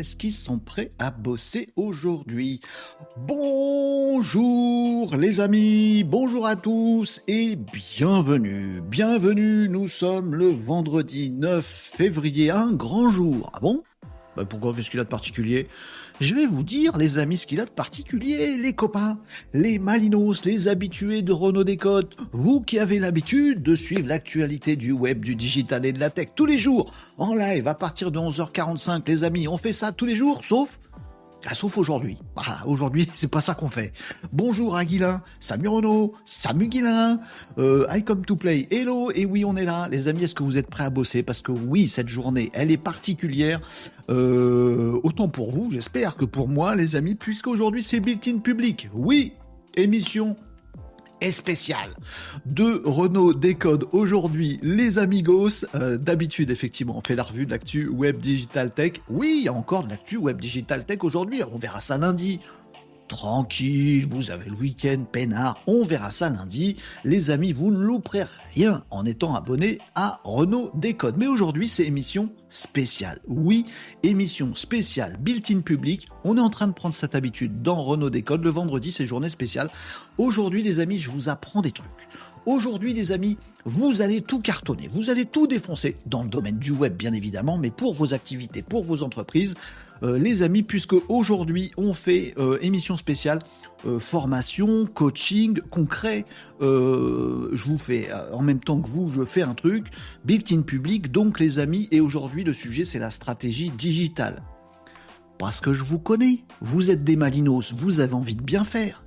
Est-ce qu'ils sont prêts à bosser aujourd'hui? Bonjour les amis, bonjour à tous et bienvenue. Bienvenue, nous sommes le vendredi 9 février, un grand jour. Ah bon? Bah Pourquoi? Qu'est-ce qu'il a de particulier? Je vais vous dire, les amis, ce qu'il a de particulier, les copains, les malinos, les habitués de Renault Décode, vous qui avez l'habitude de suivre l'actualité du web, du digital et de la tech tous les jours, en live à partir de 11h45, les amis, on fait ça tous les jours, sauf ah, sauf aujourd'hui. Ah, aujourd'hui, c'est pas ça qu'on fait. Bonjour à Guilin, Samu Renault, Samu Guilin, I come to play. Hello, et oui, on est là. Les amis, est-ce que vous êtes prêts à bosser? Parce que oui, cette journée, elle est particulière. Euh, autant pour vous, j'espère que pour moi, les amis, puisqu'aujourd'hui, c'est built-in public. Oui, émission et spécial de Renault Décode aujourd'hui, les amigos. Euh, d'habitude, effectivement, on fait la revue de l'actu Web Digital Tech. Oui, il y a encore de l'actu Web Digital Tech aujourd'hui. On verra ça lundi tranquille, vous avez le week-end peinard, on verra ça lundi. Les amis, vous ne louperez rien en étant abonné à Renault Décode. Mais aujourd'hui, c'est émission spéciale. Oui, émission spéciale built-in public. On est en train de prendre cette habitude dans Renault Décode. Le vendredi, c'est journée spéciale. Aujourd'hui, les amis, je vous apprends des trucs. Aujourd'hui, les amis, vous allez tout cartonner, vous allez tout défoncer dans le domaine du web, bien évidemment, mais pour vos activités, pour vos entreprises. Euh, les amis, puisque aujourd'hui on fait euh, émission spéciale euh, formation, coaching concret. je vous fais en même temps que vous, je fais un truc built-in public. Donc les amis, et aujourd'hui le sujet c'est la stratégie digitale. Parce que je vous connais, vous êtes des malinos, vous avez envie de bien faire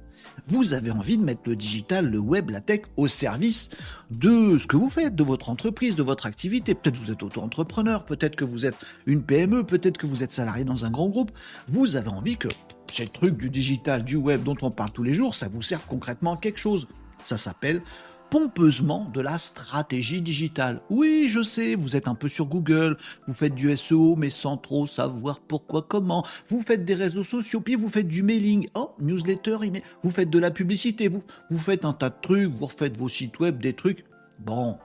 vous avez envie de mettre le digital, le web, la tech au service de ce que vous faites, de votre entreprise, de votre activité. Peut-être que vous êtes auto-entrepreneur, peut-être que vous êtes une PME, peut-être que vous êtes salarié dans un grand groupe. Vous avez envie que ces trucs du digital, du web dont on parle tous les jours, ça vous serve concrètement à quelque chose. Ça s'appelle pompeusement de la stratégie digitale. Oui, je sais, vous êtes un peu sur Google, vous faites du SEO, mais sans trop savoir pourquoi, comment. Vous faites des réseaux sociaux, puis vous faites du mailing. Oh, newsletter. Vous faites de la publicité, vous, vous faites un tas de trucs, vous refaites vos sites web, des trucs. Bon,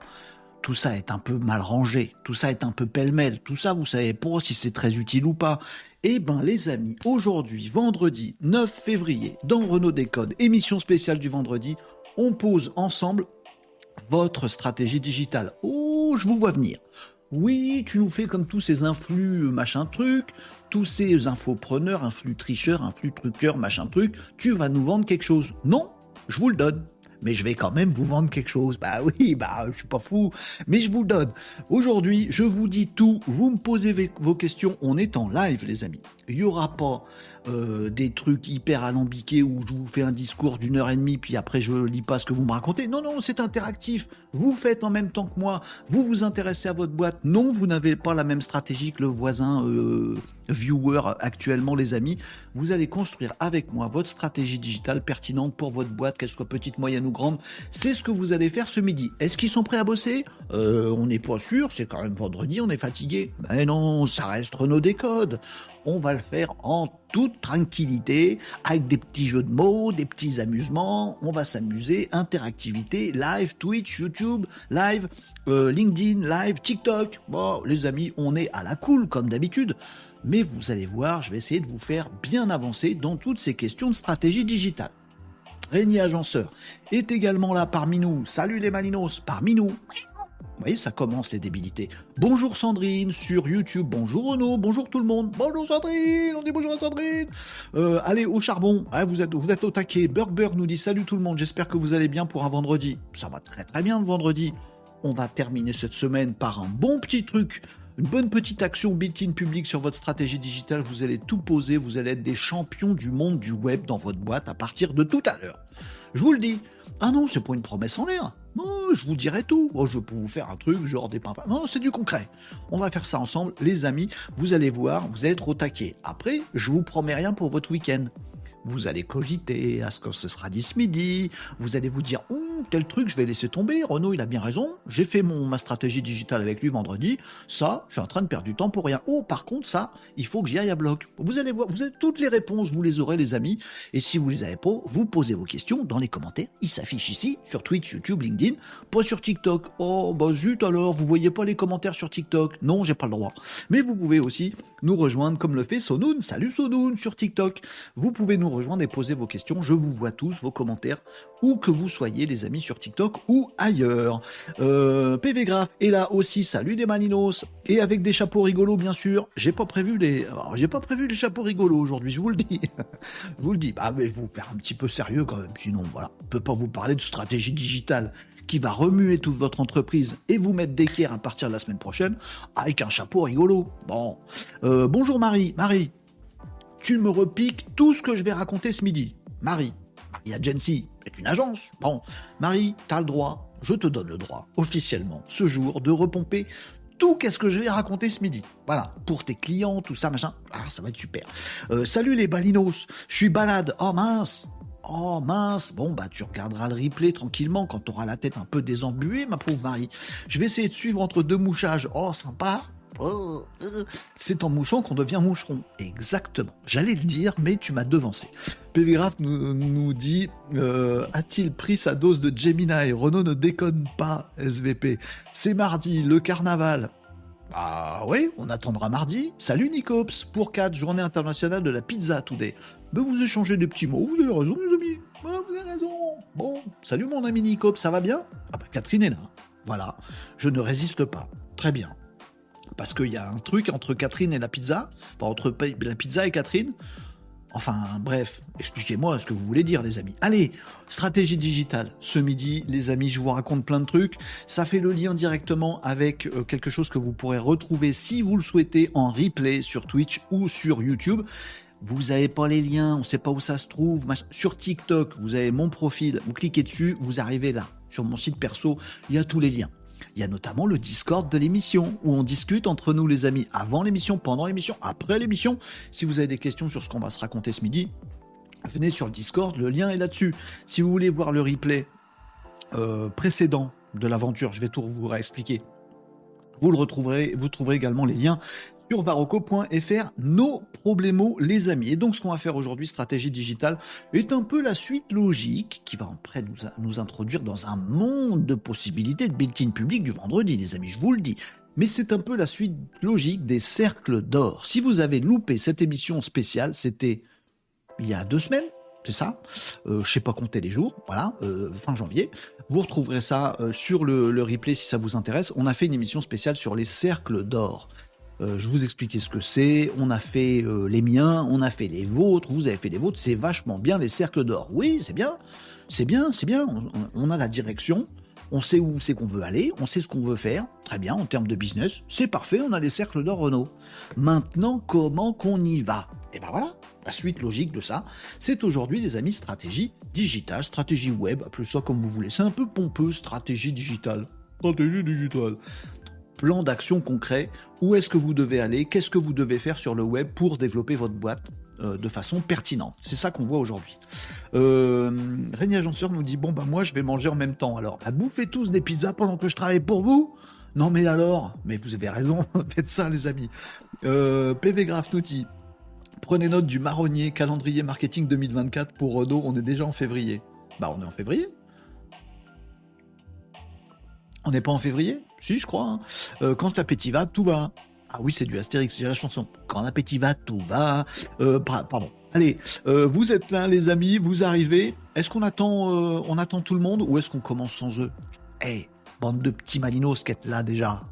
tout ça est un peu mal rangé, tout ça est un peu pêle-mêle, tout ça, vous savez pas si c'est très utile ou pas. Eh ben, les amis, aujourd'hui, vendredi 9 février, dans Renault Décode, émission spéciale du vendredi, on pose ensemble votre stratégie digitale. Oh, je vous vois venir. Oui, tu nous fais comme tous ces influx machin truc, tous ces infopreneurs, influx tricheurs, influx truqueurs, machin truc, tu vas nous vendre quelque chose. Non, je vous le donne mais je vais quand même vous vendre quelque chose. Bah oui, bah je suis pas fou, mais je vous le donne. Aujourd'hui, je vous dis tout, vous me posez vos questions, on est en live les amis. Il y aura pas euh, des trucs hyper alambiqués où je vous fais un discours d'une heure et demie, puis après je lis pas ce que vous me racontez. Non, non, c'est interactif. Vous faites en même temps que moi. Vous vous intéressez à votre boîte. Non, vous n'avez pas la même stratégie que le voisin euh, viewer actuellement, les amis. Vous allez construire avec moi votre stratégie digitale pertinente pour votre boîte, qu'elle soit petite, moyenne ou grande. C'est ce que vous allez faire ce midi. Est-ce qu'ils sont prêts à bosser? Euh, On n'est pas sûr. C'est quand même vendredi, on est fatigué. Mais non, ça reste Renault Décode. On va le faire en toute tranquillité, avec des petits jeux de mots, des petits amusements. On va s'amuser, interactivité, live, Twitch, YouTube, live, euh, LinkedIn, live, TikTok. Bon, les amis, on est à la cool comme d'habitude. Mais vous allez voir, je vais essayer de vous faire bien avancer dans toutes ces questions de stratégie digitale. Régnier Agenceur est également là parmi nous. Salut les Malinos, parmi nous. Vous voyez, ça commence les débilités. Bonjour Sandrine sur YouTube. Bonjour Renaud. Bonjour tout le monde. Bonjour Sandrine. On dit bonjour à Sandrine. Euh, allez au charbon. Ah, vous êtes, au taquet. Burg nous dit salut tout le monde. J'espère que vous allez bien pour un vendredi. Ça va très très bien le vendredi. On va terminer cette semaine par un bon petit truc une bonne petite action built-in public sur votre stratégie digitale, vous allez tout poser, vous allez être des champions du monde du web dans votre boîte à partir de tout à l'heure. Je vous le dis. Ah non, c'est pas une promesse en l'air. je vous dirai tout. je peux vous faire un truc, genre des pains. Non, c'est du concret. On va faire ça ensemble, les amis. Vous allez voir, vous allez être au taquet. Après, je vous promets rien pour votre week-end. Vous allez cogiter à ce que ce sera dit midi. Vous allez vous dire, tel truc, je vais laisser tomber. Renaud, il a bien raison. J'ai fait mon, ma stratégie digitale avec lui vendredi. Ça, je suis en train de perdre du temps pour rien. Oh, par contre, ça, il faut que j'y aille à bloc. Vous allez voir, vous avez toutes les réponses, vous les aurez, les amis. Et si vous les avez pas, vous posez vos questions dans les commentaires. Ils s'affichent ici, sur Twitch, YouTube, LinkedIn, pas sur TikTok. Oh, bah zut alors, vous voyez pas les commentaires sur TikTok. Non, j'ai pas le droit. Mais vous pouvez aussi nous rejoindre comme le fait Sonoun. Salut Sonoun sur TikTok. Vous pouvez nous rejoindre et poser vos questions. Je vous vois tous, vos commentaires, où que vous soyez, les amis, sur TikTok ou ailleurs. Euh, PV Graph est là aussi. Salut des Maninos. Et avec des chapeaux rigolos, bien sûr. J'ai pas prévu les, j'ai pas prévu les chapeaux rigolos aujourd'hui, je vous le dis. je vous le dis. Bah, mais vous faire un petit peu sérieux quand même. Sinon, voilà. On peut pas vous parler de stratégie digitale qui va remuer toute votre entreprise et vous mettre d'équerre à partir de la semaine prochaine avec un chapeau rigolo. Bon. Euh, bonjour Marie. Marie, tu me repiques tout ce que je vais raconter ce midi. Marie, Marie Agency est une agence. Bon, Marie, t'as le droit, je te donne le droit, officiellement, ce jour, de repomper tout qu'est-ce que je vais raconter ce midi. Voilà, pour tes clients, tout ça, machin. Ah, ça va être super. Euh, salut les balinos, je suis balade. Oh mince, Oh mince, bon bah tu regarderas le replay tranquillement quand tu auras la tête un peu désembuée, ma pauvre Marie. Je vais essayer de suivre entre deux mouchages. Oh sympa. Oh, euh. c'est en mouchant qu'on devient moucheron. Exactement. J'allais le dire, mais tu m'as devancé. PV nous, nous dit euh, A-t-il pris sa dose de Gemini Renault ne déconne pas, SVP. C'est mardi, le carnaval. Bah oui, on attendra mardi. Salut Nicops, pour 4, journée internationale de la pizza today. Ben vous échangez des petits mots, vous avez raison les amis. Ben, vous avez raison. Bon, salut mon ami Nicops, ça va bien? Ah bah Catherine est là. Voilà, je ne résiste pas. Très bien. Parce qu'il y a un truc entre Catherine et la pizza, enfin entre la pizza et Catherine, Enfin, bref, expliquez-moi ce que vous voulez dire, les amis. Allez, stratégie digitale. Ce midi, les amis, je vous raconte plein de trucs. Ça fait le lien directement avec euh, quelque chose que vous pourrez retrouver si vous le souhaitez en replay sur Twitch ou sur YouTube. Vous n'avez pas les liens, on ne sait pas où ça se trouve. Sur TikTok, vous avez mon profil, vous cliquez dessus, vous arrivez là. Sur mon site perso, il y a tous les liens. Il y a notamment le Discord de l'émission, où on discute entre nous les amis, avant l'émission, pendant l'émission, après l'émission. Si vous avez des questions sur ce qu'on va se raconter ce midi, venez sur le Discord, le lien est là-dessus. Si vous voulez voir le replay euh, précédent de l'aventure, je vais tout vous réexpliquer. Vous le retrouverez, vous trouverez également les liens sur varocco.fr, nos problèmes, les amis. Et donc, ce qu'on va faire aujourd'hui, stratégie digitale, est un peu la suite logique qui va après nous, nous introduire dans un monde de possibilités de built-in public du vendredi, les amis, je vous le dis. Mais c'est un peu la suite logique des cercles d'or. Si vous avez loupé cette émission spéciale, c'était il y a deux semaines, c'est ça. Euh, je sais pas compter les jours, voilà, euh, fin janvier. Vous retrouverez ça euh, sur le, le, replay si ça vous intéresse. On a fait une émission spéciale sur les cercles d'or. Euh, je vous expliquais ce que c'est, on a fait euh, les miens, on a fait les vôtres, vous avez fait les vôtres, c'est vachement bien les cercles d'or. Oui, c'est bien, c'est bien, c'est bien, on, a la direction, on sait où c'est qu'on veut aller, on sait ce qu'on veut faire, très bien, en termes de business, c'est parfait, on a les cercles d'or Renault. Maintenant, comment qu'on y va? Et eh ben voilà, la suite logique de ça, c'est aujourd'hui, les amis, stratégie digitale, stratégie web, appelez ça comme vous voulez, c'est un peu pompeux, stratégie digitale. Stratégie digitale plan d'action concret, où est-ce que vous devez aller, qu'est-ce que vous devez faire sur le web pour développer votre boîte euh, de façon pertinente? C'est ça qu'on voit aujourd'hui. Euh, Régnier Agenceur nous dit, bon bah moi je vais manger en même temps. Alors, bah, bouffez tous des pizzas pendant que je travaille pour vous? Non mais alors? Mais vous avez raison, faites ça les amis. Euh, PV Graph nous prenez note du marronnier calendrier marketing 2024 pour Renault, on est déjà en février. Bah on est en février on n'est pas en février? Si, je crois. Hein. Euh, quand l'appétit va, tout va. Ah oui, c'est du Astérix, j'ai la chanson. Quand l'appétit va, tout va. Euh, pardon. Allez, euh, vous êtes là, les amis, vous arrivez. Est-ce qu'on attend, on attend tout le monde ou est-ce qu'on commence sans eux? Eh, bande de petits malinos qui êtes là déjà.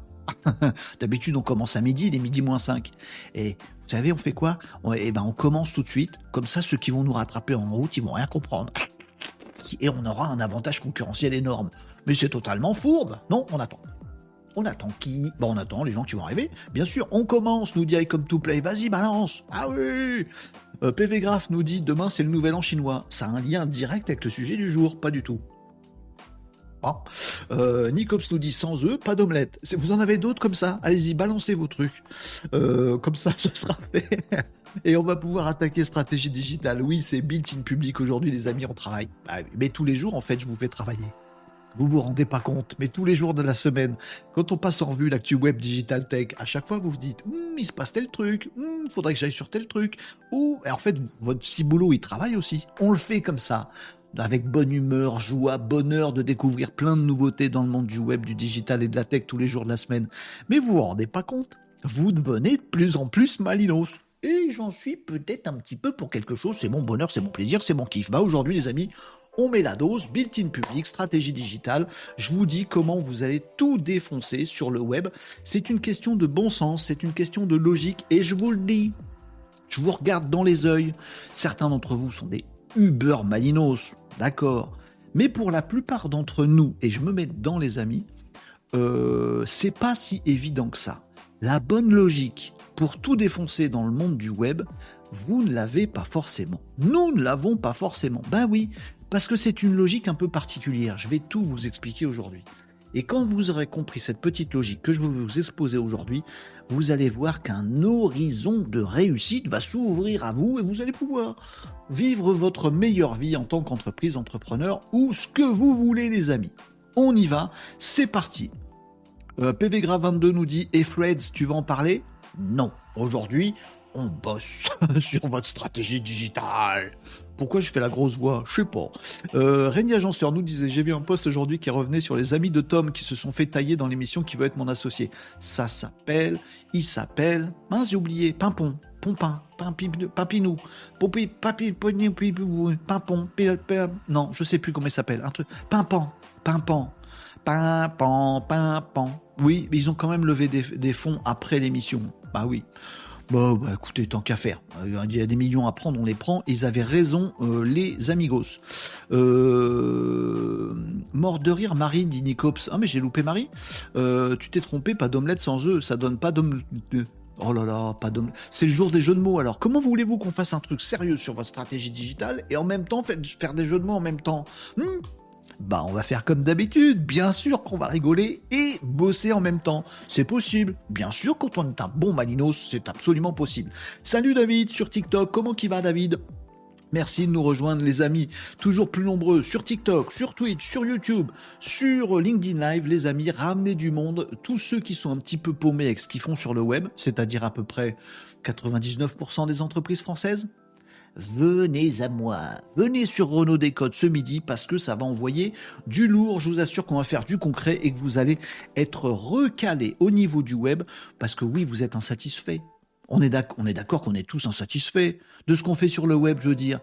D'habitude, on commence à midi, il est midi moins 5. Et vous savez, on fait quoi? Eh ben, on commence tout de suite. Comme ça, ceux qui vont nous rattraper en route, ils vont rien comprendre. Et on aura un avantage concurrentiel énorme. Mais c'est totalement fourbe. Non, on attend. On attend qui? Bon, on attend les gens qui vont arriver. Bien sûr, on commence, nous dit comme to play. Vas-y, balance. Ah oui euh, PV Graph nous dit demain c'est le nouvel an chinois. Ça a un lien direct avec le sujet du jour. Pas du tout. Bon. Euh, Nicops nous dit sans œufs, pas d'omelette. Vous en avez d'autres comme ça? Allez-y, balancez vos trucs. Euh, comme ça, ce sera fait. Et on va pouvoir attaquer stratégie digitale. Oui, c'est built-in public aujourd'hui, les amis, on travaille. Bah, mais tous les jours, en fait, je vous fais travailler. Vous vous rendez pas compte, mais tous les jours de la semaine, quand on passe en revue l'actu web digital tech, à chaque fois vous vous dites, Hum, il se passe tel truc, il faudrait que j'aille sur tel truc. Ou, en fait, votre petit boulot, il travaille aussi. On le fait comme ça avec bonne humeur, joie, bonheur de découvrir plein de nouveautés dans le monde du web, du digital et de la tech tous les jours de la semaine. Mais vous vous rendez pas compte Vous devenez de plus en plus malinos. Et j'en suis peut-être un petit peu pour quelque chose, c'est mon bonheur, c'est mon plaisir, c'est mon kiff. Bah aujourd'hui les amis, on met la dose, built-in public, stratégie digitale. Je vous dis comment vous allez tout défoncer sur le web. C'est une question de bon sens, c'est une question de logique, et je vous le dis, je vous regarde dans les yeux. Certains d'entre vous sont des Uber Malinos, d'accord. Mais pour la plupart d'entre nous, et je me mets dans les amis, euh, c'est pas si évident que ça. La bonne logique pour tout défoncer dans le monde du web, vous ne l'avez pas forcément. Nous ne l'avons pas forcément. Ben oui, parce que c'est une logique un peu particulière. Je vais tout vous expliquer aujourd'hui. Et quand vous aurez compris cette petite logique que je vais vous exposer aujourd'hui, vous allez voir qu'un horizon de réussite va s'ouvrir à vous et vous allez pouvoir vivre votre meilleure vie en tant qu'entreprise, entrepreneur ou ce que vous voulez les amis. On y va, c'est parti. Euh, PV 22 nous dit, et Freds, tu vas en parler? Non. Aujourd'hui, on bosse sur votre stratégie digitale. Pourquoi je fais la grosse voix? Je sais pas. Euh, Régnier Agenceur nous disait J'ai vu un post aujourd'hui qui revenait sur les amis de Tom qui se sont fait tailler dans l'émission qui veut être mon associé. Ça s'appelle, il s'appelle, mince, j'ai oublié, Pimpon, Pompin, Pimpinou, Popi, Papi, Pimpon, non, je sais plus comment il s'appelle, un truc, Pimpan, Pimpan, Pimpan, Pimpan. Oui, mais ils ont quand même levé des, des fonds après l'émission. Bah oui. Bah, bah, écoutez, tant qu'à faire. Il y a des millions à prendre, on les prend. Ils avaient raison, euh, les amigos. Euh, mort de rire, Marie, dit Nicops. Ah, mais j'ai loupé Marie. Euh, tu t'es trompé, pas d'omelette sans œufs. Ça donne pas d'omelette. Oh là là, pas d'omelette. C'est le jour des jeux de mots. Alors, comment voulez-vous qu'on fasse un truc sérieux sur votre stratégie digitale et en même temps faire des jeux de mots en même temps? Hmm? Bah on va faire comme d'habitude, bien sûr qu'on va rigoler et bosser en même temps. C'est possible, bien sûr quand on est un bon Malinos, c'est absolument possible. Salut David sur TikTok, comment qui va David? Merci de nous rejoindre les amis, toujours plus nombreux sur TikTok, sur Twitch, sur YouTube, sur LinkedIn Live, les amis, ramenez du monde, tous ceux qui sont un petit peu paumés avec ce qu'ils font sur le web, c'est-à-dire à peu près 99% des entreprises françaises, venez à moi. Venez sur Renault Décode ce midi parce que ça va envoyer du lourd. Je vous assure qu'on va faire du concret et que vous allez être recalé au niveau du web parce que oui, vous êtes insatisfait. On est d'accord qu'on est tous insatisfaits de ce qu'on fait sur le web, je veux dire.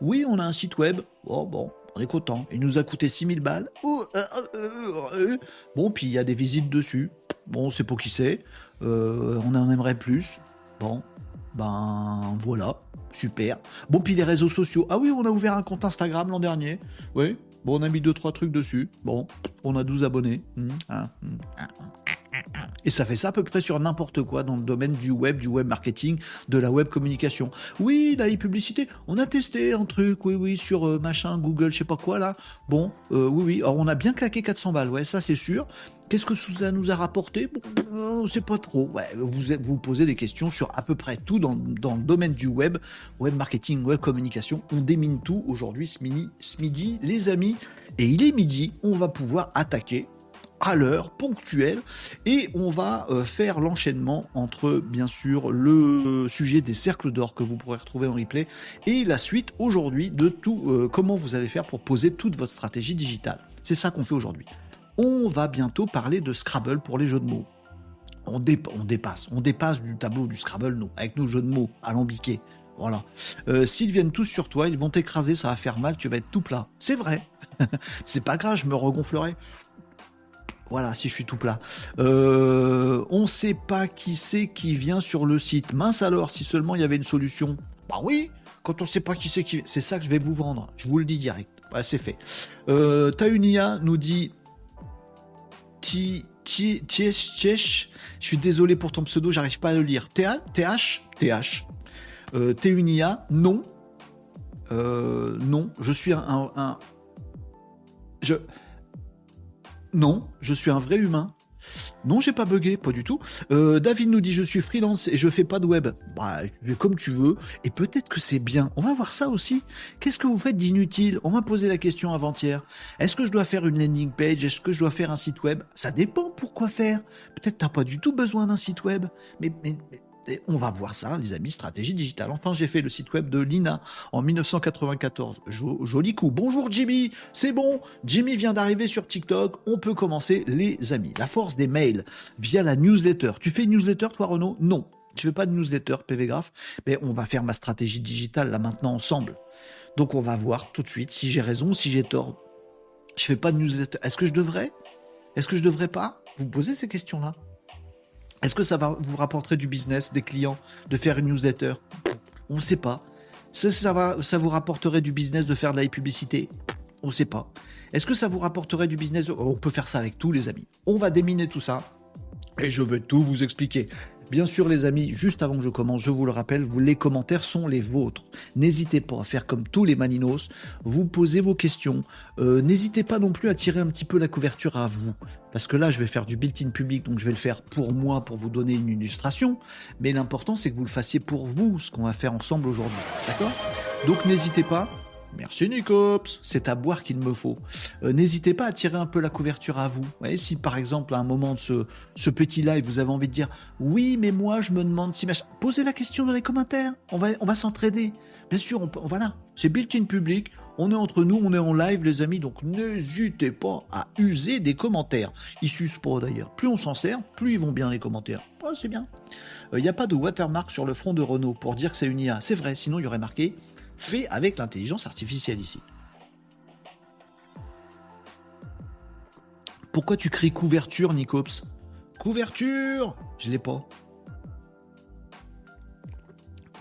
Oui, on a un site web. Oh bon, on est content. Il nous a coûté 6000 balles. Oh, euh, euh, euh, bon, puis il y a des visites dessus. Bon, c'est pour qui c'est. on en aimerait plus. Bon, ben voilà, super. Bon, puis les réseaux sociaux. Ah oui, on a ouvert un compte Instagram l'an dernier. Oui, bon, on a mis deux trois trucs dessus. Bon, on a 12 abonnés. Hum, hein, hum. Et ça fait ça à peu près sur n'importe quoi dans le domaine du web, du web marketing, de la web communication. Oui, la e-publicité, on a testé un truc, oui, oui, sur euh, machin, Google, je sais pas quoi là. Bon, euh, oui, oui, alors on a bien claqué 400 balles, ouais, ça c'est sûr. Qu'est-ce que cela nous a rapporté? Bon, On sait pas trop. Vous vous posez des questions sur à peu près tout dans, le domaine du web, web marketing, web communication. On démine tout aujourd'hui ce, ce midi, les amis. Et il est midi, on va pouvoir attaquer à l'heure, ponctuelle, et on va euh, faire l'enchaînement entre, bien sûr, le sujet des cercles d'or que vous pourrez retrouver en replay, et la suite aujourd'hui de tout, euh, comment vous allez faire pour poser toute votre stratégie digitale. C'est ça qu'on fait aujourd'hui. On va bientôt parler de Scrabble pour les jeux de mots. On, dépasse, on dépasse du tableau du Scrabble, nous, avec nos jeux de mots alambiqués. Voilà. Euh, s'ils viennent tous sur toi, ils vont t'écraser, ça va faire mal, tu vas être tout plat. C'est vrai. c'est pas grave, je me regonflerai. Voilà, si je suis tout plat. Euh, on sait pas qui c'est qui vient sur le site. Mince alors, si seulement il y avait une solution. Bah oui, quand on sait pas qui c'est qui C'est ça que je vais vous vendre. Je vous le dis direct. c'est fait. Euh, Taunia nous dit... Je suis désolé pour ton pseudo, j'arrive pas à le lire. TH TH euh, non. Euh, non, je suis un, un je non, je suis un vrai humain. Non, j'ai pas bugué, pas du tout. Euh, David nous dit je suis freelance et je fais pas de web. Bah, comme tu veux. Et peut-être que c'est bien. On va voir ça aussi. Qu'est-ce que vous faites d'inutile? On m'a posé la question avant-hier. Est-ce que je dois faire une landing page? Est-ce que je dois faire un site web? Ça dépend. Pourquoi faire Peut-être t'as pas du tout besoin d'un site web. mais, mais on va voir ça, les amis, stratégie digitale. Enfin, j'ai fait le site web de Lina en 1994. joli coup. Bonjour Jimmy, c'est bon. Jimmy vient d'arriver sur TikTok. On peut commencer, les amis. La force des mails via la newsletter. Tu fais une newsletter, toi, Renaud? Non. Je fais pas de newsletter, PV Graph, mais on va faire ma stratégie digitale là maintenant ensemble. Donc on va voir tout de suite si j'ai raison, si j'ai tort. Je fais pas de newsletter. Est-ce que je devrais? Est-ce que je devrais pas? Vous posez ces questions-là est-ce que ça va vous rapporter du business, des clients, de faire une newsletter? On ne sait pas. Ça, vous rapporterait du business de faire de la publicité? On ne sait pas. Est-ce que ça vous rapporterait du business On peut faire ça avec tous les amis. On va déminer tout ça. Et je vais tout vous expliquer. Bien sûr, les amis, juste avant que je commence, je vous le rappelle, les commentaires sont les vôtres. N'hésitez pas à faire comme tous les maninos, vous posez vos questions. Euh, n'hésitez pas non plus à tirer un petit peu la couverture à vous. Parce que là, je vais faire du built-in public, donc je vais le faire pour moi, pour vous donner une illustration. Mais l'important, c'est que vous le fassiez pour vous, ce qu'on va faire ensemble aujourd'hui. D'accord? Donc n'hésitez pas, Merci Nicops, c'est à boire qu'il me faut. Euh, n'hésitez pas à tirer un peu la couverture à vous. si par exemple à un moment de ce, petit live vous avez envie de dire oui mais moi je me demande si machin, posez la question dans les commentaires. On va, on va s'entraider. Bien sûr, on, voilà, c'est built-in public. On est entre nous, on est en live les amis, donc n'hésitez pas à user des commentaires. Ils s'usent pas d'ailleurs. Plus on s'en sert, plus ils vont bien les commentaires. c'est bien. Il euh, n'y a pas de watermark sur le front de Renault pour dire que c'est une IA. C'est vrai, sinon il y aurait marqué fait avec l'intelligence artificielle ici. Pourquoi tu cries couverture, Nicops? Couverture Je l'ai pas.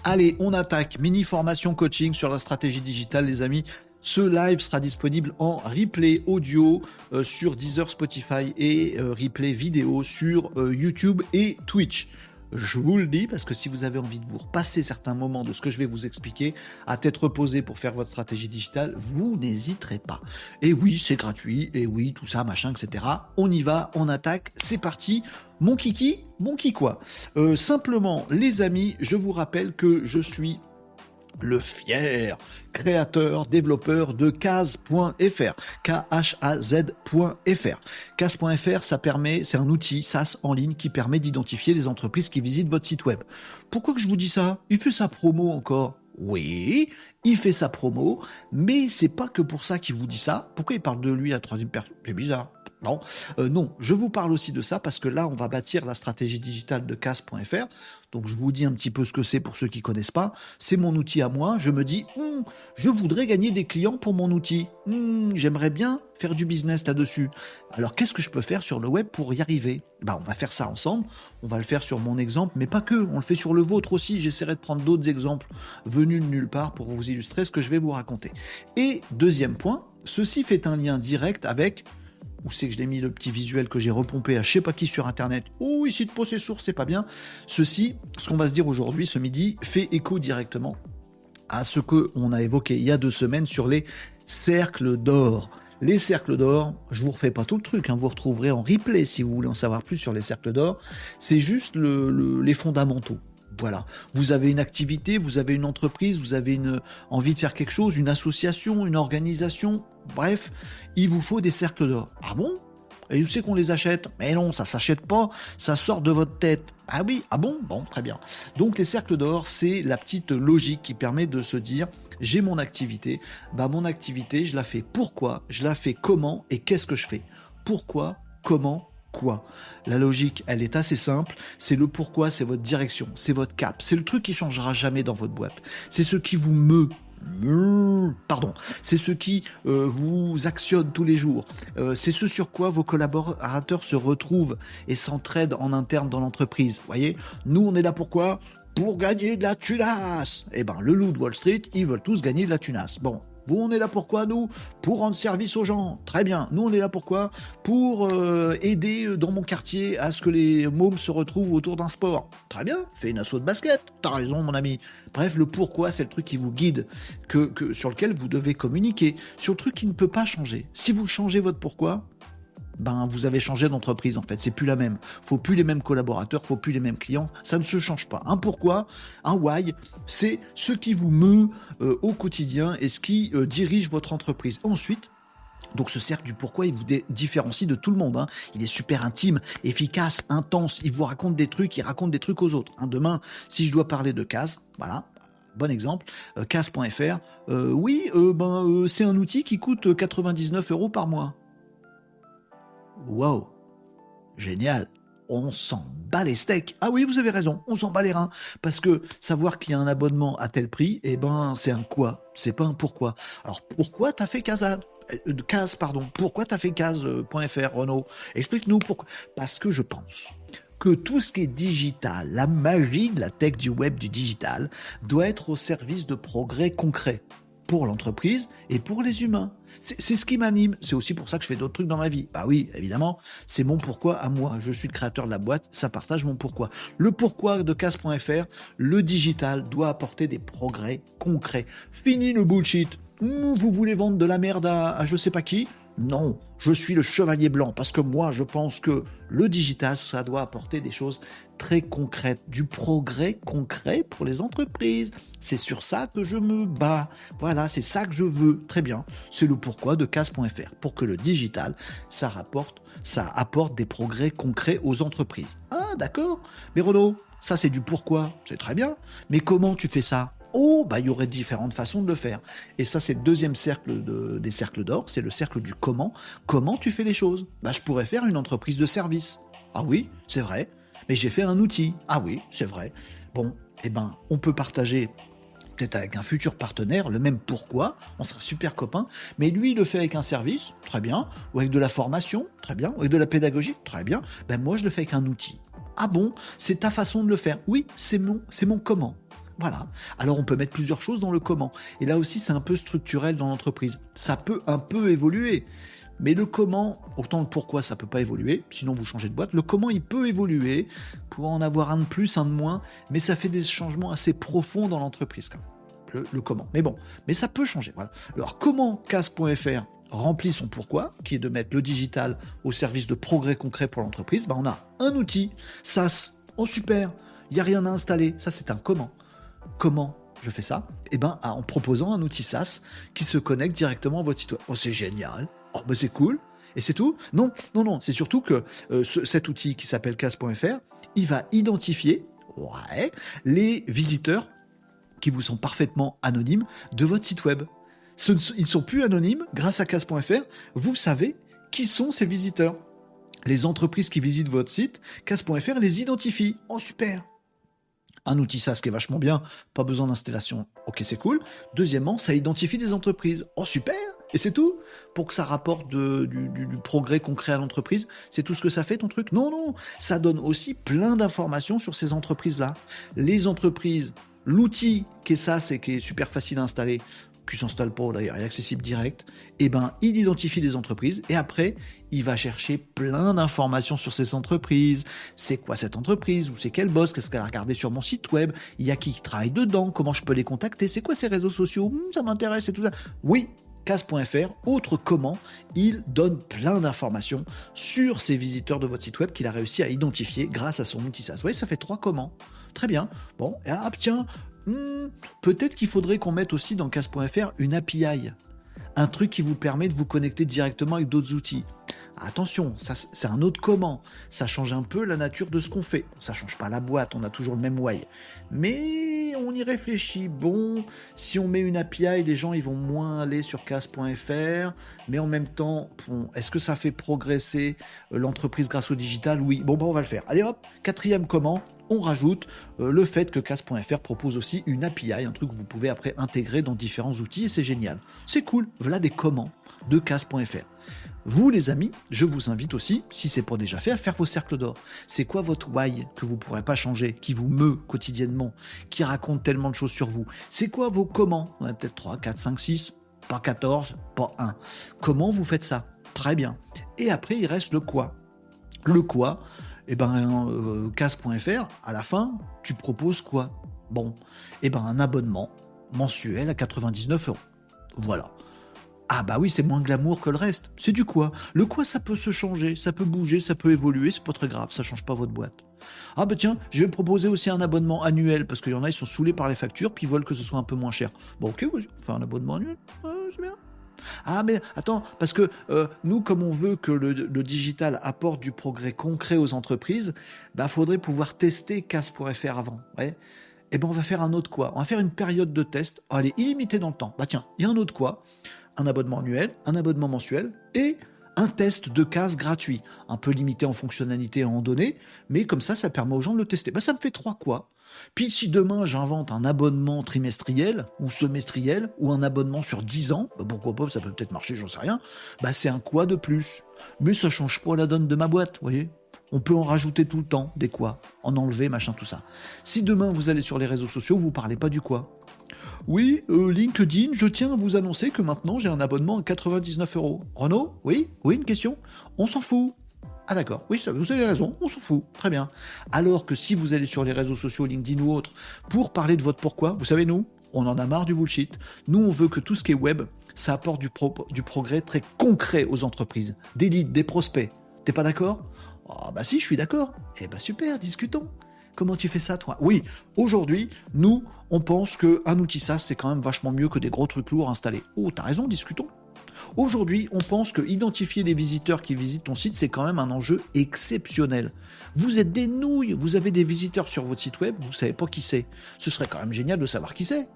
Allez, on attaque. Mini formation coaching sur la stratégie digitale, les amis. Ce live sera disponible en replay audio euh, sur Deezer, Spotify et euh, replay vidéo sur euh, YouTube et Twitch. Je vous le dis parce que si vous avez envie de vous repasser certains moments de ce que je vais vous expliquer à tête reposée pour faire votre stratégie digitale, vous n'hésiterez pas. Et oui, c'est gratuit, et oui, tout ça, machin, etc. On y va, on attaque, c'est parti. Mon kiki, mon kikoi. Euh, simplement, les amis, je vous rappelle que je suis le fier créateur, développeur de Kaz.fr, K-H-A-Z.fr. Kaz.fr, ça permet, c'est un outil SaaS en ligne qui permet d'identifier les entreprises qui visitent votre site web. Pourquoi que je vous dis ça? Il fait sa promo encore. Oui, il fait sa promo, mais c'est pas que pour ça qu'il vous dit ça. Pourquoi il parle de lui à la troisième personne? C'est bizarre. Non, euh, non, je vous parle aussi de ça parce que là, on va bâtir la stratégie digitale de CAS.fr. Donc, je vous dis un petit peu ce que c'est pour ceux qui connaissent pas. C'est mon outil à moi. Je me dis, hum, je voudrais gagner des clients pour mon outil. Hum, j'aimerais bien faire du business là-dessus. Alors, qu'est-ce que je peux faire sur le web pour y arriver? Bah, on va faire ça ensemble. On va le faire sur mon exemple, mais pas que. On le fait sur le vôtre aussi. J'essaierai de prendre d'autres exemples venus de nulle part pour vous illustrer ce que je vais vous raconter. Et deuxième point, ceci fait un lien direct avec où c'est que je l'ai mis le petit visuel que j'ai repompé à je sais pas qui sur internet. Oh, ici de poser source, c'est pas bien. Ceci, ce qu'on va se dire aujourd'hui, ce midi, fait écho directement à ce que on a évoqué il y a deux semaines sur les cercles d'or. Les cercles d'or, je vous refais pas tout le truc, hein, vous retrouverez en replay si vous voulez en savoir plus sur les cercles d'or. C'est juste les fondamentaux. Voilà. Vous avez une activité, vous avez une entreprise, vous avez une envie de faire quelque chose, une association, une organisation. Bref, il vous faut des cercles d'or. Ah bon? Et où c'est qu'on les achète Mais non, ça s'achète pas, ça sort de votre tête. Ah oui, ah bon? Bon, très bien. Donc les cercles d'or, c'est la petite logique qui permet de se dire j'ai mon activité, bah mon activité, je la fais pourquoi, je la fais comment? Et qu'est-ce que je fais? Pourquoi, comment? Quoi? La logique, elle est assez simple. C'est le pourquoi, c'est votre direction, c'est votre cap. C'est le truc qui changera jamais dans votre boîte. C'est ce qui vous meut. Pardon, c'est ce qui euh, vous actionne tous les jours. Euh, c'est ce sur quoi vos collaborateurs se retrouvent et s'entraident en interne dans l'entreprise. Voyez, nous on est là pourquoi? Pour gagner de la tunasse. Eh ben, le loup de Wall Street, ils veulent tous gagner de la tunasse. Bon, vous, on est là pourquoi, nous? Pour rendre service aux gens. Très bien. Nous, on est là pourquoi Pour euh, aider euh, dans mon quartier à ce que les mômes se retrouvent autour d'un sport. Très bien. Fais une assaut de basket. T'as raison, mon ami. Bref, le pourquoi, c'est le truc qui vous guide, sur lequel vous devez communiquer, sur le truc qui ne peut pas changer. Si vous changez votre pourquoi, ben vous avez changé d'entreprise en fait, c'est plus la même. Faut plus les mêmes collaborateurs, faut plus les mêmes clients, ça ne se change pas. Un pourquoi, un why, c'est ce qui vous meut euh, au quotidien et ce qui euh, dirige votre entreprise. Ensuite, donc ce cercle du pourquoi, il vous différencie de tout le monde. Hein. Il est super intime, efficace, intense. Il vous raconte des trucs, il raconte des trucs aux autres. Hein. Demain, si je dois parler de CAS, voilà, bon exemple, euh, CAS.fr, euh, oui, euh, ben, c'est un outil qui coûte 99 euros par mois. Wow, génial. On s'en bat les steaks. Ah oui, vous avez raison, on s'en bat les reins. Parce que savoir qu'il y a un abonnement à tel prix, eh ben, c'est un quoi, c'est pas un pourquoi. Alors pourquoi t'as fait CAS euh, case, pardon. Pourquoi tu as fait case.fr, Renaud? Explique-nous pourquoi. Parce que je pense que tout ce qui est digital, la magie de la tech du web, du digital, doit être au service de progrès concrets pour l'entreprise et pour les humains. C'est ce qui m'anime. C'est aussi pour ça que je fais d'autres trucs dans ma vie. Bah oui, évidemment, c'est mon pourquoi à moi. Je suis le créateur de la boîte, ça partage mon pourquoi. Le pourquoi de casse.fr, le digital doit apporter des progrès concrets. Fini le bullshit. Vous voulez vendre de la merde à, je sais pas qui? Non, je suis le chevalier blanc parce que moi je pense que le digital, ça doit apporter des choses très concrètes, du progrès concret pour les entreprises. C'est sur ça que je me bats. Voilà, c'est ça que je veux. Très bien. C'est le pourquoi de casse.fr pour que le digital, ça rapporte, ça apporte des progrès concrets aux entreprises. Ah, d'accord. Mais Renaud, ça c'est du pourquoi. C'est très bien. Mais comment tu fais ça? Oh, bah il y aurait différentes façons de le faire. Et ça, c'est le deuxième cercle des cercles d'or, c'est le cercle du comment. Comment tu fais les choses? Bah je pourrais faire une entreprise de service. Ah oui, c'est vrai. Mais j'ai fait un outil. Ah oui, c'est vrai. Bon, eh ben, on peut partager peut-être avec un futur partenaire, le même pourquoi, on sera super copains, mais lui il le fait avec un service, très bien, ou avec de la formation, très bien, ou avec de la pédagogie, très bien, ben moi je le fais avec un outil. Ah bon, c'est ta façon de le faire. Oui, c'est mon, c'est mon comment. Voilà. Alors on peut mettre plusieurs choses dans le comment. Et là aussi, c'est un peu structurel dans l'entreprise. Ça peut un peu évoluer. Mais le comment, autant le pourquoi ça peut pas évoluer, sinon vous changez de boîte. Le comment il peut évoluer pour en avoir un de plus, un de moins, mais ça fait des changements assez profonds dans l'entreprise Le, comment. Mais bon, mais ça peut changer. Alors comment casse.fr remplit son pourquoi, qui est de mettre le digital au service de progrès concrets pour l'entreprise, ben on a un outil, SaaS, oh super, il n'y a rien à installer, ça c'est un comment. Comment je fais ça Eh ben, en proposant un outil SaaS qui se connecte directement à votre site web. Oh, c'est génial. Oh, ben c'est cool. Et c'est tout Non, non, non. C'est surtout que euh, cet outil qui s'appelle casse.fr, il va identifier les visiteurs qui vous sont parfaitement anonymes de votre site web. ils ne sont plus anonymes grâce à casse.fr. Vous savez qui sont ces visiteurs. Les entreprises qui visitent votre site, casse.fr les identifie. Oh super un outil SaaS qui est vachement bien, pas besoin d'installation, ok c'est cool. Deuxièmement, ça identifie des entreprises, oh super. Et c'est tout. Pour que ça rapporte du, du, progrès concret à l'entreprise, c'est tout ce que ça fait ton truc? Non, non, ça donne aussi plein d'informations sur ces entreprises-là. Les entreprises, l'outil qui est SaaS et qui est super facile à installer, qui s'installe pas d'ailleurs, il est accessible direct, et eh ben il identifie les entreprises et après il va chercher plein d'informations sur ces entreprises. C'est quoi cette entreprise? Ou c'est quel boss Qu'est-ce qu'elle a regardé sur mon site web? Il y a qui travaille dedans? Comment je peux les contacter? C'est quoi ces réseaux sociaux? Hmm, Ça m'intéresse et tout ça. Oui, casse.fr, autre comment, il donne plein d'informations sur ces visiteurs de votre site web qu'il a réussi à identifier grâce à son outil SaaS. Vous voyez, ça fait trois comment. Très bien. Bon, et ah, tiens, Hmm, peut-être qu'il faudrait qu'on mette aussi dans casse.fr une API, un truc qui vous permet de vous connecter directement avec d'autres outils. Attention, ça c'est un autre comment. Ça change un peu la nature de ce qu'on fait. Ça change pas la boîte, on a toujours le même why. Mais on y réfléchit. Bon, si on met une API, les gens ils vont moins aller sur casse.fr. Mais en même temps, est-ce que ça fait progresser euh, l'entreprise grâce au digital? Oui. Bon, bah on va le faire. Allez hop, quatrième comment on rajoute euh, le fait que casse.fr propose aussi une API, un truc que vous pouvez après intégrer dans différents outils et c'est génial. C'est cool, voilà des commandes de casse.fr. Vous les amis, je vous invite aussi, si c'est pas déjà fait, faire vos cercles d'or. C'est quoi votre why que vous ne pourrez pas changer, qui vous meut quotidiennement, qui raconte tellement de choses sur vous? C'est quoi vos comment On a peut-être 3, 4, 5, 6, pas 14, pas 1. Comment vous faites ça? Très bien. Et après, il reste le quoi. Le quoi, eh ben, euh, casse.fr, à la fin, tu proposes quoi? Bon, eh ben, un abonnement mensuel à 99 euros. Voilà. Ah bah oui, c'est moins glamour que le reste. C'est du quoi? Le quoi, ça peut se changer, ça peut bouger, ça peut évoluer, c'est pas très grave, ça change pas votre boîte. Ah bah tiens, je vais proposer aussi un abonnement annuel, parce qu'il y en a, ils sont saoulés par les factures, puis ils veulent que ce soit un peu moins cher. Bon ok, on fait un abonnement annuel, c'est bien. Ah mais attends, parce que euh, nous, comme on veut que le, digital apporte du progrès concret aux entreprises, bah faudrait pouvoir tester CAS.fr avant. Ouais. Eh ben on va faire un autre quoi On va faire une période de test, oh, elle est illimitée dans le temps. Bah tiens, il y a un autre quoi Un abonnement annuel, un abonnement mensuel et un test de CAS gratuit, un peu limité en fonctionnalité à en donner, mais comme ça, ça permet aux gens de le tester. Bah, ça me fait trois quoi puis si demain j'invente un abonnement trimestriel ou semestriel ou un abonnement sur 10 ans, bah pourquoi pas, ça peut peut-être marcher, j'en sais rien, bah c'est un quoi de plus. Mais ça change pas la donne de ma boîte, vous voyez on peut en rajouter tout le temps, des quoi, en enlever, machin, tout ça. Si demain vous allez sur les réseaux sociaux, vous parlez pas du quoi. Oui, euh, LinkedIn, je tiens à vous annoncer que maintenant j'ai un abonnement à 99 euros. Renaud? Oui? Oui, une question? On s'en fout. Ah d'accord, oui, vous avez raison, on s'en fout, très bien. Alors que si vous allez sur les réseaux sociaux, LinkedIn ou autres, pour parler de votre pourquoi, vous savez, nous, on en a marre du bullshit. Nous, on veut que tout ce qui est web, ça apporte du, progrès très concret aux entreprises. Des leads, des prospects. T'es pas d'accord? Ah bah si, je suis d'accord. Eh bah super, discutons. Comment tu fais ça, toi? Oui, aujourd'hui, nous, on pense qu'un outil SaaS, c'est quand même vachement mieux que des gros trucs lourds installés. Oh, t'as raison, discutons. Aujourd'hui, on pense que identifier les visiteurs qui visitent ton site, c'est quand même un enjeu exceptionnel. Vous êtes des nouilles, vous avez des visiteurs sur votre site web, vous savez pas qui c'est. Ce serait quand même génial de savoir qui c'est.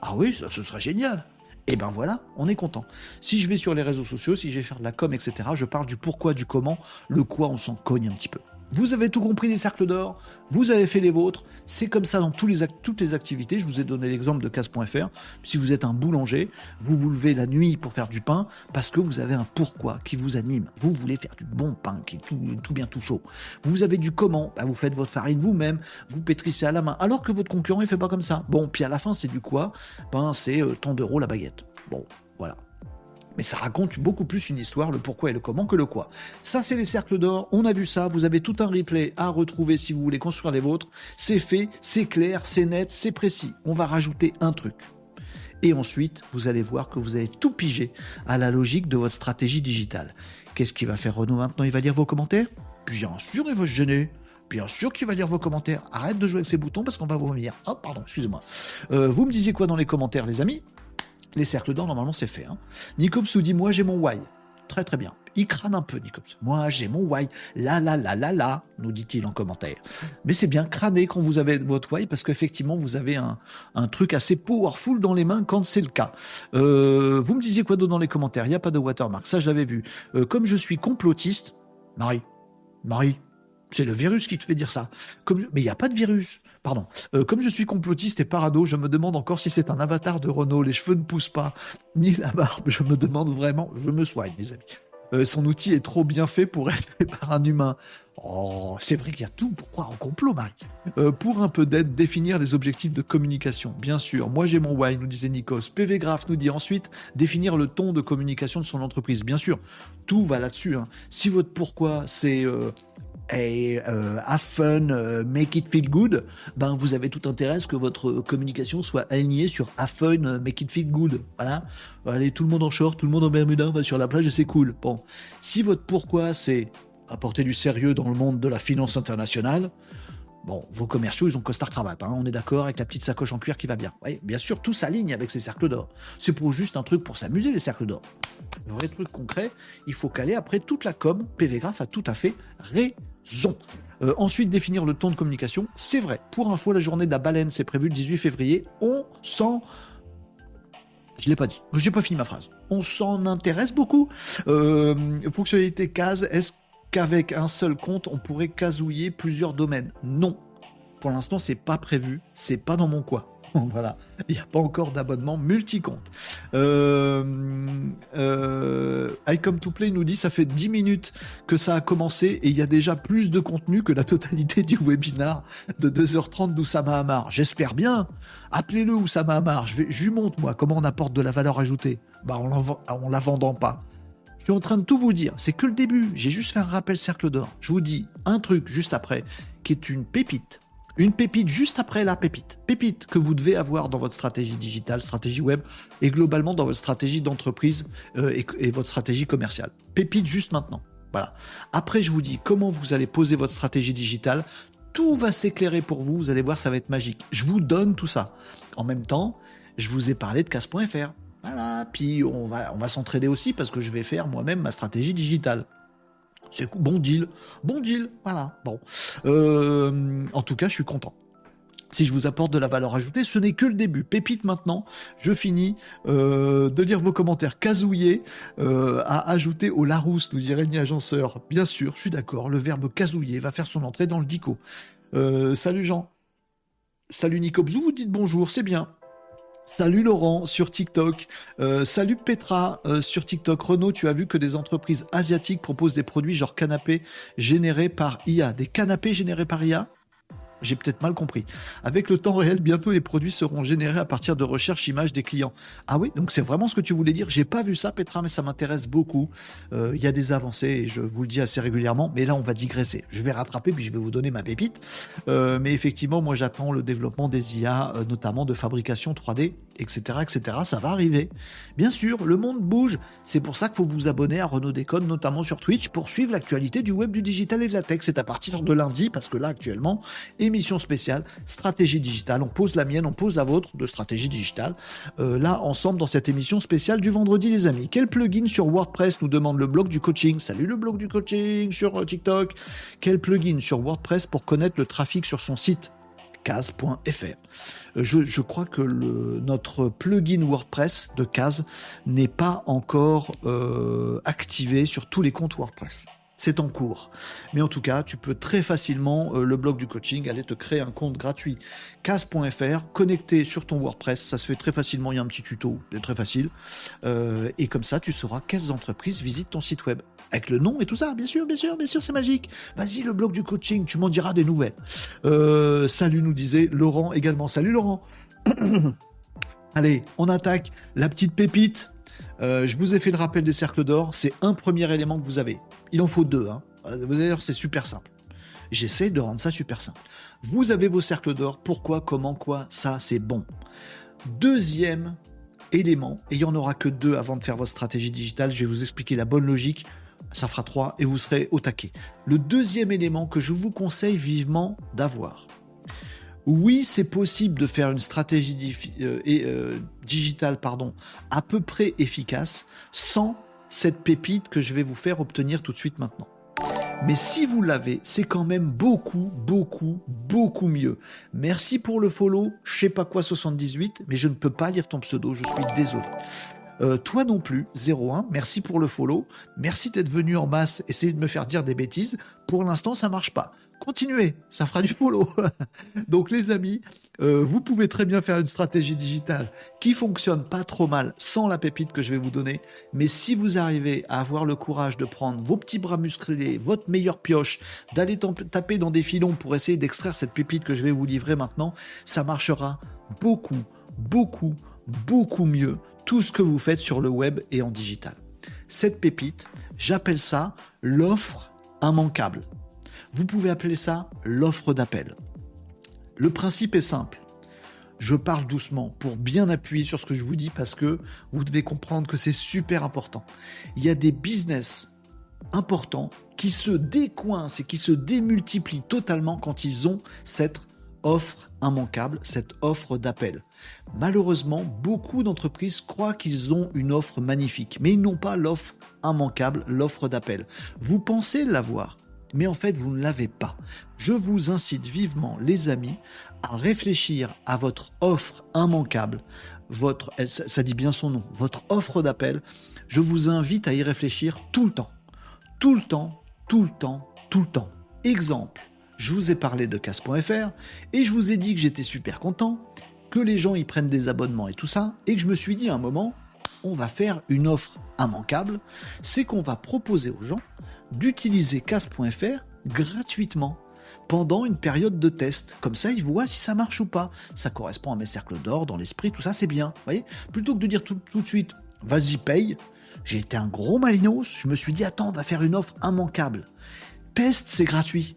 Ah oui, ça, ce serait génial. Et ben voilà, on est content. Si je vais sur les réseaux sociaux, si je vais faire de la com, etc., je parle du pourquoi, du comment, le quoi, on s'en cogne un petit peu. Vous avez tout compris des cercles d'or, vous avez fait les vôtres, c'est comme ça dans toutes les activités. Je vous ai donné l'exemple de casse.fr. Si vous êtes un boulanger, vous vous levez la nuit pour faire du pain parce que vous avez un pourquoi qui vous anime. Vous voulez faire du bon pain qui est tout, bien tout chaud. Vous avez du comment, bah, vous faites votre farine vous-même, vous pétrissez à la main, alors que votre concurrent ne fait pas comme ça. Bon, puis à la fin c'est du quoi? Ben c'est euh, tant d'euros la baguette. Bon, voilà mais ça raconte beaucoup plus une histoire, le pourquoi et le comment que le quoi. Ça, c'est les cercles d'or. On a vu ça. Vous avez tout un replay à retrouver si vous voulez construire les vôtres. C'est fait, c'est clair, c'est net, c'est précis. On va rajouter un truc. Et ensuite, vous allez voir que vous allez tout piger à la logique de votre stratégie digitale. Qu'est-ce qu'il va faire Renaud maintenant? Il va lire vos commentaires? Bien sûr, il va se gêner. Bien sûr qu'il va lire vos commentaires. Arrête de jouer avec ces boutons parce qu'on va vous revenir. Oh, pardon, excusez-moi. Euh, vous me disiez quoi dans les commentaires, les amis? Les cercles d'or, normalement, c'est fait. Hein. Nicops nous dit Moi, j'ai mon why. Très, très bien. Il crâne un peu, Nicops. Moi, j'ai mon why. La, la, la, la, la, nous dit-il en commentaire. Mais c'est bien crâner quand vous avez votre why, parce qu'effectivement, vous avez un, un, truc assez powerful dans les mains quand c'est le cas. Euh, vous me disiez quoi d'autre dans les commentaires? Il n'y a pas de watermark. Ça, je l'avais vu. Euh, comme je suis complotiste, Marie, Marie, c'est le virus qui te fait dire ça. Mais il n'y a pas de virus. Pardon. Euh, comme je suis complotiste et parano, je me demande encore si c'est un avatar de Renault. Les cheveux ne poussent pas, ni la barbe. Je me demande vraiment. Je me soigne, les amis. Euh, son outil est trop bien fait pour être fait par un humain. Oh, c'est vrai qu'il y a tout pourquoi en complot, Marie. Euh, pour un peu d'aide, définir des objectifs de communication. Bien sûr, moi j'ai mon why, nous disait Nikos. PV Graph nous dit ensuite définir le ton de communication de son entreprise. Bien sûr, tout va là-dessus. Hein. Si votre pourquoi c'est et euh, have fun, euh, make it feel good, ben vous avez tout intérêt à ce que votre communication soit alignée sur have fun, euh, make it feel good. Voilà. Allez, tout le monde en short, tout le monde en bermuda, va sur la plage et c'est cool. Bon. Si votre pourquoi c'est apporter du sérieux dans le monde de la finance internationale, Bon, vos commerciaux, ils ont costard cravate, hein, on est d'accord, avec la petite sacoche en cuir qui va bien. Oui, bien sûr, tout s'aligne avec ces cercles d'or. C'est pour juste un truc pour s'amuser, les cercles d'or. Vrai truc concret, il faut caler après toute la com. PV Graph a tout à fait raison. Euh, ensuite, définir le ton de communication. C'est vrai. Pour info, la journée de la baleine, c'est prévu le 18 février. On s'en je l'ai pas dit. Je n'ai pas fini ma phrase. On s'en intéresse beaucoup. Euh, fonctionnalité case, est-ce qu'avec un seul compte, on pourrait casouiller plusieurs domaines? Non. Pour l'instant, c'est pas prévu. C'est pas dans mon coin. voilà, il n'y a pas encore d'abonnement multi-compte. Euh, euh, I Come to Play nous dit ça fait 10 minutes que ça a commencé et il y a déjà plus de contenu que la totalité du webinar de 2h30 d'Oussama Hamar. J'espère bien. Appelez-le Oussama Hamar. Je, vais, je lui montre moi comment on apporte de la valeur ajoutée. Bah on la vendant pas. Je suis en train de tout vous dire. C'est que le début. J'ai juste fait un rappel cercle d'or. Je vous dis un truc juste après qui est une pépite Une pépite juste après la pépite. Pépite que vous devez avoir dans votre stratégie digitale, stratégie web et globalement dans votre stratégie d'entreprise euh, et, votre stratégie commerciale. Pépite juste maintenant. Voilà. Après, je vous dis comment vous allez poser votre stratégie digitale. Tout va s'éclairer pour vous. Vous allez voir, ça va être magique. Je vous donne tout ça. En même temps, je vous ai parlé de casse.fr. Voilà. Puis on va, on va s'entraider aussi parce que je vais faire moi-même ma stratégie digitale. C'est bon deal, bon deal, voilà. Bon, euh, en tout cas, je suis content. Si je vous apporte de la valeur ajoutée, ce n'est que le début. Pépite maintenant, je finis euh, de lire vos commentaires. Casouiller euh, ajouté au Larousse, nous dirait ni agenceur. Bien sûr, je suis d'accord, le verbe casouiller va faire son entrée dans le dico. salut Jean. Salut Nico vous dites bonjour, c'est bien. Salut Laurent sur TikTok. Euh, salut Petra euh, sur TikTok. Renaud, tu as vu que des entreprises asiatiques proposent des produits genre canapés générés par IA. Des canapés générés par IA j'ai peut-être mal compris. Avec le temps réel, bientôt les produits seront générés à partir de recherches images des clients. Ah oui, donc c'est vraiment ce que tu voulais dire. J'ai pas vu ça, Petra, mais ça m'intéresse beaucoup. Euh, il y a des avancées je vous le dis assez régulièrement. Mais là, on va digresser. Je vais rattraper puis je vais vous donner ma pépite. Euh, mais effectivement, moi, j'attends le développement des IA, euh, notamment de fabrication 3D, etc., etc. Ça va arriver. Bien sûr, le monde bouge. C'est pour ça qu'il faut vous abonner à Renault Décode, notamment sur Twitch, pour suivre l'actualité du web, du digital et de la tech. C'est à partir de lundi, parce que là, actuellement, émission spéciale, stratégie digitale. On pose la mienne, on pose la vôtre de stratégie digitale. Euh, là, ensemble, dans cette émission spéciale du vendredi, les amis. Quel plugin sur WordPress nous demande le blog du coaching Salut le blog du coaching sur euh, TikTok. Quel plugin sur WordPress pour connaître le trafic sur son site case.fr. Euh, je, crois que notre plugin WordPress de case n'est pas encore activé sur tous les comptes WordPress c'est en cours. Mais en tout cas, tu peux très facilement, euh, le blog du coaching, aller te créer un compte gratuit case.fr, connecté sur ton WordPress, ça se fait très facilement, il y a un petit tuto, c'est très facile. Euh, et comme ça, tu sauras quelles entreprises visitent ton site web. Avec le nom et tout ça, bien sûr, bien sûr, bien sûr, c'est magique. Vas-y, le blog du coaching, tu m'en diras des nouvelles. Euh, salut, nous disait Laurent également. Salut Laurent. Allez, on attaque la petite pépite. Je vous ai fait le rappel des cercles d'or. C'est un premier élément que vous avez. Il en faut deux. Hein. Vous allez voir, c'est super simple. J'essaie de rendre ça super simple. Vous avez vos cercles d'or. Pourquoi, comment, quoi Ça, c'est bon. Deuxième élément, et il n'y en aura que deux avant de faire votre stratégie digitale. Je vais vous expliquer la bonne logique. Ça fera trois et vous serez au taquet. Le deuxième élément que je vous conseille vivement d'avoir. Oui, c'est possible de faire une stratégie euh, euh, digitale pardon, à peu près efficace sans cette pépite que je vais vous faire obtenir tout de suite maintenant. Mais si vous l'avez, c'est quand même beaucoup, beaucoup, beaucoup mieux. Merci pour le follow, je sais pas quoi 78, mais je ne peux pas lire ton pseudo, je suis désolé. Euh, toi non plus, 01, merci pour le follow, merci d'être venu en masse essayer de me faire dire des bêtises. Pour l'instant, ça marche pas continuez, ça fera du follow. Donc les amis, euh, vous pouvez très bien faire une stratégie digitale qui fonctionne pas trop mal sans la pépite que je vais vous donner. Mais si vous arrivez à avoir le courage de prendre vos petits bras musclés, votre meilleure pioche, d'aller taper dans des filons pour essayer d'extraire cette pépite que je vais vous livrer maintenant, ça marchera beaucoup, beaucoup, beaucoup mieux tout ce que vous faites sur le web et en digital. Cette pépite, j'appelle ça l'offre immanquable. Vous pouvez appeler ça l'offre d'appel. Le principe est simple. Je parle doucement pour bien appuyer sur ce que je vous dis parce que vous devez comprendre que c'est super important. Il y a des business importants qui se décoincent et qui se démultiplient totalement quand ils ont cette offre immanquable, cette offre d'appel. Malheureusement, beaucoup d'entreprises croient qu'ils ont une offre magnifique, mais ils n'ont pas l'offre immanquable, l'offre d'appel. Vous pensez l'avoir, mais en fait vous ne l'avez pas. Je vous incite vivement, les amis, à réfléchir à votre offre immanquable, ça dit bien son nom, votre offre d'appel. Je vous invite à y réfléchir tout le temps, tout le temps, tout le temps, tout le temps. Exemple, je vous ai parlé de casse.fr et je vous ai dit que j'étais super content, que les gens y prennent des abonnements et tout ça, et que je me suis dit à un moment, on va faire une offre immanquable, c'est qu'on va proposer aux gens d'utiliser casse.fr gratuitement pendant une période de test. Comme ça, ils voient si ça marche ou pas. Ça correspond à mes cercles d'or, dans l'esprit, tout ça, c'est bien. Voyez? Plutôt que de dire tout, de suite, vas-y, paye, j'ai été un gros malinos, je me suis dit, attends, on va faire une offre immanquable. Test, c'est gratuit.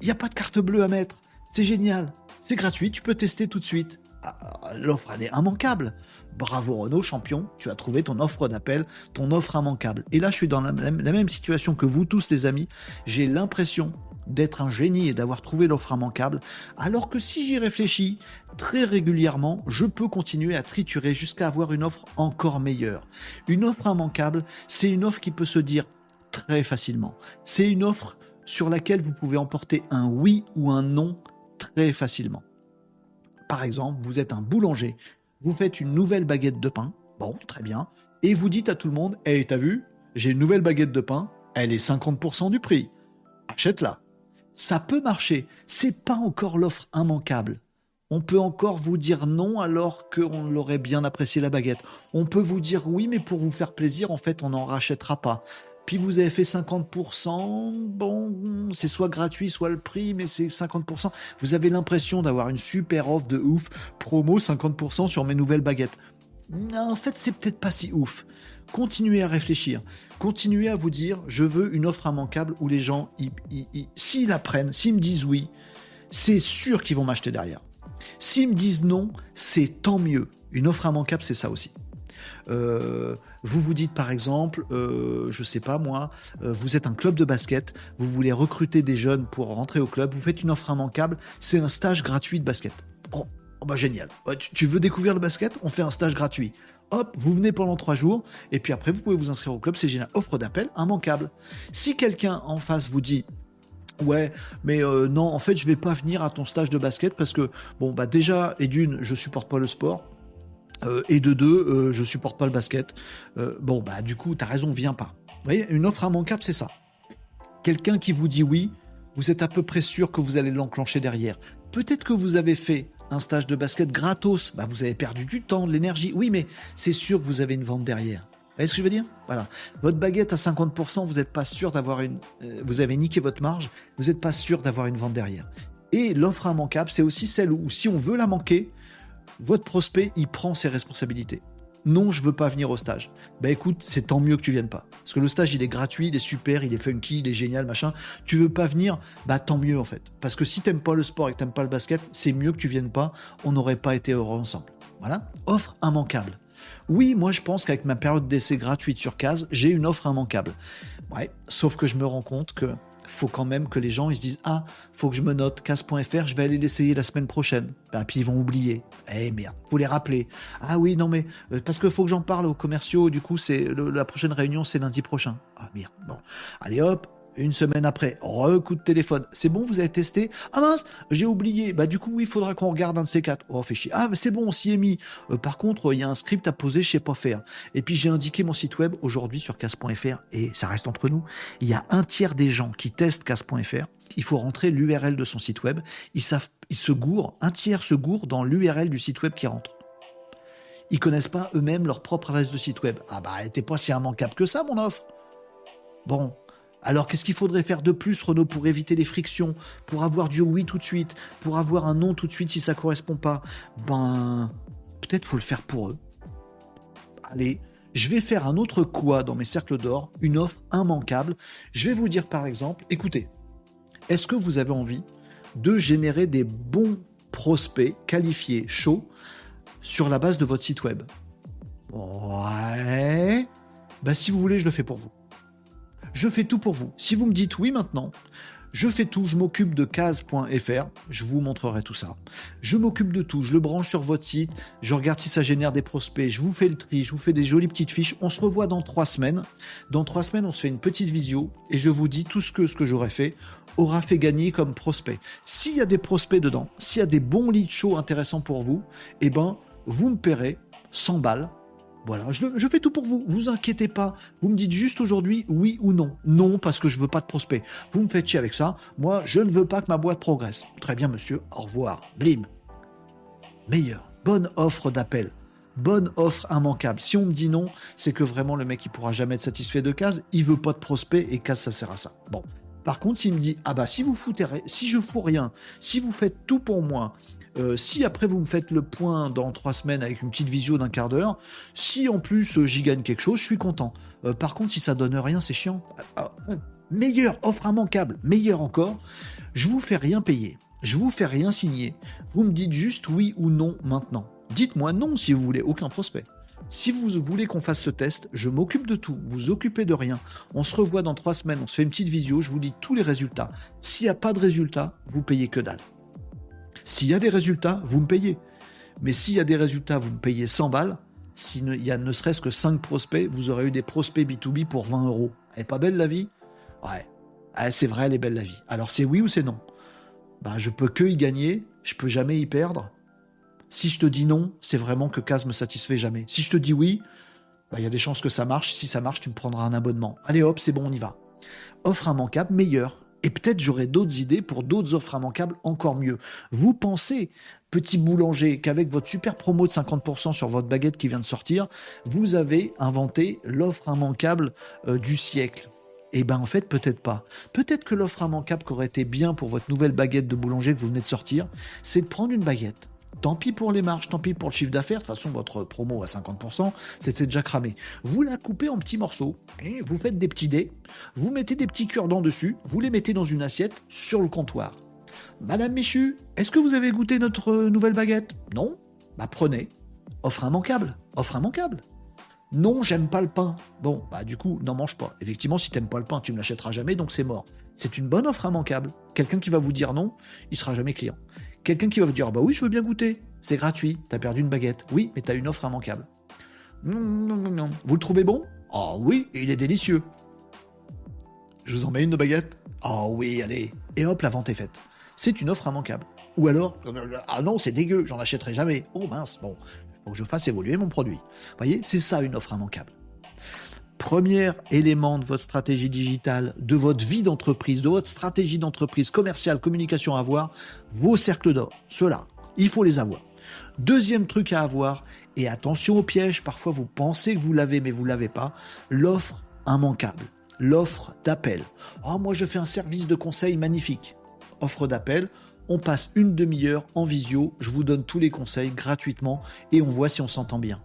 Il n'y a pas de carte bleue à mettre. C'est génial. C'est gratuit, tu peux tester tout de suite. Ah, l'offre, elle est immanquable. Bravo Renault, champion, tu as trouvé ton offre d'appel, ton offre immanquable. Et là, je suis dans la même, situation que vous tous, les amis. J'ai l'impression d'être un génie et d'avoir trouvé l'offre immanquable, alors que si j'y réfléchis très régulièrement, je peux continuer à triturer jusqu'à avoir une offre encore meilleure. Une offre immanquable, c'est une offre qui peut se dire très facilement. C'est une offre sur laquelle vous pouvez emporter un oui ou un non très facilement. Par exemple, vous êtes un boulanger, vous faites une nouvelle baguette de pain, bon, très bien, et vous dites à tout le monde, hé, t'as vu, j'ai une nouvelle baguette de pain, elle est 50% du prix, achète-la. Ça peut marcher, c'est pas encore l'offre immanquable. On peut encore vous dire non alors qu'on l'aurait bien apprécié la baguette. On peut vous dire oui, mais pour vous faire plaisir, en fait, on n'en rachètera pas. Puis vous avez fait 50%, bon, c'est soit gratuit, soit le prix, mais c'est 50%. Vous avez l'impression d'avoir une super offre de ouf, promo 50% sur mes nouvelles baguettes. En fait, c'est peut-être pas si ouf. Continuez à réfléchir. Continuez à vous dire, je veux une offre immanquable où les gens, s'ils la prennent, s'ils me disent oui, c'est sûr qu'ils vont m'acheter derrière. S'ils me disent non, c'est tant mieux. Une offre immanquable, c'est ça aussi. Euh, vous vous dites par exemple, euh, je sais pas moi, euh, vous êtes un club de basket, vous voulez recruter des jeunes pour rentrer au club, vous faites une offre immanquable, c'est un stage gratuit de basket. Oh, oh bah génial. Tu, veux découvrir le basket? On fait un stage gratuit. Hop, vous venez pendant trois jours, et puis après vous pouvez vous inscrire au club, c'est génial. Offre d'appel immanquable. Si quelqu'un en face vous dit, Ouais, mais non, en fait, je vais pas venir à ton stage de basket parce que, bon, bah déjà, et d'une, je supporte pas le sport. Euh, et de deux, euh, je supporte pas le basket. Euh, bon, bah du coup, t'as raison, viens pas. Vous voyez, une offre immanquable, c'est ça. Quelqu'un qui vous dit oui, vous êtes à peu près sûr que vous allez l'enclencher derrière. Peut-être que vous avez fait un stage de basket gratos, bah vous avez perdu du temps, de l'énergie. Oui, mais c'est sûr que vous avez une vente derrière. Vous voyez ce que je veux dire? Voilà. Votre baguette à 50%, vous n'êtes pas sûr d'avoir une. vous avez niqué votre marge, vous n'êtes pas sûr d'avoir une vente derrière. Et l'offre immanquable, c'est aussi celle où, si on veut la manquer, votre prospect, il prend ses responsabilités. Non, je veux pas venir au stage. Bah écoute, c'est tant mieux que tu viennes pas. Parce que le stage, il est gratuit, il est super, il est funky, il est génial, machin. Tu veux pas venir, bah tant mieux en fait. Parce que si t'aimes pas le sport et que t'aimes pas le basket, c'est mieux que tu viennes pas. On n'aurait pas été heureux ensemble. Voilà. Offre immanquable. Oui, moi je pense qu'avec ma période d'essai gratuite sur case, j'ai une offre immanquable. Ouais, sauf que je me rends compte que faut quand même que les gens ils se disent ah faut que je me note casse.fr je vais aller l'essayer la semaine prochaine. Bah, puis ils vont oublier. Eh merde faut les rappeler. Ah oui non mais euh, parce que faut que j'en parle aux commerciaux du coup c'est la prochaine réunion c'est lundi prochain. Ah merde bon. Allez hop une semaine après, recoup de téléphone. C'est bon, vous avez testé? Ah mince, j'ai oublié. Bah du coup, il faudra qu'on regarde un de ces quatre. Oh, fait chier. Ah, mais c'est bon, on s'y est mis. Euh, par contre, il y a un script à poser, je sais pas faire. Et puis j'ai indiqué mon site web aujourd'hui sur casse.fr et ça reste entre nous. Il y a un tiers des gens qui testent casse.fr. Il faut rentrer l'URL de son site web. Ils savent, ils se gourent, un tiers se gourent dans l'URL du site web qui rentre. Ils connaissent pas eux-mêmes leur propre adresse de site web. Ah bah, elle pas si immanquable que ça, mon offre. Bon, alors qu'est-ce qu'il faudrait faire de plus, Renault, pour éviter les frictions, pour avoir du oui tout de suite, pour avoir un non tout de suite si ça correspond pas? Ben, peut-être faut le faire pour eux. Allez, je vais faire un autre quoi dans mes cercles d'or, une offre immanquable. Je vais vous dire par exemple, écoutez, est-ce que vous avez envie de générer des bons prospects qualifiés chauds sur la base de votre site web? Ouais. Ben, si vous voulez, je le fais pour vous je fais tout pour vous. Si vous me dites oui maintenant, je fais tout, je m'occupe de case.fr, je vous montrerai tout ça. Je m'occupe de tout, je le branche sur votre site, je regarde si ça génère des prospects, je vous fais le tri, je vous fais des jolies petites fiches. On se revoit dans trois semaines. Dans trois semaines, on se fait une petite visio et je vous dis tout ce que ce que j'aurais fait aura fait gagner comme prospect. S'il y a des prospects dedans, s'il y a des bons leads chauds intéressants pour vous, eh ben, vous me paierez 100 balles voilà, je, fais tout pour vous. Vous inquiétez pas. Vous me dites juste aujourd'hui oui ou non. Non parce que je veux pas de prospect. Vous me faites chier avec ça. Moi, je ne veux pas que ma boîte progresse. Très bien, monsieur. Au revoir. Blim. Meilleur. Bonne offre d'appel. Bonne offre immanquable. Si on me dit non, c'est que vraiment le mec il pourra jamais être satisfait de case. Il veut pas de prospect et case ça sert à ça. Bon. Par contre, s'il me dit ah bah si vous foutez, si je fous rien, si vous faites tout pour moi, euh, si après vous me faites le point dans trois semaines avec une petite visio d'un quart d'heure, si en plus euh, j'y gagne quelque chose, je suis content. Euh, par contre, si ça donne rien, c'est chiant. Ah, ah, meilleure offre immanquable, meilleur encore, je vous fais rien payer. Je vous fais rien signer. Vous me dites juste oui ou non maintenant. Dites-moi non si vous voulez, aucun prospect. Si vous voulez qu'on fasse ce test, je m'occupe de tout, vous occupez de rien. On se revoit dans trois semaines, on se fait une petite visio, je vous dis tous les résultats. S'il n'y a pas de résultats, vous payez que dalle. S'il y a des résultats, vous me payez. Mais s'il y a des résultats, vous me payez 100 balles. S'il y a ne serait-ce que 5 prospects, vous aurez eu des prospects B2B pour 20 euros. Elle est pas belle la vie? Ouais. c'est vrai, elle est belle la vie. Alors c'est oui ou c'est non? Bah je peux que y gagner, je peux jamais y perdre. Si je te dis non, c'est vraiment que Kaz me satisfait jamais. Si je te dis oui, bah, il y a des chances que ça marche. Si ça marche, tu me prendras un abonnement. Allez hop, c'est bon, on y va. Offre immanquable, meilleur. Et peut-être j'aurai d'autres idées pour d'autres offres immanquables encore mieux. Vous pensez, petit boulanger, qu'avec votre super promo de 50% sur votre baguette qui vient de sortir, vous avez inventé l'offre immanquable euh, du siècle? Eh bien en fait peut-être pas. Peut-être que l'offre immanquable qui aurait été bien pour votre nouvelle baguette de boulanger que vous venez de sortir, c'est de prendre une baguette, Tant pis pour les marges, tant pis pour le chiffre d'affaires. De toute façon, votre promo à 50%, c'était déjà cramé. Vous la coupez en petits morceaux, et vous faites des petits dés, vous mettez des petits cure-dents dessus, vous les mettez dans une assiette sur le comptoir. Madame Michu, est-ce que vous avez goûté notre nouvelle baguette? Non Bah prenez. Offre immanquable. Offre immanquable. Non, j'aime pas le pain. Bon, bah du coup, n'en mange pas. Effectivement, si t'aimes pas le pain, tu me l'achèteras jamais, donc c'est mort. C'est une bonne offre immanquable. Quelqu'un qui va vous dire non, il sera jamais client. Quelqu'un qui va vous dire Bah oui, je veux bien goûter. C'est gratuit. T'as perdu une baguette. Oui, mais t'as une offre immanquable. Non, non, non. Vous le trouvez bon? Oh oui, il est délicieux. Je vous en mets une de baguette Oh oui, allez. Et hop, la vente est faite. C'est une offre immanquable. Ou alors, ah non, c'est dégueu, j'en achèterai jamais. Oh mince, bon, faut que je fasse évoluer mon produit. Vous voyez, c'est ça une offre immanquable. Premier élément de votre stratégie digitale, de votre vie d'entreprise, de votre stratégie d'entreprise commerciale, communication à avoir, vos cercles d'or. Ceux-là, il faut les avoir. Deuxième truc à avoir, et attention au piège, parfois vous pensez que vous l'avez mais vous ne l'avez pas, l'offre immanquable, l'offre d'appel. Oh, moi je fais un service de conseil magnifique. Offre d'appel, on passe une demi-heure en visio, je vous donne tous les conseils gratuitement et on voit si on s'entend bien.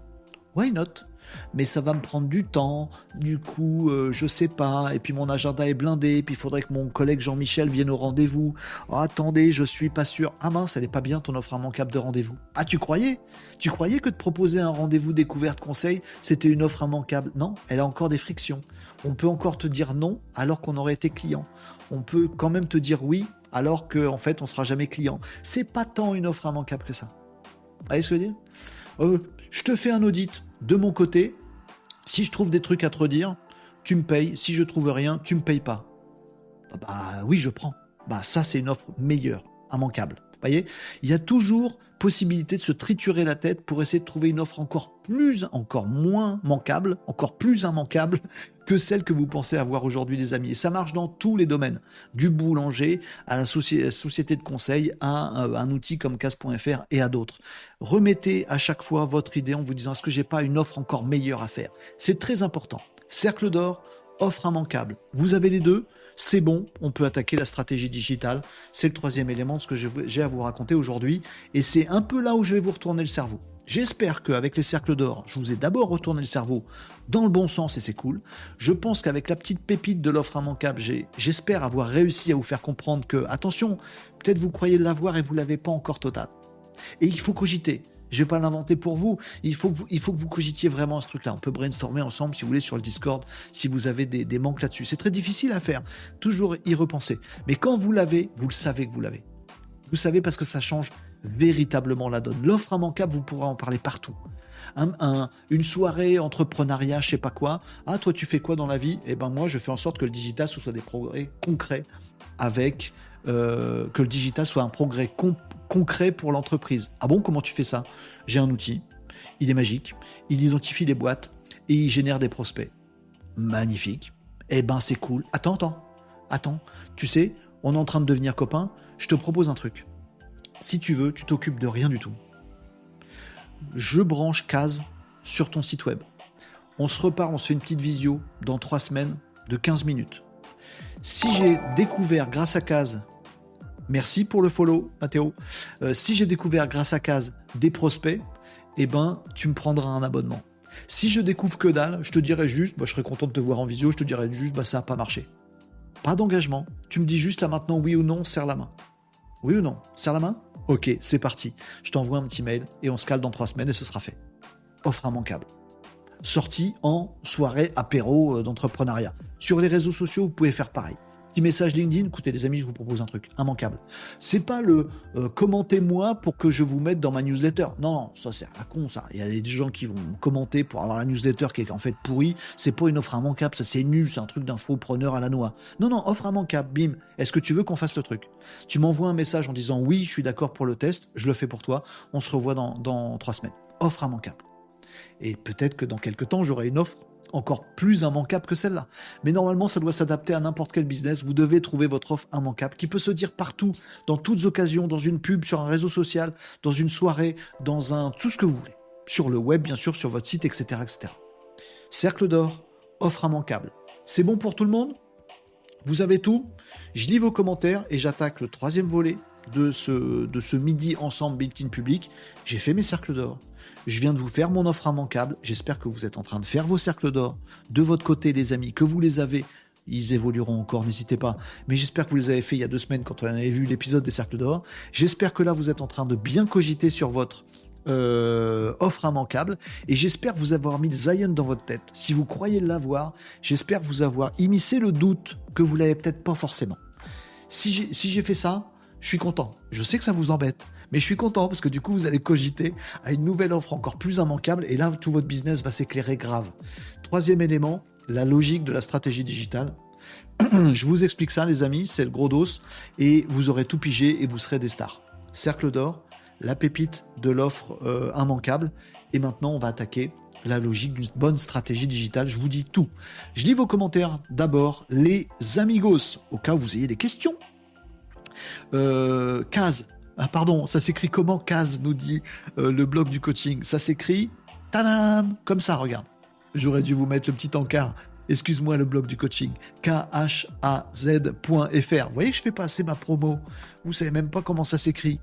Why not? Mais ça va me prendre du temps. Du coup, euh, je sais pas. Et puis mon agenda est blindé. puis il faudrait que mon collègue Jean-Michel vienne au rendez-vous. Oh, attendez, je suis pas sûr. Ah mince, elle est pas bien ton offre immanquable de rendez-vous. Ah, tu croyais? Tu croyais que de proposer un rendez-vous découverte conseil, c'était une offre immanquable? Non, elle a encore des frictions. On peut encore te dire non alors qu'on aurait été client. On peut quand même te dire oui alors qu'en en fait on sera jamais client. C'est pas tant une offre immanquable que ça. Vous voyez ce que je veux dire? Euh, Je te fais un audit de mon côté, si je trouve des trucs à te redire, tu me payes. Si je trouve rien, tu me payes pas. Bah, bah oui, je prends. Bah ça, c'est une offre meilleure, immanquable. Voyez Il y a toujours possibilité de se triturer la tête pour essayer de trouver une offre encore plus, encore moins manquable, encore plus immanquable que celle que vous pensez avoir aujourd'hui, des amis. Et ça marche dans tous les domaines, du boulanger à la société de conseil, à un, outil comme casse.fr et à d'autres. Remettez à chaque fois votre idée en vous disant est-ce que j'ai pas une offre encore meilleure à faire? C'est très important. Cercle d'or, offre immanquable. Vous avez les deux c'est bon, on peut attaquer la stratégie digitale. C'est le troisième élément de ce que j'ai à vous raconter aujourd'hui. Et c'est un peu là où je vais vous retourner le cerveau. J'espère qu'avec les cercles d'or, je vous ai d'abord retourné le cerveau dans le bon sens et c'est cool. Je pense qu'avec la petite pépite de l'offre immanquable, j'espère avoir réussi à vous faire comprendre que, attention, peut-être vous croyez l'avoir et vous l'avez pas encore total. Et il faut cogiter. Je vais pas l'inventer pour vous. Il faut, que vous. cogitiez vraiment ce truc-là. On peut brainstormer ensemble si vous voulez sur le Discord, si vous avez des, manques là-dessus. C'est très difficile à faire. Toujours y repenser. Mais quand vous l'avez, vous le savez que vous l'avez. Vous savez parce que ça change véritablement la donne. L'offre immanquable, vous pourrez en parler partout. Un, une soirée entrepreneuriat, je sais pas quoi. Ah, toi, tu fais quoi dans la vie? Eh ben moi, je fais en sorte que le digital soit des progrès concrets avec euh, que le digital soit un progrès concret pour l'entreprise. Ah bon, comment tu fais ça? J'ai un outil, il est magique, il identifie les boîtes et il génère des prospects. Magnifique. Eh ben c'est cool. Attends, attends, attends. Tu sais, on est en train de devenir copains. Je te propose un truc. Si tu veux, tu t'occupes de rien du tout. Je branche Case sur ton site web. On se repart, on se fait une petite visio dans trois semaines de 15 minutes. Si j'ai découvert grâce à Case, merci pour le follow, Mathéo. Euh, si j'ai découvert grâce à Case des prospects, eh ben, tu me prendras un abonnement. Si je découvre que dalle, je te dirais juste, bah, je serais content de te voir en visio, je te dirais juste, bah, ça n'a pas marché. Pas d'engagement. Tu me dis juste là maintenant oui ou non, serre la main. Oui ou non Serre la main? Ok, c'est parti. Je t'envoie un petit mail et on se cale dans trois semaines et ce sera fait. Offre immanquable. Sortie en soirée apéro euh, d'entrepreneuriat. Sur les réseaux sociaux, vous pouvez faire pareil. Petit message LinkedIn, écoutez les amis, je vous propose un truc, immanquable. C'est pas le euh, commentez-moi pour que je vous mette dans ma newsletter. Non, non, ça c'est à con ça. Il y a des gens qui vont commenter pour avoir la newsletter qui est en fait pourrie. C'est pas une offre immanquable, ça c'est nul, c'est un truc d'infopreneur à la noix. Non, non, offre immanquable, bim. Est-ce que tu veux qu'on fasse le truc? Tu m'envoies un message en disant oui, je suis d'accord pour le test, je le fais pour toi, on se revoit dans, dans trois semaines. Offre immanquable. Et peut-être que dans quelques temps, j'aurai une offre encore plus immanquable que celle-là. Mais normalement, ça doit s'adapter à n'importe quel business. Vous devez trouver votre offre immanquable qui peut se dire partout, dans toutes occasions, dans une pub, sur un réseau social, dans une soirée, dans un tout ce que vous voulez. Sur le web, bien sûr, sur votre site, etc. etc. Cercle d'or, offre immanquable. C'est bon pour tout le monde? Vous avez tout? Je lis vos commentaires et j'attaque le troisième volet de ce, de ce midi ensemble built-in public. J'ai fait mes cercles d'or. Je viens de vous faire mon offre immanquable. J'espère que vous êtes en train de faire vos cercles d'or. De votre côté, les amis, que vous les avez. Ils évolueront encore, n'hésitez pas. Mais j'espère que vous les avez fait il y a deux semaines quand on avait vu l'épisode des cercles d'or. J'espère que là, vous êtes en train de bien cogiter sur votre euh, offre immanquable. Et j'espère vous avoir mis le Zion dans votre tête. Si vous croyez l'avoir, j'espère vous avoir immiscé le doute que vous l'avez peut-être pas forcément. Si j'ai fait ça, je suis content. Je sais que ça vous embête. Mais je suis content parce que du coup, vous allez cogiter à une nouvelle offre encore plus immanquable et là, tout votre business va s'éclairer grave. Troisième élément, la logique de la stratégie digitale. je vous explique ça, les amis, c'est le gros dos et vous aurez tout pigé et vous serez des stars. Cercle d'or, la pépite de l'offre euh, immanquable. Et maintenant, on va attaquer la logique d'une bonne stratégie digitale. Je vous dis tout. Je lis vos commentaires d'abord, les amigos, au cas où vous ayez des questions. Euh, Kaz, ah pardon, ça s'écrit comment Kaz nous dit euh, le blog du coaching? Ça s'écrit tadam comme ça, regarde. J'aurais dû vous mettre le petit encart. Excuse-moi le blog du coaching. K-H-A-Z.fr. Vous voyez que je fais passer ma promo. Vous savez même pas comment ça s'écrit.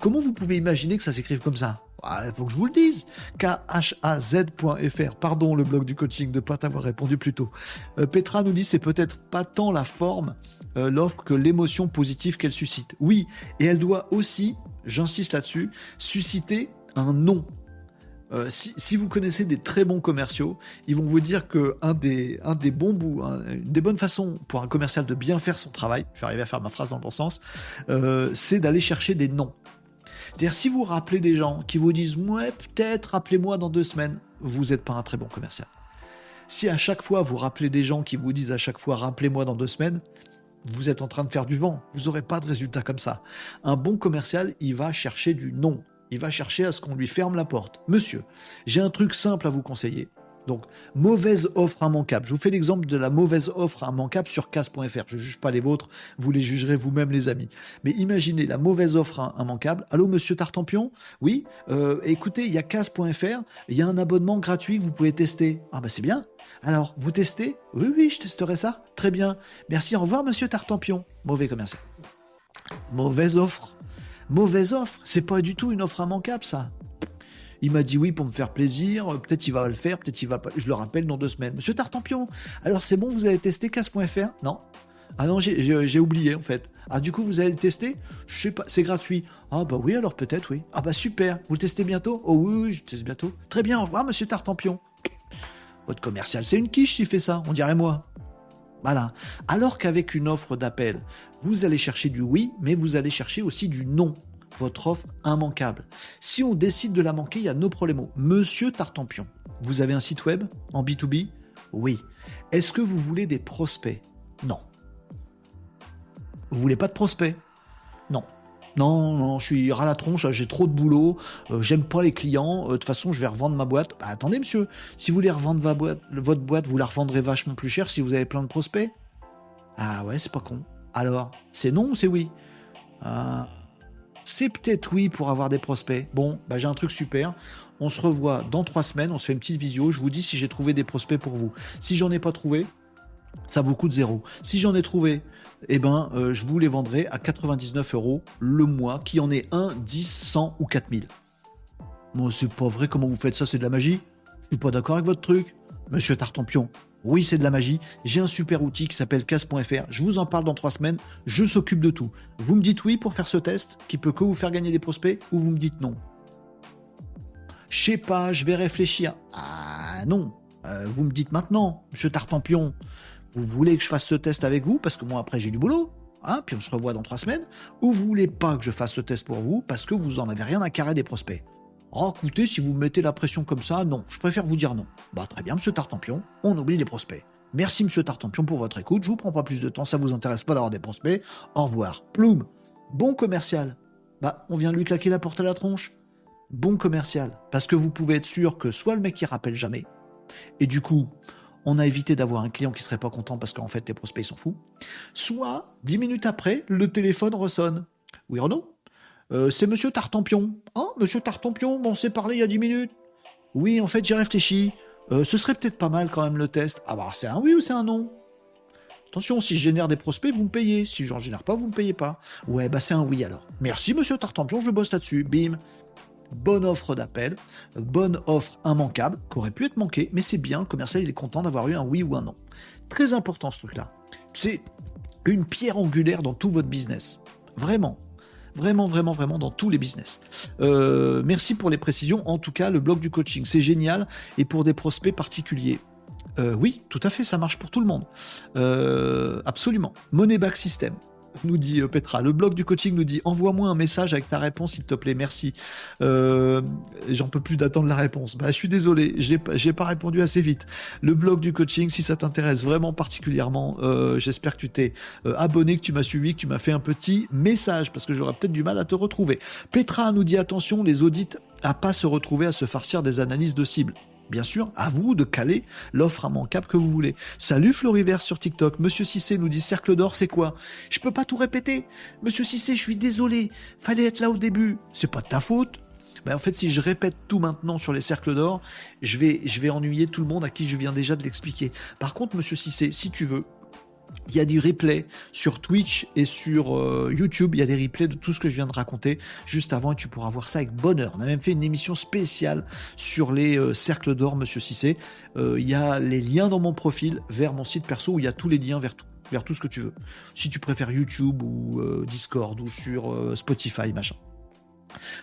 Comment vous pouvez imaginer que ça s'écrive comme ça? Il ah, faut que je vous le dise. khaz.fr. Pardon, le blog du coaching de pas t'avoir répondu plus tôt. Euh, Petra nous dit c'est peut-être pas tant la forme, euh, l'offre, que l'émotion positive qu'elle suscite. Oui, et elle doit aussi, j'insiste là-dessus, susciter un nom. Euh, si, vous connaissez des très bons commerciaux, ils vont vous dire que un des, bons bouts, une des bonnes façons pour un commercial de bien faire son travail, je vais arriver à faire ma phrase dans le bon sens, c'est d'aller chercher des noms. C'est-à-dire, si vous rappelez des gens qui vous disent, ouais, peut-être, rappelez-moi dans deux semaines, vous n'êtes pas un très bon commercial. Si à chaque fois vous rappelez des gens qui vous disent à chaque fois, rappelez-moi dans deux semaines, vous êtes en train de faire du vent. Vous n'aurez pas de résultat comme ça. Un bon commercial, il va chercher du non. Il va chercher à ce qu'on lui ferme la porte. Monsieur, j'ai un truc simple à vous conseiller. Donc, mauvaise offre immanquable. Je vous fais l'exemple de la mauvaise offre immanquable sur casse.fr. Je ne juge pas les vôtres, vous les jugerez vous-même, les amis. Mais imaginez la mauvaise offre immanquable. Allô, monsieur Tartampion? Oui, euh, écoutez, il y a casse.fr, il y a un abonnement gratuit que vous pouvez tester. Ah, bah c'est bien. Alors, vous testez? Oui, oui, je testerai ça. Très bien. Merci, au revoir, monsieur Tartampion. Mauvais commercial. Mauvaise offre. Mauvaise offre. C'est pas du tout une offre immanquable, ça. Il m'a dit oui pour me faire plaisir. Peut-être il va le faire, peut-être il va pas. Je le rappelle dans deux semaines. Monsieur Tartampion, alors c'est bon, vous avez testé casse.fr Non ah non, j'ai oublié en fait. Ah du coup, vous allez le tester? Je sais pas, c'est gratuit. Ah bah oui, alors peut-être oui. Ah bah super, vous le testez bientôt? Oh oui, je teste bientôt. Très bien, au revoir monsieur Tartampion. Votre commercial, c'est une quiche s'il fait ça, on dirait moi. Voilà. Alors qu'avec une offre d'appel, vous allez chercher du oui, mais vous allez chercher aussi du non votre offre immanquable. Si on décide de la manquer, il y a nos problèmes. Monsieur Tartampion, vous avez un site web en B2B Oui. Est-ce que vous voulez des prospects? Non. Vous voulez pas de prospects? Non, non, je suis ras la tronche, j'ai trop de boulot, euh, j'aime pas les clients, euh, de toute façon je vais revendre ma boîte. Bah, attendez monsieur, si vous voulez revendre votre boîte, vous la revendrez vachement plus cher si vous avez plein de prospects. Ah ouais, c'est pas con. Alors, c'est non ou c'est oui? Ah, c'est peut-être oui pour avoir des prospects. Bon, bah j'ai un truc super. On se revoit dans trois semaines, on se fait une petite visio. Je vous dis si j'ai trouvé des prospects pour vous. Si j'en ai pas trouvé, ça vous coûte zéro. Si j'en ai trouvé, eh ben, euh, je vous les vendrai à 99 euros le mois, qui en est 1, 10, 100 ou 4000. Moi, c'est pas vrai, comment vous faites ça, c'est de la magie Je suis pas d'accord avec votre truc. Monsieur Tartampion, Oui, c'est de la magie. J'ai un super outil qui s'appelle casse.fr. Je vous en parle dans trois semaines. Je s'occupe de tout. Vous me dites oui pour faire ce test qui peut que vous faire gagner des prospects ou vous me dites non. Je sais pas, je vais réfléchir. Ah non. Euh, vous me dites maintenant, monsieur Tartampion, vous voulez que je fasse ce test avec vous parce que moi après j'ai du boulot. Hein, puis on se revoit dans trois semaines, ou vous voulez pas que je fasse ce test pour vous parce que vous en avez rien à carrer des prospects. Oh, écoutez, si vous me mettez la pression comme ça, non, je préfère vous dire non. Bah, très bien, monsieur Tartampion, on oublie les prospects. Merci, monsieur Tartampion, pour votre écoute. Je vous prends pas plus de temps, ça vous intéresse pas d'avoir des prospects. Au revoir. Ploum. Bon commercial. Bah, on vient de lui claquer la porte à la tronche. Bon commercial. Parce que vous pouvez être sûr que soit le mec qui rappelle jamais, et du coup, on a évité d'avoir un client qui serait pas content parce qu'en fait, les prospects, s'en foutent. Soit, dix minutes après, le téléphone ressonne. Oui, Renaud euh, c'est Monsieur Tartampion. Hein, Monsieur Tartampion, on s'est parlé il y a 10 minutes. Oui, en fait, j'ai réfléchi. Euh, ce serait peut-être pas mal quand même le test. Ah bah, c'est un oui ou c'est un non? Attention, si je génère des prospects, vous me payez. Si j'en génère pas, vous me payez pas. Ouais, bah c'est un oui alors. Merci Monsieur Tartampion, je bosse là-dessus. Bim. Bonne offre d'appel, bonne offre immanquable, qui aurait pu être manquée, mais c'est bien, le commercial il est content d'avoir eu un oui ou un non. Très important ce truc-là. C'est une pierre angulaire dans tout votre business. Vraiment. Vraiment, vraiment, vraiment dans tous les business. Euh, merci pour les précisions. En tout cas, le blog du coaching, c'est génial. Et pour des prospects particuliers. Euh, oui, tout à fait, ça marche pour tout le monde. Euh, absolument. Money back system nous dit euh, Petra. Le blog du coaching nous dit envoie-moi un message avec ta réponse, s'il te plaît, merci. Euh, j'en peux plus d'attendre la réponse. Bah, je suis désolé, j'ai pas répondu assez vite. Le blog du coaching, si ça t'intéresse vraiment particulièrement, euh, j'espère que tu t'es abonné, que tu m'as suivi, que tu m'as fait un petit message parce que j'aurais peut-être du mal à te retrouver. Petra nous dit attention, les audits à pas se retrouver à se farcir des analyses de cibles. Bien sûr, à vous de caler l'offre immanquable que vous voulez. Salut Floriver sur TikTok. Monsieur Cissé nous dit cercle d'or, c'est quoi? Je peux pas tout répéter. Monsieur Cissé, je suis désolé. Fallait être là au début. C'est pas de ta faute. Ben, en fait, si je répète tout maintenant sur les cercles d'or, je vais, je vais ennuyer tout le monde à qui je viens déjà de l'expliquer. Par contre, monsieur Cissé, si tu veux, il y a du replay sur Twitch et sur euh, YouTube. Il y a des replays de tout ce que je viens de raconter juste avant et tu pourras voir ça avec bonheur. On a même fait une émission spéciale sur les euh, cercles d'or, monsieur Cissé. Euh, il y a les liens dans mon profil vers mon site perso où il y a tous les liens vers tout vers tout ce que tu veux. Si tu préfères YouTube ou Discord ou sur Spotify, machin.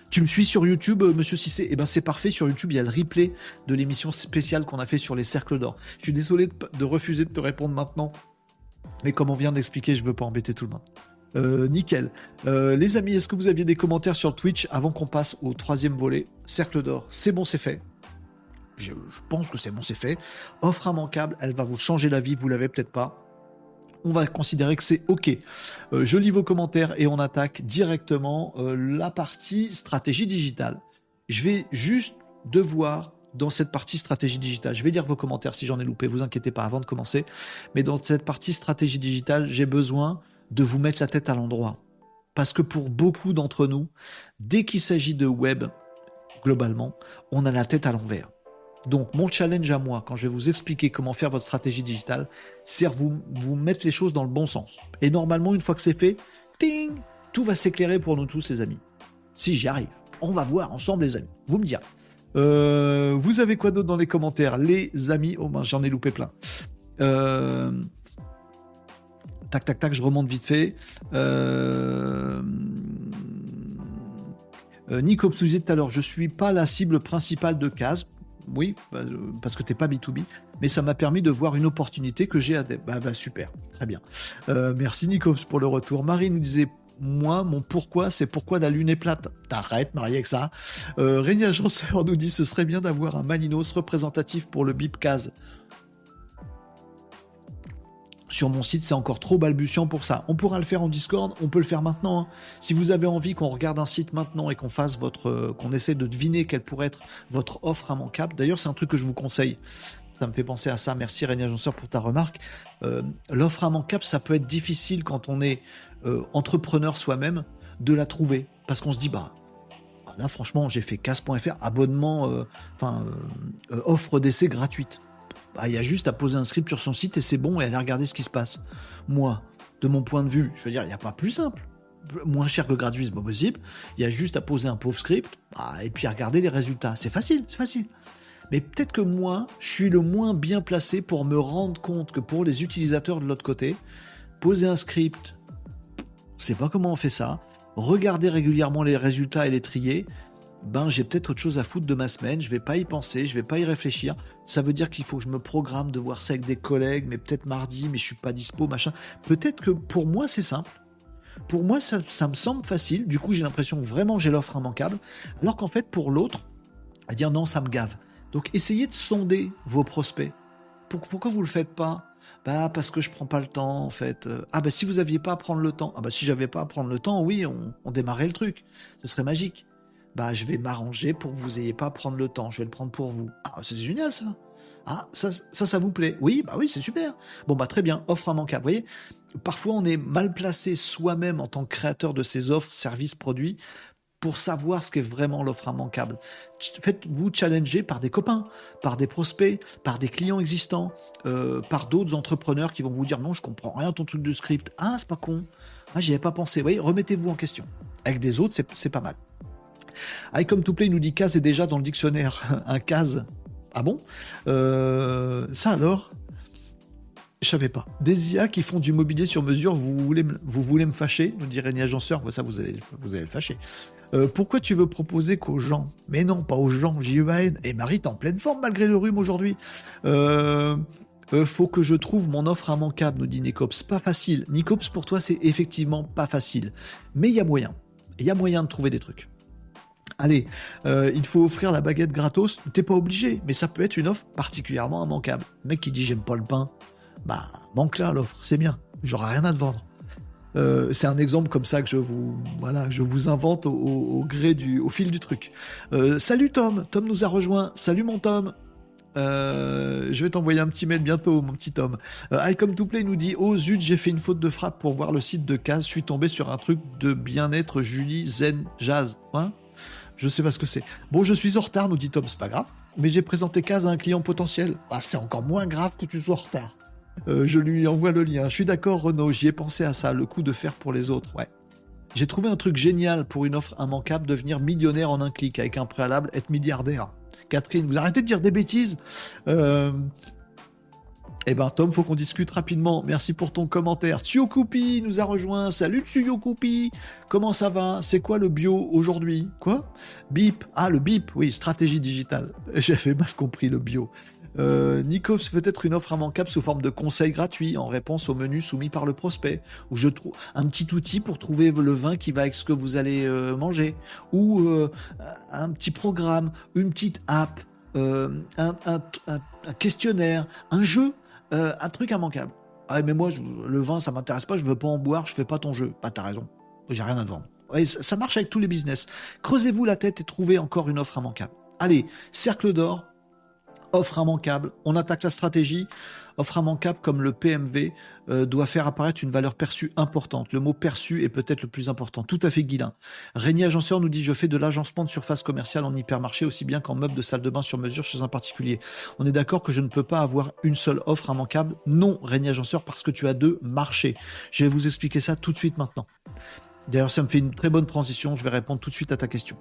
Tu me suis sur YouTube, monsieur Cissé? Eh ben c'est parfait, sur YouTube, il y a le replay de l'émission spéciale qu'on a fait sur les cercles d'or. Je suis désolé de refuser de te répondre maintenant mais comme on vient d'expliquer, je veux pas embêter tout le monde. Euh, nickel. Euh, les amis, est-ce que vous aviez des commentaires sur Twitch avant qu'on passe au troisième volet? Cercle d'or, c'est bon, c'est fait. Je, pense que c'est bon, c'est fait. Offre immanquable, elle va vous changer la vie, vous l'avez peut-être pas. On va considérer que c'est OK. Euh, je lis vos commentaires et on attaque directement la partie stratégie digitale. Je vais juste devoir dans cette partie stratégie digitale. Je vais lire vos commentaires si j'en ai loupé, vous inquiétez pas avant de commencer. Mais dans cette partie stratégie digitale, j'ai besoin de vous mettre la tête à l'endroit. Parce que pour beaucoup d'entre nous, dès qu'il s'agit de web, globalement, on a la tête à l'envers. Donc mon challenge à moi, quand je vais vous expliquer comment faire votre stratégie digitale, c'est vous, vous mettre les choses dans le bon sens. Et normalement, une fois que c'est fait, ting, tout va s'éclairer pour nous tous, les amis. Si j'y arrive, on va voir ensemble, les amis. Vous me direz. Euh, vous avez quoi d'autre dans les commentaires, les amis? Oh ben, j'en ai loupé plein. Euh, tac, tac, tac, je remonte vite fait. Euh... euh vous disait tout à l'heure, je suis pas la cible principale de Case. Oui, bah, parce que t'es pas B2B, mais ça m'a permis de voir une opportunité que j'ai à bah, bah, super, très bien. merci Nico pour le retour. Marie nous disait moi, mon pourquoi, c'est pourquoi la lune est plate. T'arrêtes, marié avec ça. Euh, Agenceur nous dit ce serait bien d'avoir un Malinos représentatif pour le Bipcase. Sur mon site, c'est encore trop balbutiant pour ça. On pourra le faire en Discord, on peut le faire maintenant. Hein. Si vous avez envie qu'on regarde un site maintenant et qu'on fasse votre, euh, qu'on essaie de deviner quelle pourrait être votre offre immanquable. D'ailleurs, c'est un truc que je vous conseille. Ça me fait penser à ça. Merci Régnier Agenceur pour ta remarque. Euh, l'offre immanquable, ça peut être difficile quand on est euh, entrepreneur soi-même de la trouver. Parce qu'on se dit, bah, là, franchement, j'ai fait casse.fr, abonnement, euh, enfin, euh, offre d'essai gratuite. Bah, il y a juste à poser un script sur son site et c'est bon et aller regarder ce qui se passe. Moi, de mon point de vue, je veux dire, il n'y a pas plus simple. Moins cher que gratuit, c'est pas possible. Il y a juste à poser un pauvre script bah, et puis à regarder les résultats. C'est facile, c'est facile. Mais peut-être que moi, je suis le moins bien placé pour me rendre compte que pour les utilisateurs de l'autre côté, poser un script, je sais pas comment on fait ça, regarder régulièrement les résultats et les trier, ben j'ai peut-être autre chose à foutre de ma semaine, je vais pas y penser, je vais pas y réfléchir. Ça veut dire qu'il faut que je me programme de voir ça avec des collègues, mais peut-être mardi, mais je suis pas dispo, machin. Peut-être que pour moi c'est simple. Pour moi ça, me semble facile, du coup j'ai l'impression que vraiment j'ai l'offre immanquable, alors qu'en fait pour l'autre, à dire non ça me gave. Donc essayez de sonder vos prospects. Pourquoi vous le faites pas? Bah parce que je prends pas le temps en fait. Euh, ah bah si vous aviez pas à prendre le temps. Ah bah si j'avais pas à prendre le temps, oui, on, démarrait le truc. Ce serait magique bah je vais m'arranger pour que vous ayez pas à prendre le temps, je vais le prendre pour vous. Ah, c'est génial ça. Ah, ça, ça, ça vous plaît Oui, bah oui, c'est super. Bon, bah très bien, offre immanquable. Vous voyez, parfois on est mal placé soi-même en tant que créateur de ces offres, services, produits, pour savoir ce qu'est vraiment l'offre immanquable. Faites-vous challenger par des copains, par des prospects, par des clients existants, euh, par d'autres entrepreneurs qui vont vous dire non, je comprends rien ton truc de script. Ah, c'est pas con. Ah, j'y avais pas pensé. Vous remettez-vous en question. Avec des autres, c'est pas mal. I come to play nous dit case est déjà dans le dictionnaire. Un case. Ah bon? Euh, Ça alors? Je savais pas. Des IA qui font du mobilier sur mesure, vous voulez, me, vous voulez me fâcher? Nous dit Rémi Agenceur. Ça, vous vous allez le fâcher. Euh, pourquoi tu veux proposer qu'aux gens? Mais non, pas aux gens, j e Et Marie, t'es en pleine forme malgré le rhume aujourd'hui. Euh, faut que je trouve mon offre immanquable, nous dit Nicops. Pas facile. Nicops, pour toi, c'est effectivement pas facile. Mais il y a moyen. Il y a moyen de trouver des trucs allez, euh, il faut offrir la baguette gratos, t'es pas obligé, mais ça peut être une offre particulièrement immanquable. Le mec qui dit j'aime pas le pain, bah manque là l'offre, c'est bien, j'aurai rien à te vendre. Euh, c'est un exemple comme ça que je vous voilà, je vous invente au, gré du, au fil du truc. Euh, salut Tom, Tom nous a rejoint. Salut mon Tom. je vais t'envoyer un petit mail bientôt, mon petit Tom. I Come to Play nous dit Oh zut, j'ai fait une faute de frappe pour voir le site de Case. Je suis tombé sur un truc de bien-être Julie Zen Jazz. Hein? Je sais pas ce que c'est. Bon, je suis en retard, nous dit Tom, c'est pas grave. Mais j'ai présenté Case à un client potentiel. Ah, c'est encore moins grave que tu sois en retard. Euh, je lui envoie le lien. Je suis d'accord, Renaud, j'y ai pensé à ça, le coup de faire pour les autres, ouais. J'ai trouvé un truc génial pour une offre immanquable, devenir millionnaire en un clic, avec un préalable, être milliardaire. Catherine, vous arrêtez de dire des bêtises euh, eh ben Tom, faut qu'on discute rapidement. Merci pour ton commentaire. Tsuyokupi nous a rejoint. Salut Tsuyokupi. Comment ça va? C'est quoi le bio aujourd'hui? Quoi? Bip. Ah le bip. Oui, stratégie digitale. J'avais mal compris le bio. Euh, Nikos peut-être une offre immanquable sous forme de conseil gratuit en réponse au menu soumis par le prospect, ou je trouve un petit outil pour trouver le vin qui va avec ce que vous allez euh, manger, ou euh, un petit programme, une petite app, un, questionnaire, un jeu euh, un truc immanquable. Ah, mais moi, le vin, ça m'intéresse pas, je veux pas en boire, je fais pas ton jeu. Bah, t'as raison. J'ai rien à te vendre. ça, marche avec tous les business. Creusez-vous la tête et trouvez encore une offre immanquable. Allez, cercle d'or, offre immanquable. On attaque la stratégie. Offre immanquable comme le PMV euh, doit faire apparaître une valeur perçue importante. Le mot perçu est peut-être le plus important. Tout à fait Guilin. Régnier Agenceur nous dit je fais de l'agencement de surface commerciale en hypermarché aussi bien qu'en meuble de salle de bain sur mesure chez un particulier. On est d'accord que je ne peux pas avoir une seule offre immanquable Non, Régnier Agenceur, parce que tu as deux marchés. Je vais vous expliquer ça tout de suite maintenant. D'ailleurs, ça me fait une très bonne transition. Je vais répondre tout de suite à ta question.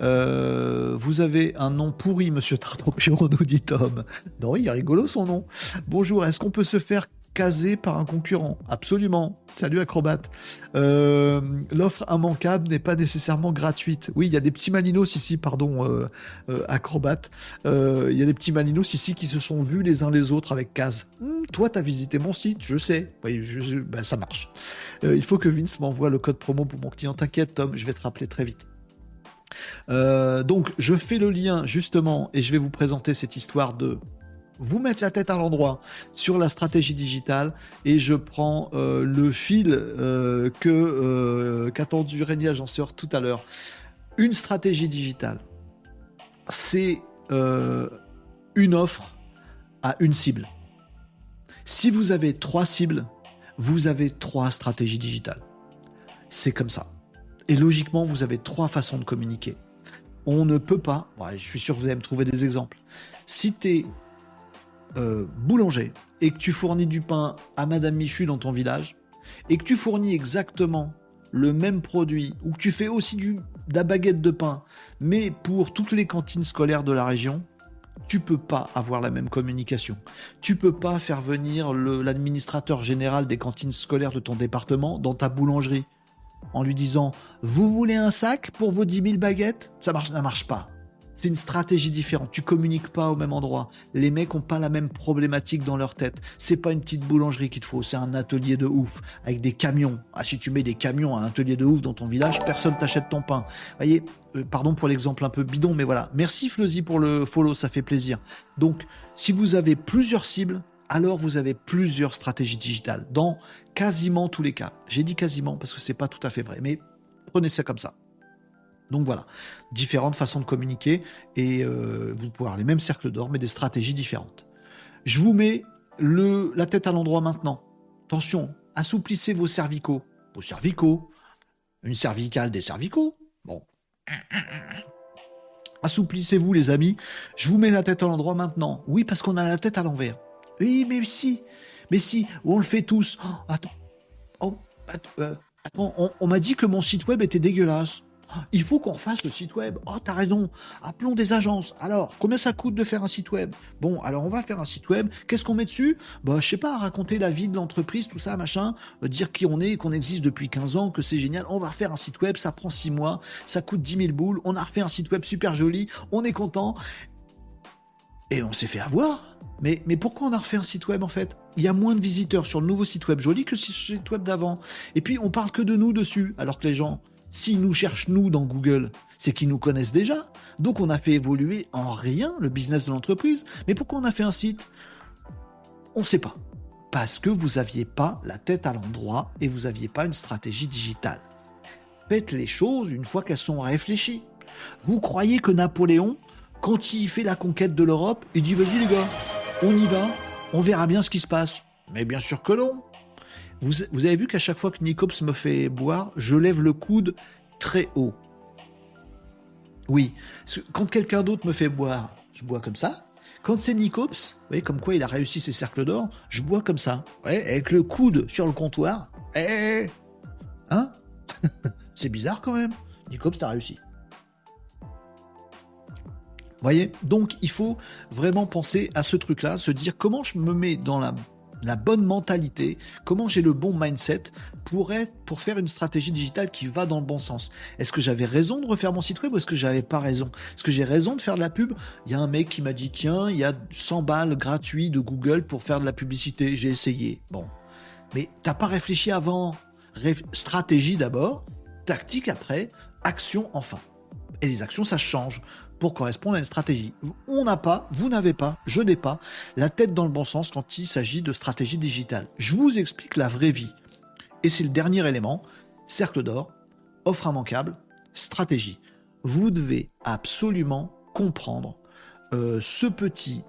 Euh, vous avez un nom pourri, monsieur Tartampion, nous dit Tom. Non, il est rigolo son nom. Bonjour, est-ce qu'on peut se faire casé par un concurrent. Absolument. Salut Acrobat. Euh, l'offre immanquable n'est pas nécessairement gratuite. Oui, il y a des petits malinos ici, pardon, euh, euh, Acrobat. Il y a des petits malinos ici qui se sont vus les uns les autres avec Case. Hmm, toi, tu as visité mon site, je sais. Oui, ben, ça marche. il faut que Vince m'envoie le code promo pour mon client. T'inquiète, Tom, je vais te rappeler très vite. donc, je fais le lien justement et je vais vous présenter cette histoire de vous mettre la tête à l'endroit sur la stratégie digitale et je prends euh, le fil euh, que euh, qu'attendu Régnier Agenceur tout à l'heure. Une stratégie digitale, c'est une offre à une cible. Si vous avez trois cibles, vous avez trois stratégies digitales. C'est comme ça. Et logiquement, vous avez trois façons de communiquer. On ne peut pas, je suis sûr que vous allez me trouver des exemples. Si tu es euh, boulanger et que tu fournis du pain à Madame Michu dans ton village et que tu fournis exactement le même produit ou que tu fais aussi du, de la baguette de pain mais pour toutes les cantines scolaires de la région, tu peux pas avoir la même communication. Tu peux pas faire venir l'administrateur général des cantines scolaires de ton département dans ta boulangerie en lui disant Vous voulez un sac pour vos 10 000 baguettes? Ça marche, ça marche pas. C'est une stratégie différente. Tu communiques pas au même endroit. Les mecs ont pas la même problématique dans leur tête. C'est pas une petite boulangerie qu'il te faut, c'est un atelier de ouf avec des camions. Ah, si tu mets des camions à un atelier de ouf dans ton village, personne t'achète ton pain. Voyez, euh, pardon pour l'exemple un peu bidon, mais voilà. Merci Fleuzy pour le follow, ça fait plaisir. Donc, si vous avez plusieurs cibles, alors vous avez plusieurs stratégies digitales dans quasiment tous les cas. J'ai dit quasiment parce que c'est pas tout à fait vrai, mais prenez ça comme ça. Donc voilà, différentes façons de communiquer et euh, vous pouvez avoir les mêmes cercles d'or, mais des stratégies différentes. Je vous mets la tête à l'endroit maintenant. Attention, assouplissez vos cervicaux. Vos cervicaux. Une cervicale des cervicaux. Bon. Assouplissez-vous les amis. Je vous mets la tête à l'endroit maintenant. Oui, parce qu'on a la tête à l'envers. Oui, mais si. Mais si, on le fait tous. Oh, attends. Oh, euh, attends, on m'a dit que mon site web était dégueulasse. Il faut qu'on fasse le site web. Oh, t'as raison. Appelons des agences. Alors, combien ça coûte de faire un site web? Bon, alors on va faire un site web. Qu'est-ce qu'on met dessus? Bah, je sais pas, raconter la vie de l'entreprise, tout ça, machin. Euh, dire qui on est, qu'on existe depuis 15 ans, que c'est génial. On va refaire un site web. Ça prend 6 mois. Ça coûte 10 000 boules. On a refait un site web super joli. On est content. Et on s'est fait avoir. Mais, mais pourquoi on a refait un site web en fait? Il y a moins de visiteurs sur le nouveau site web joli que le site web d'avant. Et puis on parle que de nous dessus, alors que les gens, S'ils nous cherchent nous dans Google, c'est qu'ils nous connaissent déjà. Donc on a fait évoluer en rien le business de l'entreprise. Mais pourquoi on a fait un site? On ne sait pas. Parce que vous n'aviez pas la tête à l'endroit et vous n'aviez pas une stratégie digitale. Faites les choses une fois qu'elles sont réfléchies. Vous croyez que Napoléon, quand il fait la conquête de l'Europe, il dit vas-y les gars, on y va, on verra bien ce qui se passe. Mais bien sûr que non. Vous, avez vu qu'à chaque fois que Nicops me fait boire, je lève le coude très haut. Oui, quand quelqu'un d'autre me fait boire, je bois comme ça. Quand c'est Nicops, vous voyez comme quoi il a réussi ses cercles d'or, je bois comme ça, avec le coude sur le comptoir. Eh, hein? C'est bizarre quand même. Nicops, t'as réussi. Voyez? Donc il faut vraiment penser à ce truc-là, se dire comment je me mets dans la la bonne mentalité, comment j'ai le bon mindset pour, pour faire une stratégie digitale qui va dans le bon sens. Est-ce que j'avais raison de refaire mon site web ou est-ce que j'avais pas raison? Est-ce que j'ai raison de faire de la pub? Il y a un mec qui m'a dit tiens, il y a 100 balles gratuits de Google pour faire de la publicité. J'ai essayé. Bon. Mais t'as pas réfléchi avant. stratégie d'abord, tactique après, action enfin. Et les actions, ça change pour correspondre à une stratégie. On n'a pas, vous n'avez pas, je n'ai pas la tête dans le bon sens quand il s'agit de stratégie digitale. Je vous explique la vraie vie. Et c'est le dernier élément, cercle d'or, offre immanquable, stratégie. Vous devez absolument comprendre euh, ce petit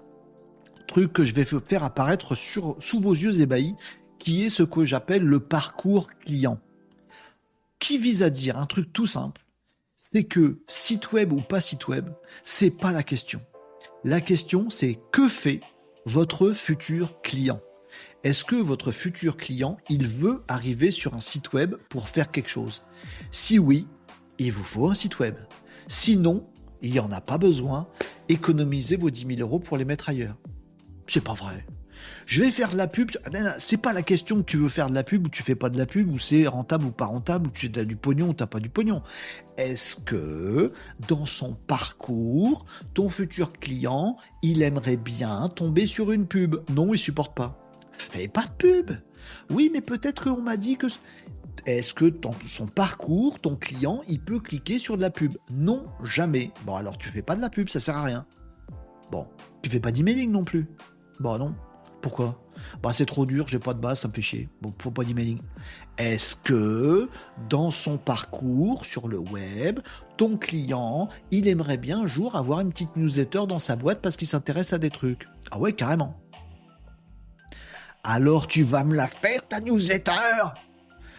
truc que je vais faire apparaître sur, sous vos yeux ébahis, qui est ce que j'appelle le parcours client. Qui vise à dire un truc tout simple, c'est que site web ou pas site web, c'est pas la question. La question, c'est que fait votre futur client? Est-ce que votre futur client, il veut arriver sur un site web pour faire quelque chose? Si oui, il vous faut un site web. Sinon, il n'y en a pas besoin. Économisez vos 10 000 euros pour les mettre ailleurs. C'est pas vrai je vais faire de la pub. Ah, c'est pas la question que tu veux faire de la pub ou tu fais pas de la pub ou c'est rentable ou pas rentable ou tu as du pognon ou t'as pas du pognon. Est-ce que dans son parcours, ton futur client, il aimerait bien tomber sur une pub? Non, il supporte pas. Fais pas de pub. Oui, mais peut-être qu'on m'a dit que est-ce que dans son parcours, ton client, il peut cliquer sur de la pub? Non, jamais. Bon, alors tu fais pas de la pub, ça sert à rien. Bon, tu fais pas d'emailing non plus. Bon, non. Pourquoi? Bah c'est trop dur, j'ai pas de base, ça me fait chier. Bon, faut pas d'emailing. Est-ce que dans son parcours sur le web, ton client, il aimerait bien un jour avoir une petite newsletter dans sa boîte parce qu'il s'intéresse à des trucs? Ah ouais, carrément. Alors tu vas me la faire ta newsletter?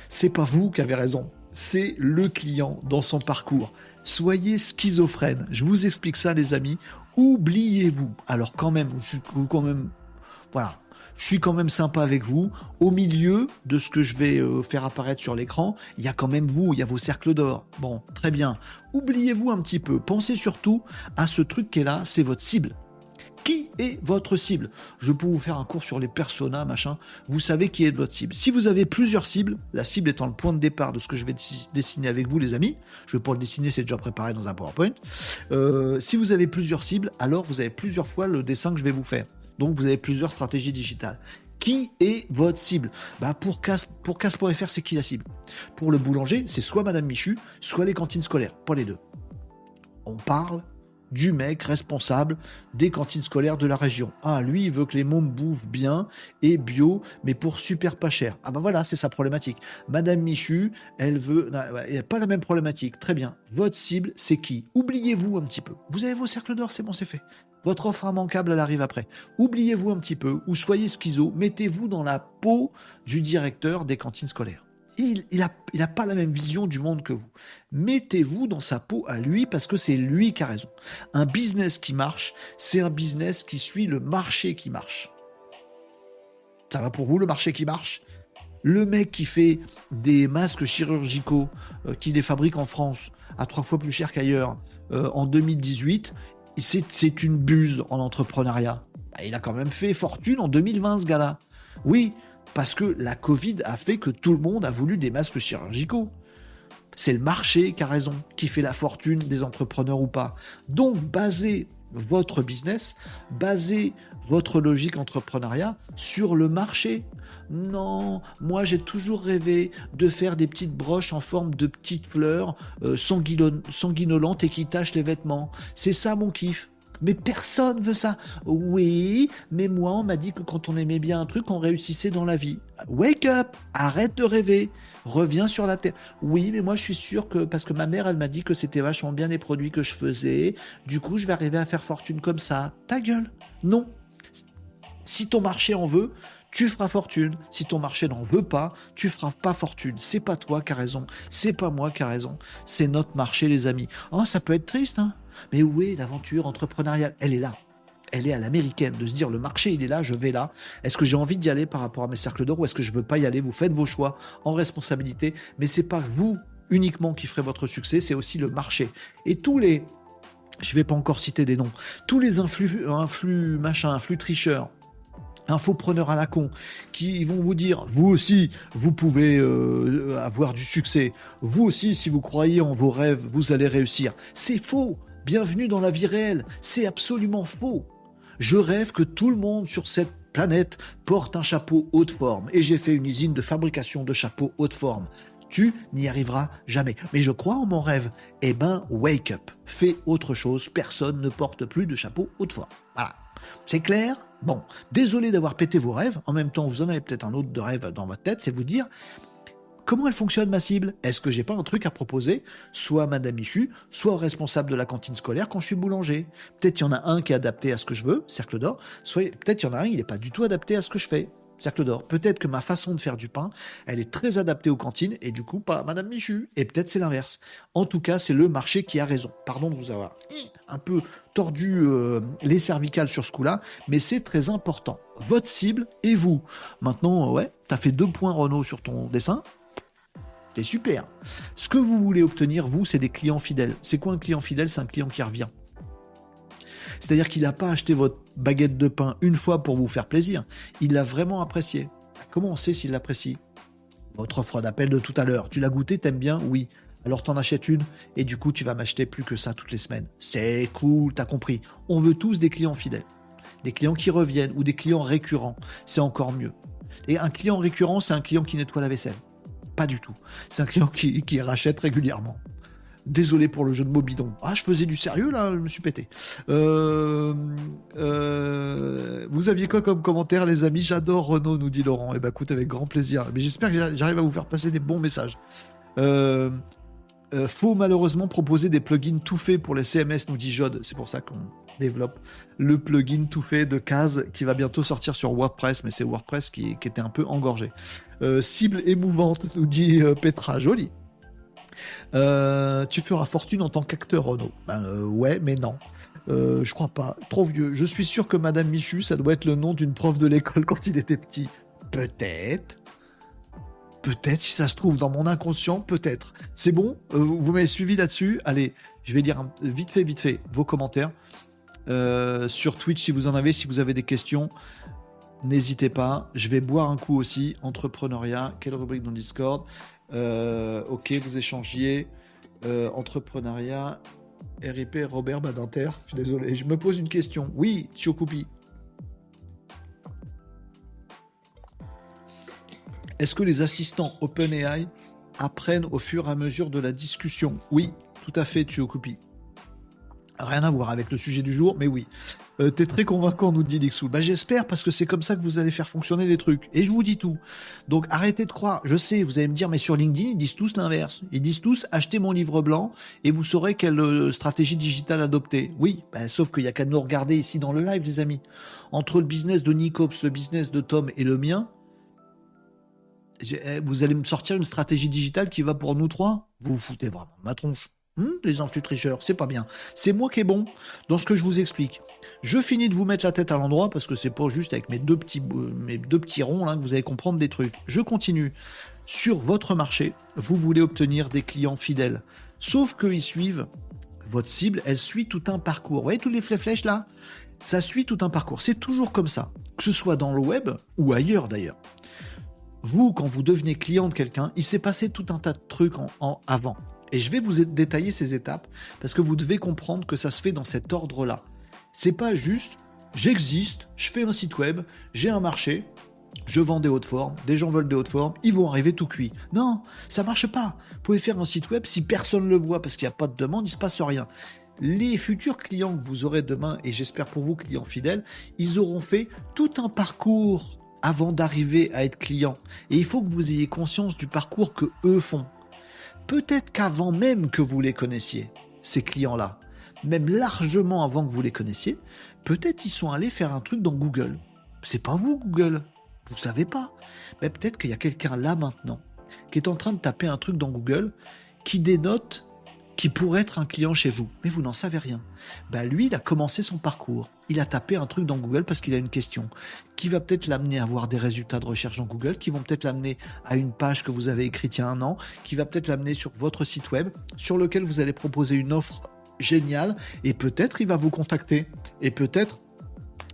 C'est pas vous qui avez raison, c'est le client dans son parcours. Soyez schizophrène. Je vous explique ça les amis. Oubliez-vous. Alors quand même, quand même voilà. Je suis quand même sympa avec vous. Au milieu de ce que je vais euh, faire apparaître sur l'écran, il y a quand même vous, il y a vos cercles d'or. Bon, très bien. Oubliez-vous un petit peu. Pensez surtout à ce truc qui est là, c'est votre cible. est votre cible? Je peux vous faire un cours sur les personas, machin. Vous savez qui est votre cible. Si vous avez plusieurs cibles, la cible étant le point de départ de ce que je vais dessiner avec vous, les amis, je vais pas le dessiner, c'est déjà préparé dans un PowerPoint. Euh, si vous avez plusieurs cibles, alors vous avez plusieurs fois le dessin que je vais vous faire. Donc vous avez plusieurs stratégies digitales. Qui est votre cible? Bah Pour Casse.fr, pour c'est qui la cible? Pour le boulanger, c'est soit Madame Michu, soit les cantines scolaires, pas les deux. On parle du mec responsable des cantines scolaires de la région. Ah, lui, il veut que les mômes bouffent bien et bio, mais pour super pas cher. Ah ben voilà, c'est sa problématique. Madame Michu, elle veut... Il n'y a pas la même problématique. Très bien. Votre cible, c'est qui? Oubliez-vous un petit peu. Vous avez vos cercles d'or, c'est bon, c'est fait. Votre offre immanquable, elle arrive après. Oubliez-vous un petit peu, ou soyez schizo, mettez-vous dans la peau du directeur des cantines scolaires il n'a pas la même vision du monde que vous. Mettez-vous dans sa peau à lui parce que c'est lui qui a raison. Un business qui marche, c'est un business qui suit le marché qui marche. Ça va pour vous le marché qui marche? Le mec qui fait des masques chirurgicaux, euh, qui les fabrique en France à trois fois plus cher qu'ailleurs, euh, en 2018, c'est une buse en entrepreneuriat. Bah, il a quand même fait fortune en 2020 ce gars-là. Oui, parce que la Covid a fait que tout le monde a voulu des masques chirurgicaux. C'est le marché qui a raison, qui fait la fortune des entrepreneurs ou pas. Donc, basez votre business, basez votre logique entrepreneuriat sur le marché. Non, moi j'ai toujours rêvé de faire des petites broches en forme de petites fleurs euh, sanguinolentes et qui tachent les vêtements. C'est ça mon kiff. Mais personne veut ça. Oui, mais moi, on m'a dit que quand on aimait bien un truc, on réussissait dans la vie. Wake up, arrête de rêver, reviens sur la terre. Oui, mais moi, je suis sûr que parce que ma mère, elle m'a dit que c'était vachement bien les produits que je faisais. Du coup, je vais arriver à faire fortune comme ça. Ta gueule. Non. Si ton marché en veut, tu feras fortune. Si ton marché n'en veut pas, tu feras pas fortune. C'est pas toi qui as raison. C'est pas moi qui a raison. C'est notre marché, les amis. Oh, ça peut être triste, hein. Mais où est l'aventure entrepreneuriale? Elle est là. Elle est à l'américaine, de se dire le marché il est là, je vais là. Est-ce que j'ai envie d'y aller par rapport à mes cercles d'or ou est-ce que je veux pas y aller? Vous faites vos choix en responsabilité, mais c'est pas vous uniquement qui ferez votre succès, c'est aussi le marché. Et tous les je vais pas encore citer des noms. Tous les influx, influx machin, influx tricheurs, infopreneurs à la con, qui vont vous dire, vous aussi, vous pouvez euh, avoir du succès. Vous aussi, si vous croyez en vos rêves, vous allez réussir. C'est faux. Bienvenue dans la vie réelle. C'est absolument faux. Je rêve que tout le monde sur cette planète porte un chapeau haute forme. Et j'ai fait une usine de fabrication de chapeaux haute forme. Tu n'y arriveras jamais. Mais je crois en mon rêve. Eh ben, wake up. Fais autre chose. Personne ne porte plus de chapeau haute forme. Voilà. C'est clair? Bon, désolé d'avoir pété vos rêves. En même temps, vous en avez peut-être un autre de rêve dans votre tête. C'est vous dire, Comment elle fonctionne ma cible? Est-ce que j'ai pas un truc à proposer, soit à Madame Michu, soit au responsable de la cantine scolaire quand je suis boulanger Peut-être y en a un qui est adapté à ce que je veux, cercle d'or, soit peut-être y en a un, il n'est pas du tout adapté à ce que je fais. Cercle d'or. Peut-être que ma façon de faire du pain, elle est très adaptée aux cantines et du coup pas à Madame Michu. Et peut-être c'est l'inverse. En tout cas, c'est le marché qui a raison. Pardon de vous avoir un peu tordu euh, les cervicales sur ce coup-là, mais c'est très important. Votre cible et vous. Maintenant, ouais, t'as fait deux points Renault sur ton dessin. C'est super. Ce que vous voulez obtenir, vous, c'est des clients fidèles. C'est quoi un client fidèle? C'est un client qui revient. C'est-à-dire qu'il n'a pas acheté votre baguette de pain une fois pour vous faire plaisir. Il l'a vraiment apprécié. Comment on sait s'il l'apprécie? Votre offre d'appel de tout à l'heure. Tu l'as goûté, t'aimes bien? Oui. Alors t'en achètes une et du coup tu vas m'acheter plus que ça toutes les semaines. C'est cool, t'as compris. On veut tous des clients fidèles. Des clients qui reviennent ou des clients récurrents. C'est encore mieux. Et un client récurrent, c'est un client qui nettoie la vaisselle. Pas du tout. C'est un client qui, rachète régulièrement. Désolé pour le jeu de mots bidon. Ah, je faisais du sérieux là, je me suis pété. Euh, euh, vous aviez quoi comme commentaire, les amis? J'adore Renault, nous dit Laurent. Eh ben, écoute, avec grand plaisir. Mais j'espère que j'arrive à vous faire passer des bons messages. Euh, faut malheureusement proposer des plugins tout faits pour les CMS, nous dit Jod. C'est pour ça qu'on développe le plugin tout fait de Case qui va bientôt sortir sur WordPress, mais c'est WordPress qui, était un peu engorgé. Euh, cible émouvante, nous dit euh, Petra, joli. Euh, tu feras fortune en tant qu'acteur, Renault. Ben, ouais, mais non. je crois pas. Trop vieux. Je suis sûr que Madame Michu, ça doit être le nom d'une prof de l'école quand il était petit. Peut-être. Peut-être, si ça se trouve dans mon inconscient, peut-être. C'est bon? Vous m'avez suivi là-dessus? Allez, je vais dire vite fait, vite fait, vos commentaires. Euh, sur Twitch, si vous en avez, si vous avez des questions, n'hésitez pas. Je vais boire un coup aussi. Entrepreneuriat, quelle rubrique dans Discord? euh, Ok, vous échangiez. Euh, entrepreneuriat, RIP, Robert Badinter. Je suis désolé, je me pose une question. Oui, Chiokupi. Est-ce que les assistants OpenAI apprennent au fur et à mesure de la discussion? Oui, tout à fait, Chiokupi. Rien à voir avec le sujet du jour, mais oui. Euh, T'es très convaincant, nous dit Lixou. Bah j'espère, parce que c'est comme ça que vous allez faire fonctionner les trucs. Et je vous dis tout. Donc arrêtez de croire. Je sais, vous allez me dire, mais sur LinkedIn, ils disent tous l'inverse. Ils disent tous, achetez mon livre blanc et vous saurez quelle euh, stratégie digitale adopter. Oui, bah, sauf qu'il y a qu'à nous regarder ici dans le live, les amis. Entre le business de Nicops, le business de Tom et le mien, eh, vous allez me sortir une stratégie digitale qui va pour nous trois? Vous vous foutez vraiment ma tronche. Hmm, les influtricheurs, c'est pas bien. C'est moi qui est bon dans ce que je vous explique. Je finis de vous mettre la tête à l'endroit parce que c'est pas juste avec mes deux petits, ronds là que vous allez comprendre des trucs. Je continue. Sur votre marché, vous voulez obtenir des clients fidèles. Sauf qu'ils suivent votre cible, elle suit tout un parcours. Vous voyez tous les flèches là? Ça suit tout un parcours. C'est toujours comme ça. Que ce soit dans le web ou ailleurs d'ailleurs. Vous, quand vous devenez client de quelqu'un, il s'est passé tout un tas de trucs en avant. Et je vais vous détailler ces étapes parce que vous devez comprendre que ça se fait dans cet ordre-là. C'est pas juste j'existe, je fais un site web, j'ai un marché, je vends des hautes formes, des gens veulent des hautes formes, ils vont arriver tout cuit. Non, ça marche pas. Vous pouvez faire un site web si personne ne le voit parce qu'il n'y a pas de demande, il se passe rien. Les futurs clients que vous aurez demain, et j'espère pour vous clients fidèles, ils auront fait tout un parcours avant d'arriver à être clients. Et il faut que vous ayez conscience du parcours que eux font peut-être qu'avant même que vous les connaissiez, ces clients-là, même largement avant que vous les connaissiez, peut-être ils sont allés faire un truc dans Google. C'est pas vous, Google. Vous savez pas. Mais peut-être qu'il y a quelqu'un là maintenant qui est en train de taper un truc dans Google qui dénote qui pourrait être un client chez vous, mais vous n'en savez rien. Bah lui, il a commencé son parcours. Il a tapé un truc dans Google parce qu'il a une question qui va peut-être l'amener à avoir des résultats de recherche dans Google, qui vont peut-être l'amener à une page que vous avez écrite il y a un an, qui va peut-être l'amener sur votre site web, sur lequel vous allez proposer une offre géniale, et peut-être il va vous contacter, et peut-être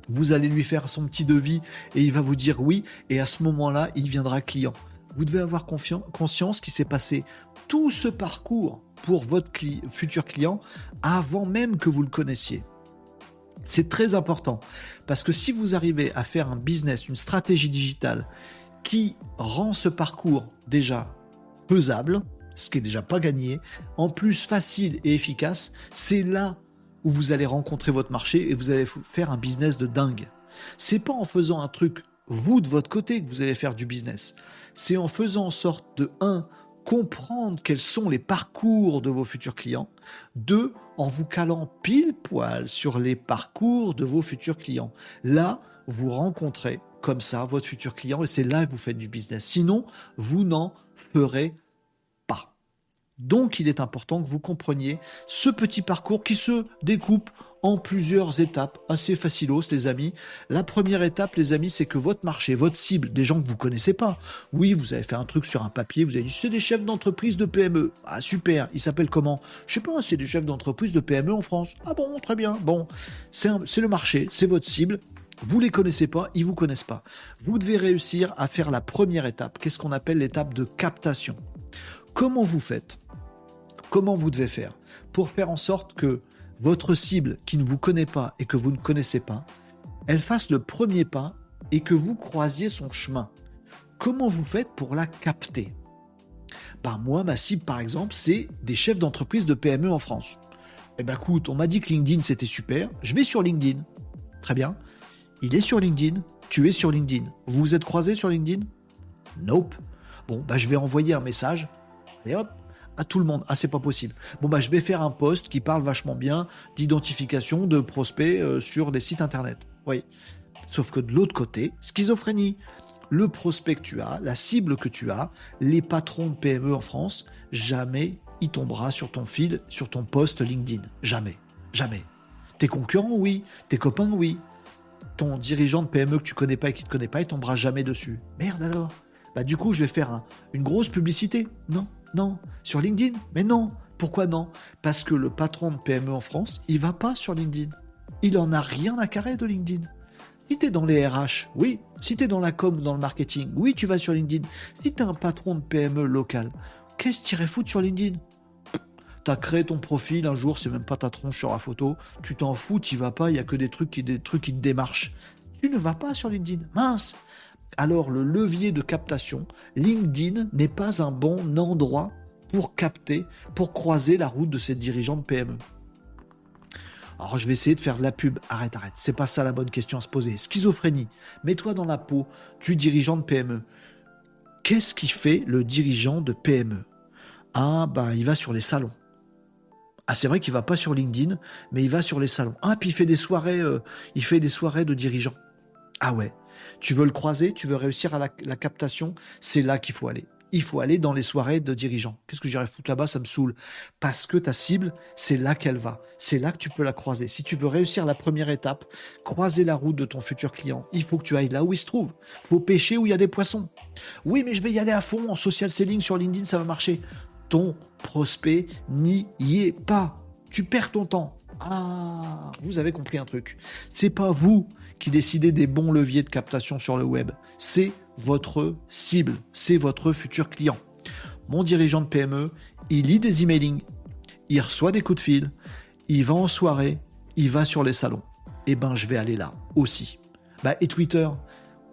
vous allez lui faire son petit devis, et il va vous dire oui, et à ce moment-là, il viendra client. Vous devez avoir conscience qu'il s'est passé tout ce parcours pour votre futur client avant même que vous le connaissiez. C'est très important parce que si vous arrivez à faire un business, une stratégie digitale qui rend ce parcours déjà faisable, ce qui est déjà pas gagné, en plus facile et efficace, c'est là où vous allez rencontrer votre marché et vous allez faire un business de dingue. C'est pas en faisant un truc vous de votre côté que vous allez faire du business. C'est en faisant en sorte de 1 comprendre quels sont les parcours de vos futurs clients. Deux, en vous calant pile poil sur les parcours de vos futurs clients. Là, vous rencontrez comme ça votre futur client et c'est là que vous faites du business. Sinon, vous n'en ferez. Donc, il est important que vous compreniez ce petit parcours qui se découpe en plusieurs étapes, assez facilos les amis. La première étape les amis, c'est que votre marché, votre cible, des gens que vous connaissez pas. Oui, vous avez fait un truc sur un papier, vous avez dit c'est des chefs d'entreprise de PME. Ah super, ils s'appellent comment? Je sais pas, c'est des chefs d'entreprise de PME en France. Ah bon, très bien. Bon, c'est le marché, c'est votre cible. Vous les connaissez pas, ils vous connaissent pas. Vous devez réussir à faire la première étape, qu'est-ce qu'on appelle l'étape de captation. Comment vous faites? Comment vous devez faire pour faire en sorte que votre cible qui ne vous connaît pas et que vous ne connaissez pas, elle fasse le premier pas et que vous croisiez son chemin? Comment vous faites pour la capter? Ben Moi, ma cible, par exemple, c'est des chefs d'entreprise de PME en France. Eh ben écoute, on m'a dit que LinkedIn, c'était super. Je vais sur LinkedIn. Très bien. Il est sur LinkedIn. Tu es sur LinkedIn. Vous vous êtes croisés sur LinkedIn? Nope. Bon, bah, je vais envoyer un message. Allez hop, à tout le monde. Ah, c'est pas possible. Bon, bah, je vais faire un post qui parle vachement bien d'identification de prospects euh, sur des sites internet. Oui. Sauf que de l'autre côté, schizophrénie. Le prospect que tu as, la cible que tu as, les patrons de PME en France, jamais il tombera sur ton fil, sur ton post LinkedIn. Jamais. Jamais. Tes concurrents, oui. Tes copains, oui. Ton dirigeant de PME que tu connais pas et qui te connaît pas, il tombera jamais dessus. Merde alors. Bah du coup, je vais faire une grosse publicité. Non, non. Sur LinkedIn Mais non. Pourquoi non? Parce que le patron de PME en France, il va pas sur LinkedIn. il en a rien à carrer de LinkedIn. Si tu dans les RH, oui. Si tu dans la com ou dans le marketing, oui, tu vas sur LinkedIn. Si tu un patron de PME local, qu'est-ce que tu irais foutre sur LinkedIn? Tu as créé ton profil un jour, c'est même pas ta tronche sur la photo, tu t'en fous, tu vas pas, il y a que des trucs qui te démarchent. Tu ne vas pas sur LinkedIn. Mince. Alors le levier de captation, LinkedIn n'est pas un bon endroit pour capter, pour croiser la route de ces dirigeants de PME. Alors je vais essayer de faire de la pub. Arrête, arrête. C'est pas ça la bonne question à se poser. Schizophrénie. Mets-toi dans la peau du dirigeant de PME. Qu'est-ce qui fait le dirigeant de PME Ah, ben il va sur les salons. Ah, c'est vrai qu'il va pas sur LinkedIn, mais il va sur les salons. Ah, puis il fait des soirées, euh, il fait des soirées de dirigeants. Ah ouais. Tu veux le croiser, tu veux réussir à la captation, c'est là qu'il faut aller il faut aller dans les soirées de dirigeants. Qu'est-ce que j'irais foutre là-bas? Ça me saoule. Parce que ta cible, c'est là qu'elle va. C'est là que tu peux la croiser. Si tu veux réussir la première étape, croiser la route de ton futur client, il faut que tu ailles là où il se trouve. Il faut pêcher où il y a des poissons. Oui, mais je vais y aller à fond en social selling sur LinkedIn, ça va marcher. Ton prospect n'y est pas. Tu perds ton temps. Ah, vous avez compris un truc. C'est pas vous qui décidez des bons leviers de captation sur le web. C'est votre cible, c'est votre futur client. Mon dirigeant de PME, il lit des emailings, il reçoit des coups de fil, il va en soirée, il va sur les salons. Eh ben, je vais aller là aussi. Bah, et Twitter,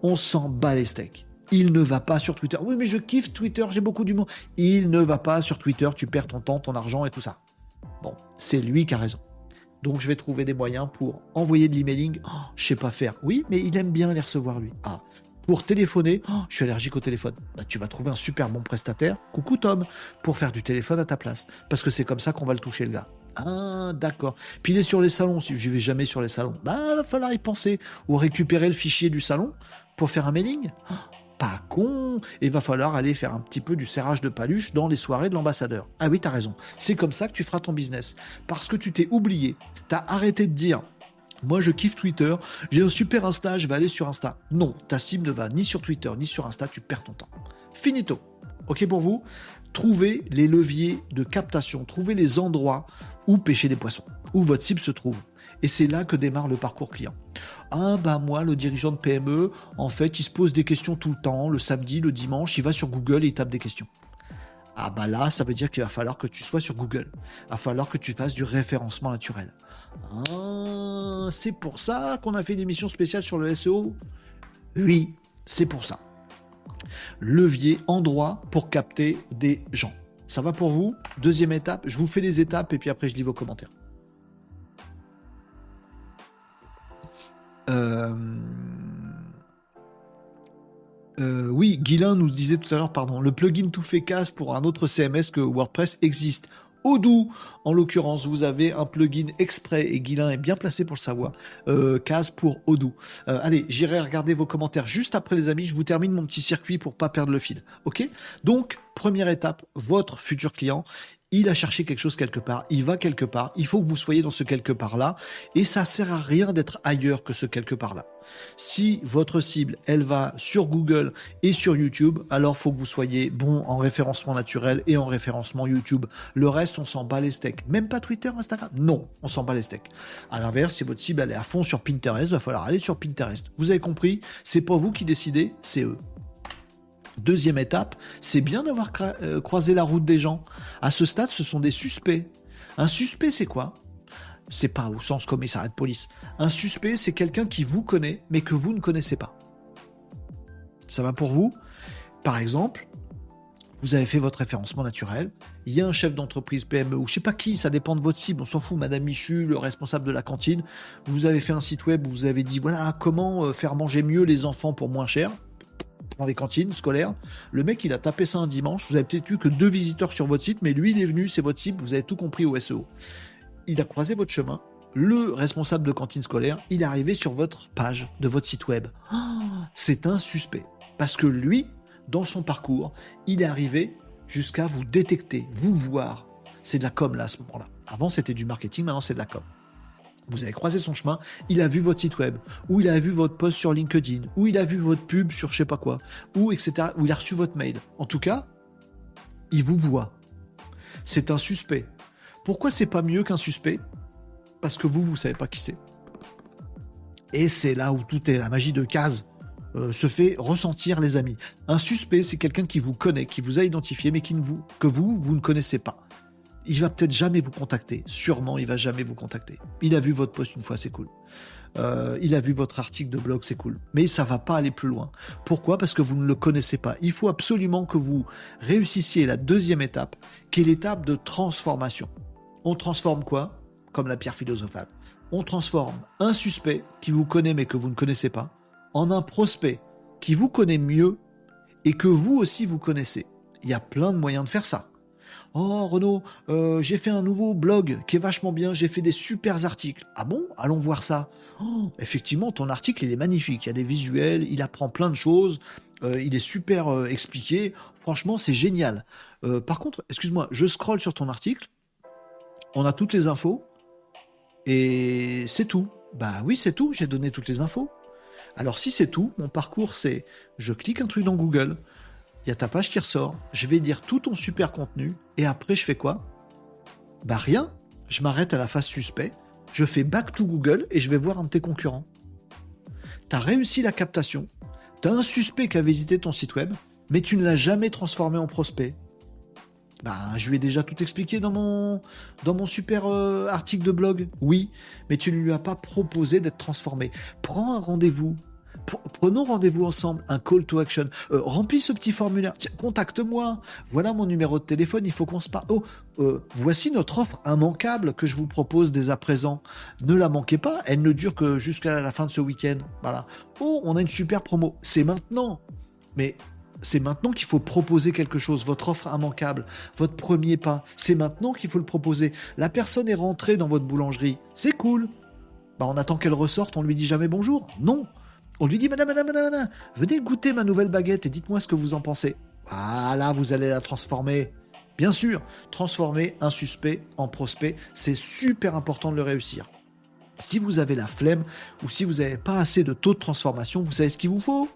on s'en bat les steaks. Il ne va pas sur Twitter. Oui, mais je kiffe Twitter, j'ai beaucoup d'humour. Il ne va pas sur Twitter, tu perds ton temps, ton argent et tout ça. Bon, c'est lui qui a raison. Donc je vais trouver des moyens pour envoyer de l'emailing. Oh, je sais pas faire. Oui, mais il aime bien les recevoir lui. Ah, pour téléphoner, oh, je suis allergique au téléphone. Bah, tu vas trouver un super bon prestataire, coucou Tom, pour faire du téléphone à ta place. Parce que c'est comme ça qu'on va le toucher, le gars. Ah, d'accord. Puis il est sur les salons. Si je vais jamais sur les salons, bah, va falloir y penser. Ou récupérer le fichier du salon pour faire un mailing. Oh, pas con. Et va falloir aller faire un petit peu du serrage de paluche dans les soirées de l'ambassadeur. Ah oui, t'as raison. C'est comme ça que tu feras ton business. Parce que tu t'es oublié. T'as arrêté de dire moi, je kiffe Twitter. J'ai un super Insta, je vais aller sur Insta. Non, ta cible ne va ni sur Twitter ni sur Insta, tu perds ton temps. Finito. Ok pour vous? Trouvez les leviers de captation, trouvez les endroits où pêcher des poissons, où votre cible se trouve. Et c'est là que démarre le parcours client. Ah bah moi, le dirigeant de PME, en fait, il se pose des questions tout le temps, le samedi, le dimanche, il va sur Google et il tape des questions. Ah bah là, ça veut dire qu'il va falloir que tu sois sur Google. Il va falloir que tu fasses du référencement naturel. Ah, c'est pour ça qu'on a fait une émission spéciale sur le SEO Oui, c'est pour ça. Levier, endroit pour capter des gens. Ça va pour vous? Deuxième étape, je vous fais les étapes et puis après je lis vos commentaires. Euh, euh, oui, Guilin nous disait tout à l'heure, pardon, le plugin tout fait casse pour un autre CMS que WordPress existe. Odoo. En l'occurrence, vous avez un plugin exprès et Guilin est bien placé pour le savoir. Euh, case pour Odoo. Euh, allez, j'irai regarder vos commentaires juste après les amis. Je vous termine mon petit circuit pour pas perdre le fil. Ok? Donc, première étape, votre futur client, il a cherché quelque chose quelque part, il va quelque part, il faut que vous soyez dans ce quelque part-là, et ça sert à rien d'être ailleurs que ce quelque part-là. Si votre cible, elle va sur Google et sur YouTube, alors faut que vous soyez bon en référencement naturel et en référencement YouTube. Le reste, on s'en bat les steaks. Même pas Twitter, Instagram? Non, on s'en bat les steaks. À l'inverse, si votre cible, elle est à fond sur Pinterest, il va falloir aller sur Pinterest. Vous avez compris? C'est pas vous qui décidez, c'est eux. Deuxième étape, c'est bien d'avoir euh, croisé la route des gens. À ce stade, ce sont des suspects. Un suspect, c'est quoi? C'est pas au sens commissariat de police. Un suspect, c'est quelqu'un qui vous connaît, mais que vous ne connaissez pas. Ça va pour vous? Par exemple, vous avez fait votre référencement naturel, il y a un chef d'entreprise PME ou je sais pas qui, ça dépend de votre cible, on s'en fout, Madame Michu, le responsable de la cantine, vous avez fait un site web où vous avez dit voilà comment euh, faire manger mieux les enfants pour moins cher, dans les cantines scolaires. Le mec, il a tapé ça un dimanche. Vous avez peut-être eu que deux visiteurs sur votre site, mais lui, il est venu, c'est votre cible, vous avez tout compris au SEO. Il a croisé votre chemin. Le responsable de cantine scolaire, il est arrivé sur votre page de votre site web. c'est un suspect. Parce que lui, dans son parcours, il est arrivé jusqu'à vous détecter, vous voir. C'est de la com là à ce moment-là. Avant, c'était du marketing, maintenant, c'est de la com vous avez croisé son chemin, il a vu votre site web, ou il a vu votre post sur LinkedIn, ou il a vu votre pub sur je sais pas quoi, ou etc., ou il a reçu votre mail. En tout cas, il vous voit. C'est un suspect. Pourquoi c'est pas mieux qu'un suspect? Parce que vous, vous savez pas qui c'est. Et c'est là où tout est la magie de case euh, se fait ressentir, les amis. Un suspect, c'est quelqu'un qui vous connaît, qui vous a identifié, mais qui ne vous, que vous, vous ne connaissez pas. Il va peut-être jamais vous contacter. Sûrement, il va jamais vous contacter. Il a vu votre post une fois, c'est cool. Euh, il a vu votre article de blog, c'est cool. Mais ça va pas aller plus loin. Pourquoi? Parce que vous ne le connaissez pas. Il faut absolument que vous réussissiez la deuxième étape, qui est l'étape de transformation. On transforme quoi? Comme la pierre philosophale. On transforme un suspect qui vous connaît mais que vous ne connaissez pas en un prospect qui vous connaît mieux et que vous aussi vous connaissez. Il y a plein de moyens de faire ça. Oh Renaud, euh, j'ai fait un nouveau blog qui est vachement bien, j'ai fait des super articles. Ah bon? Allons voir ça. Oh, effectivement, ton article, il est magnifique, il y a des visuels, il apprend plein de choses, euh, il est super euh, expliqué. Franchement, c'est génial. par contre, excuse-moi, je scrolle sur ton article, on a toutes les infos, et c'est tout. Bah oui, c'est tout, j'ai donné toutes les infos. Alors si c'est tout, mon parcours c'est je clique un truc dans Google, il y a ta page qui ressort, je vais lire tout ton super contenu, et après je fais quoi? Bah rien, je m'arrête à la phase suspect, je fais back to Google et je vais voir un de tes concurrents. T'as réussi la captation, t'as un suspect qui a visité ton site web, mais tu ne l'as jamais transformé en prospect. Bah, je lui ai déjà tout expliqué dans mon, dans mon super euh, article de blog. Oui, mais tu ne lui as pas proposé d'être transformé. Prends un rendez-vous prenons rendez-vous ensemble, un call to action. Euh, remplis ce petit formulaire. Contacte-moi. Voilà mon numéro de téléphone. Il faut qu'on se parle. Oh, euh, voici notre offre immanquable que je vous propose dès à présent. Ne la manquez pas. Elle ne dure que jusqu'à la fin de ce week-end. Voilà. Oh, on a une super promo. C'est maintenant. Mais c'est maintenant qu'il faut proposer quelque chose, votre offre immanquable, votre premier pas. C'est maintenant qu'il faut le proposer. La personne est rentrée dans votre boulangerie. C'est cool. Bah, on attend qu'elle ressorte, on lui dit jamais bonjour. Non. On lui dit Madame, Madame, Madame, venez goûter ma nouvelle baguette et dites-moi ce que vous en pensez. Voilà, vous allez la transformer. Bien sûr, transformer un suspect en prospect, c'est super important de le réussir. Si vous avez la flemme ou si vous n'avez pas assez de taux de transformation, vous savez ce qu'il vous faut?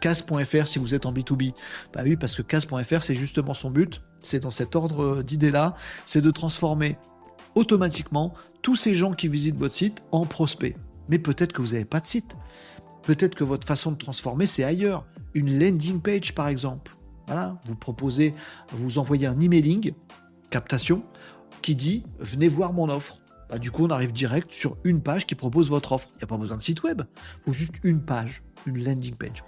Case.fr si vous êtes en B2B. Bah oui, parce que Case.fr, c'est justement son but, c'est dans cet ordre d'idées-là, c'est de transformer automatiquement tous ces gens qui visitent votre site en prospects. Mais peut-être que vous n'avez pas de site. Peut-être que votre façon de transformer, c'est ailleurs. Une landing page, par exemple. Voilà, vous proposez, vous envoyez un emailing, captation, qui dit venez voir mon offre. Bah, du coup, on arrive direct sur une page qui propose votre offre. Il n'y a pas besoin de site web. Il faut juste une page, une landing page.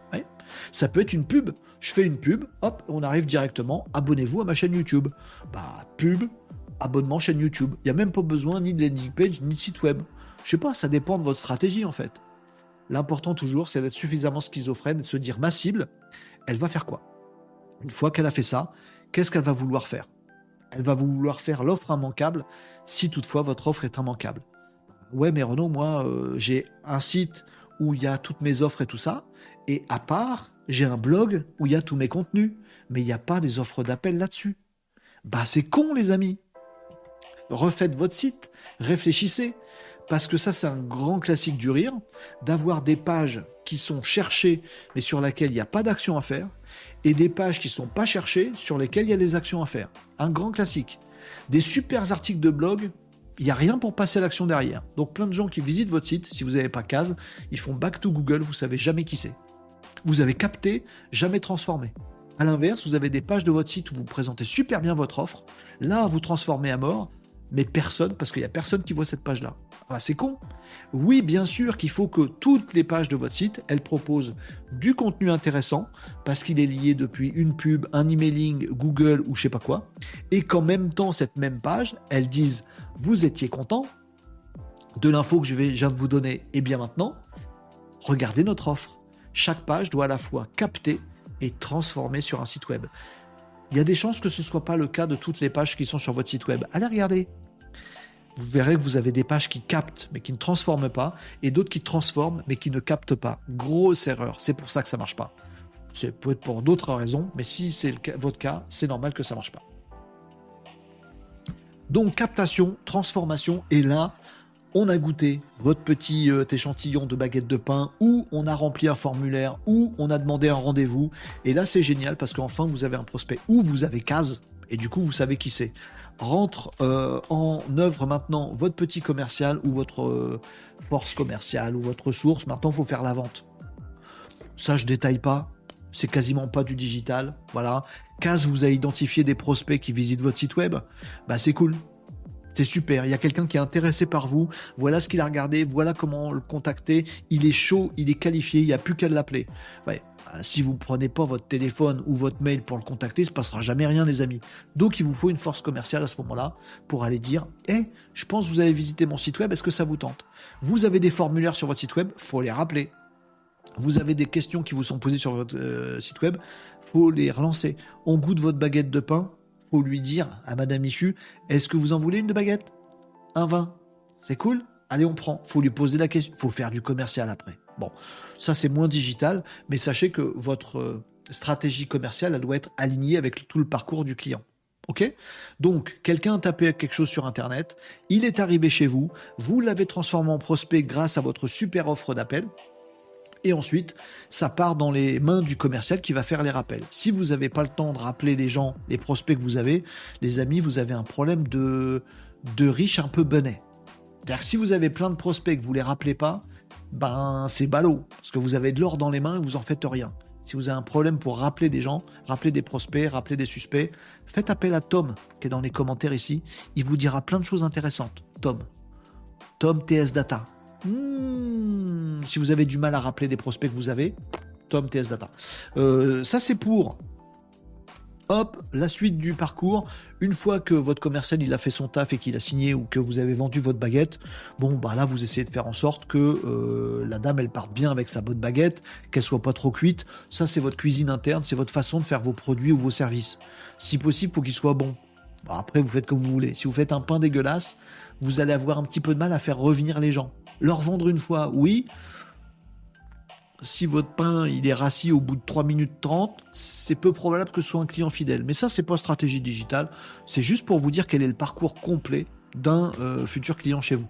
Ça peut être une pub. Je fais une pub, hop, on arrive directement. Abonnez-vous à ma chaîne YouTube. Bah, pub, abonnement chaîne YouTube. Il n'y a même pas besoin ni de landing page ni de site web. Je sais pas, ça dépend de votre stratégie en fait. L'important toujours, c'est d'être suffisamment schizophrène et de se dire ma cible, elle va faire quoi? Une fois qu'elle a fait ça, qu'est-ce qu'elle va vouloir faire? Elle va vouloir faire l'offre immanquable si toutefois votre offre est immanquable. Ouais, mais Renaud, moi, euh, j'ai un site où il y a toutes mes offres et tout ça, et à part, j'ai un blog où il y a tous mes contenus, mais il n'y a pas des offres d'appel là-dessus. Bah, c'est con, les amis. Refaites votre site, réfléchissez parce que ça c'est un grand classique du rire, d'avoir des pages qui sont cherchées mais sur lesquelles il n'y a pas d'action à faire, et des pages qui ne sont pas cherchées sur lesquelles il y a des actions à faire. Un grand classique. Des super articles de blog, il n'y a rien pour passer à l'action derrière. Donc plein de gens qui visitent votre site, si vous n'avez pas case, ils font back to Google, vous savez jamais qui c'est. Vous avez capté, jamais transformé. À l'inverse, vous avez des pages de votre site où vous présentez super bien votre offre. Là, vous transformez à mort mais personne, parce qu'il n'y a personne qui voit cette page-là. Ah, c'est con. Oui, bien sûr qu'il faut que toutes les pages de votre site, elles proposent du contenu intéressant, parce qu'il est lié depuis une pub, un emailing, Google ou je sais pas quoi, et qu'en même temps, cette même page, elles disent, vous étiez content de l'info que je viens de vous donner, et eh bien maintenant, regardez notre offre. Chaque page doit à la fois capter et transformer sur un site web. Il y a des chances que ce ne soit pas le cas de toutes les pages qui sont sur votre site web. Allez regarder vous verrez que vous avez des pages qui captent mais qui ne transforment pas et d'autres qui transforment mais qui ne captent pas. Grosse erreur, c'est pour ça que ça marche pas. C'est peut-être pour d'autres raisons, mais si c'est votre cas, c'est normal que ça marche pas. Donc captation, transformation, et là, on a goûté votre petit euh, échantillon de baguette de pain, ou on a rempli un formulaire, ou on a demandé un rendez-vous, et là c'est génial parce qu'enfin vous avez un prospect, ou vous avez case, et du coup vous savez qui c'est rentre euh, en œuvre maintenant votre petit commercial ou votre euh, force commerciale ou votre source. Maintenant, il faut faire la vente. Ça, je détaille pas. C'est quasiment pas du digital. Voilà. Case vous a identifié des prospects qui visitent votre site web. Bah, c'est cool. C'est super, il y a quelqu'un qui est intéressé par vous, voilà ce qu'il a regardé, voilà comment le contacter, il est chaud, il est qualifié, il n'y a plus qu'à l'appeler. Euh, si vous ne prenez pas votre téléphone ou votre mail pour le contacter, il se passera jamais rien les amis. Donc il vous faut une force commerciale à ce moment-là pour aller dire "Eh, je pense que vous avez visité mon site web, est-ce que ça vous tente? Vous avez des formulaires sur votre site web, faut les rappeler. Vous avez des questions qui vous sont posées sur votre euh, site web, faut les relancer. On goûte votre baguette de pain, faut lui dire à Madame Michu, est-ce que vous en voulez une de baguette? Un vin C'est cool? Allez, on prend. Faut lui poser la question. Faut faire du commercial après. Bon, ça c'est moins digital, mais sachez que votre euh, stratégie commerciale, elle doit être alignée avec tout le parcours du client. Ok? Donc, quelqu'un a tapé quelque chose sur Internet, il est arrivé chez vous, vous l'avez transformé en prospect grâce à votre super offre d'appel, et ensuite, ça part dans les mains du commercial qui va faire les rappels. Si vous n'avez pas le temps de rappeler les gens, les prospects que vous avez, les amis, vous avez un problème de, de riche un peu bonnet. C'est-à-dire si vous avez plein de prospects que vous ne les rappelez pas, ben c'est ballot, parce que vous avez de l'or dans les mains et vous en faites rien. Si vous avez un problème pour rappeler des gens, rappeler des prospects, rappeler des suspects, faites appel à Tom, qui est dans les commentaires ici. Il vous dira plein de choses intéressantes. Tom. Tom TS Data. Hmm, si vous avez du mal à rappeler des prospects que vous avez, Tom TS Data. Euh, ça, c'est pour hop, la suite du parcours, une fois que votre commercial il a fait son taf et qu'il a signé ou que vous avez vendu votre baguette, bon bah là vous essayez de faire en sorte que euh, la dame elle parte bien avec sa bonne baguette, qu'elle soit pas trop cuite. Ça c'est votre cuisine interne, c'est votre façon de faire vos produits ou vos services. Si possible, faut qu'il soit bon. après vous faites comme vous voulez. Si vous faites un pain dégueulasse, vous allez avoir un petit peu de mal à faire revenir les gens. Leur vendre une fois, oui si votre pain il est rassis au bout de 3 minutes 30, c'est peu probable que ce soit un client fidèle. Mais ça, c'est pas stratégie digitale, c'est juste pour vous dire quel est le parcours complet d'un euh, futur client chez vous.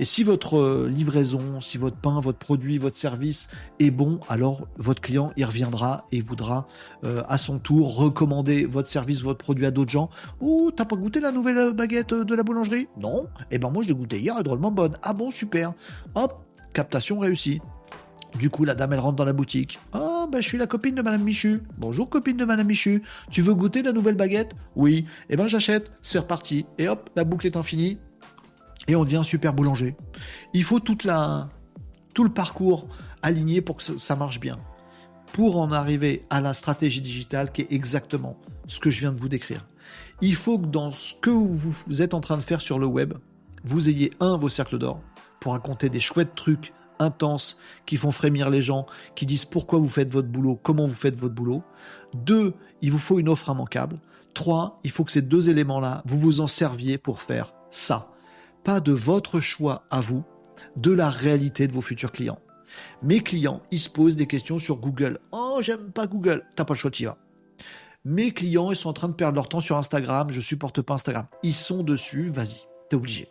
Et si votre euh, livraison, si votre pain, votre produit, votre service est bon, alors votre client y reviendra et voudra euh, à son tour recommander votre service, votre produit à d'autres gens. Oh, t'as pas goûté la nouvelle baguette de la boulangerie? Non? Eh ben moi je l'ai goûté hier, elle est drôlement bonne. Ah bon, super. Hop, captation réussie. Du coup, la dame, elle rentre dans la boutique. Oh, ben, je suis la copine de Madame Michu. Bonjour, copine de Madame Michu. Tu veux goûter la nouvelle baguette? Oui. Eh ben, j'achète. C'est reparti. Et hop, la boucle est infinie. Et on devient super boulanger. Il faut toute la, tout le parcours aligné pour que ça marche bien. Pour en arriver à la stratégie digitale qui est exactement ce que je viens de vous décrire. Il faut que dans ce que vous êtes en train de faire sur le web, vous ayez un, vos cercles d'or, pour raconter des chouettes trucs intenses qui font frémir les gens, qui disent pourquoi vous faites votre boulot, comment vous faites votre boulot. Deux, il vous faut une offre immanquable. Trois, il faut que ces deux éléments-là, vous vous en serviez pour faire ça. Pas de votre choix à vous, de la réalité de vos futurs clients. Mes clients, ils se posent des questions sur Google. Oh, j'aime pas Google. T'as pas le choix, tu vas. Mes clients, ils sont en train de perdre leur temps sur Instagram. Je supporte pas Instagram. Ils sont dessus. Vas-y, t'es obligé.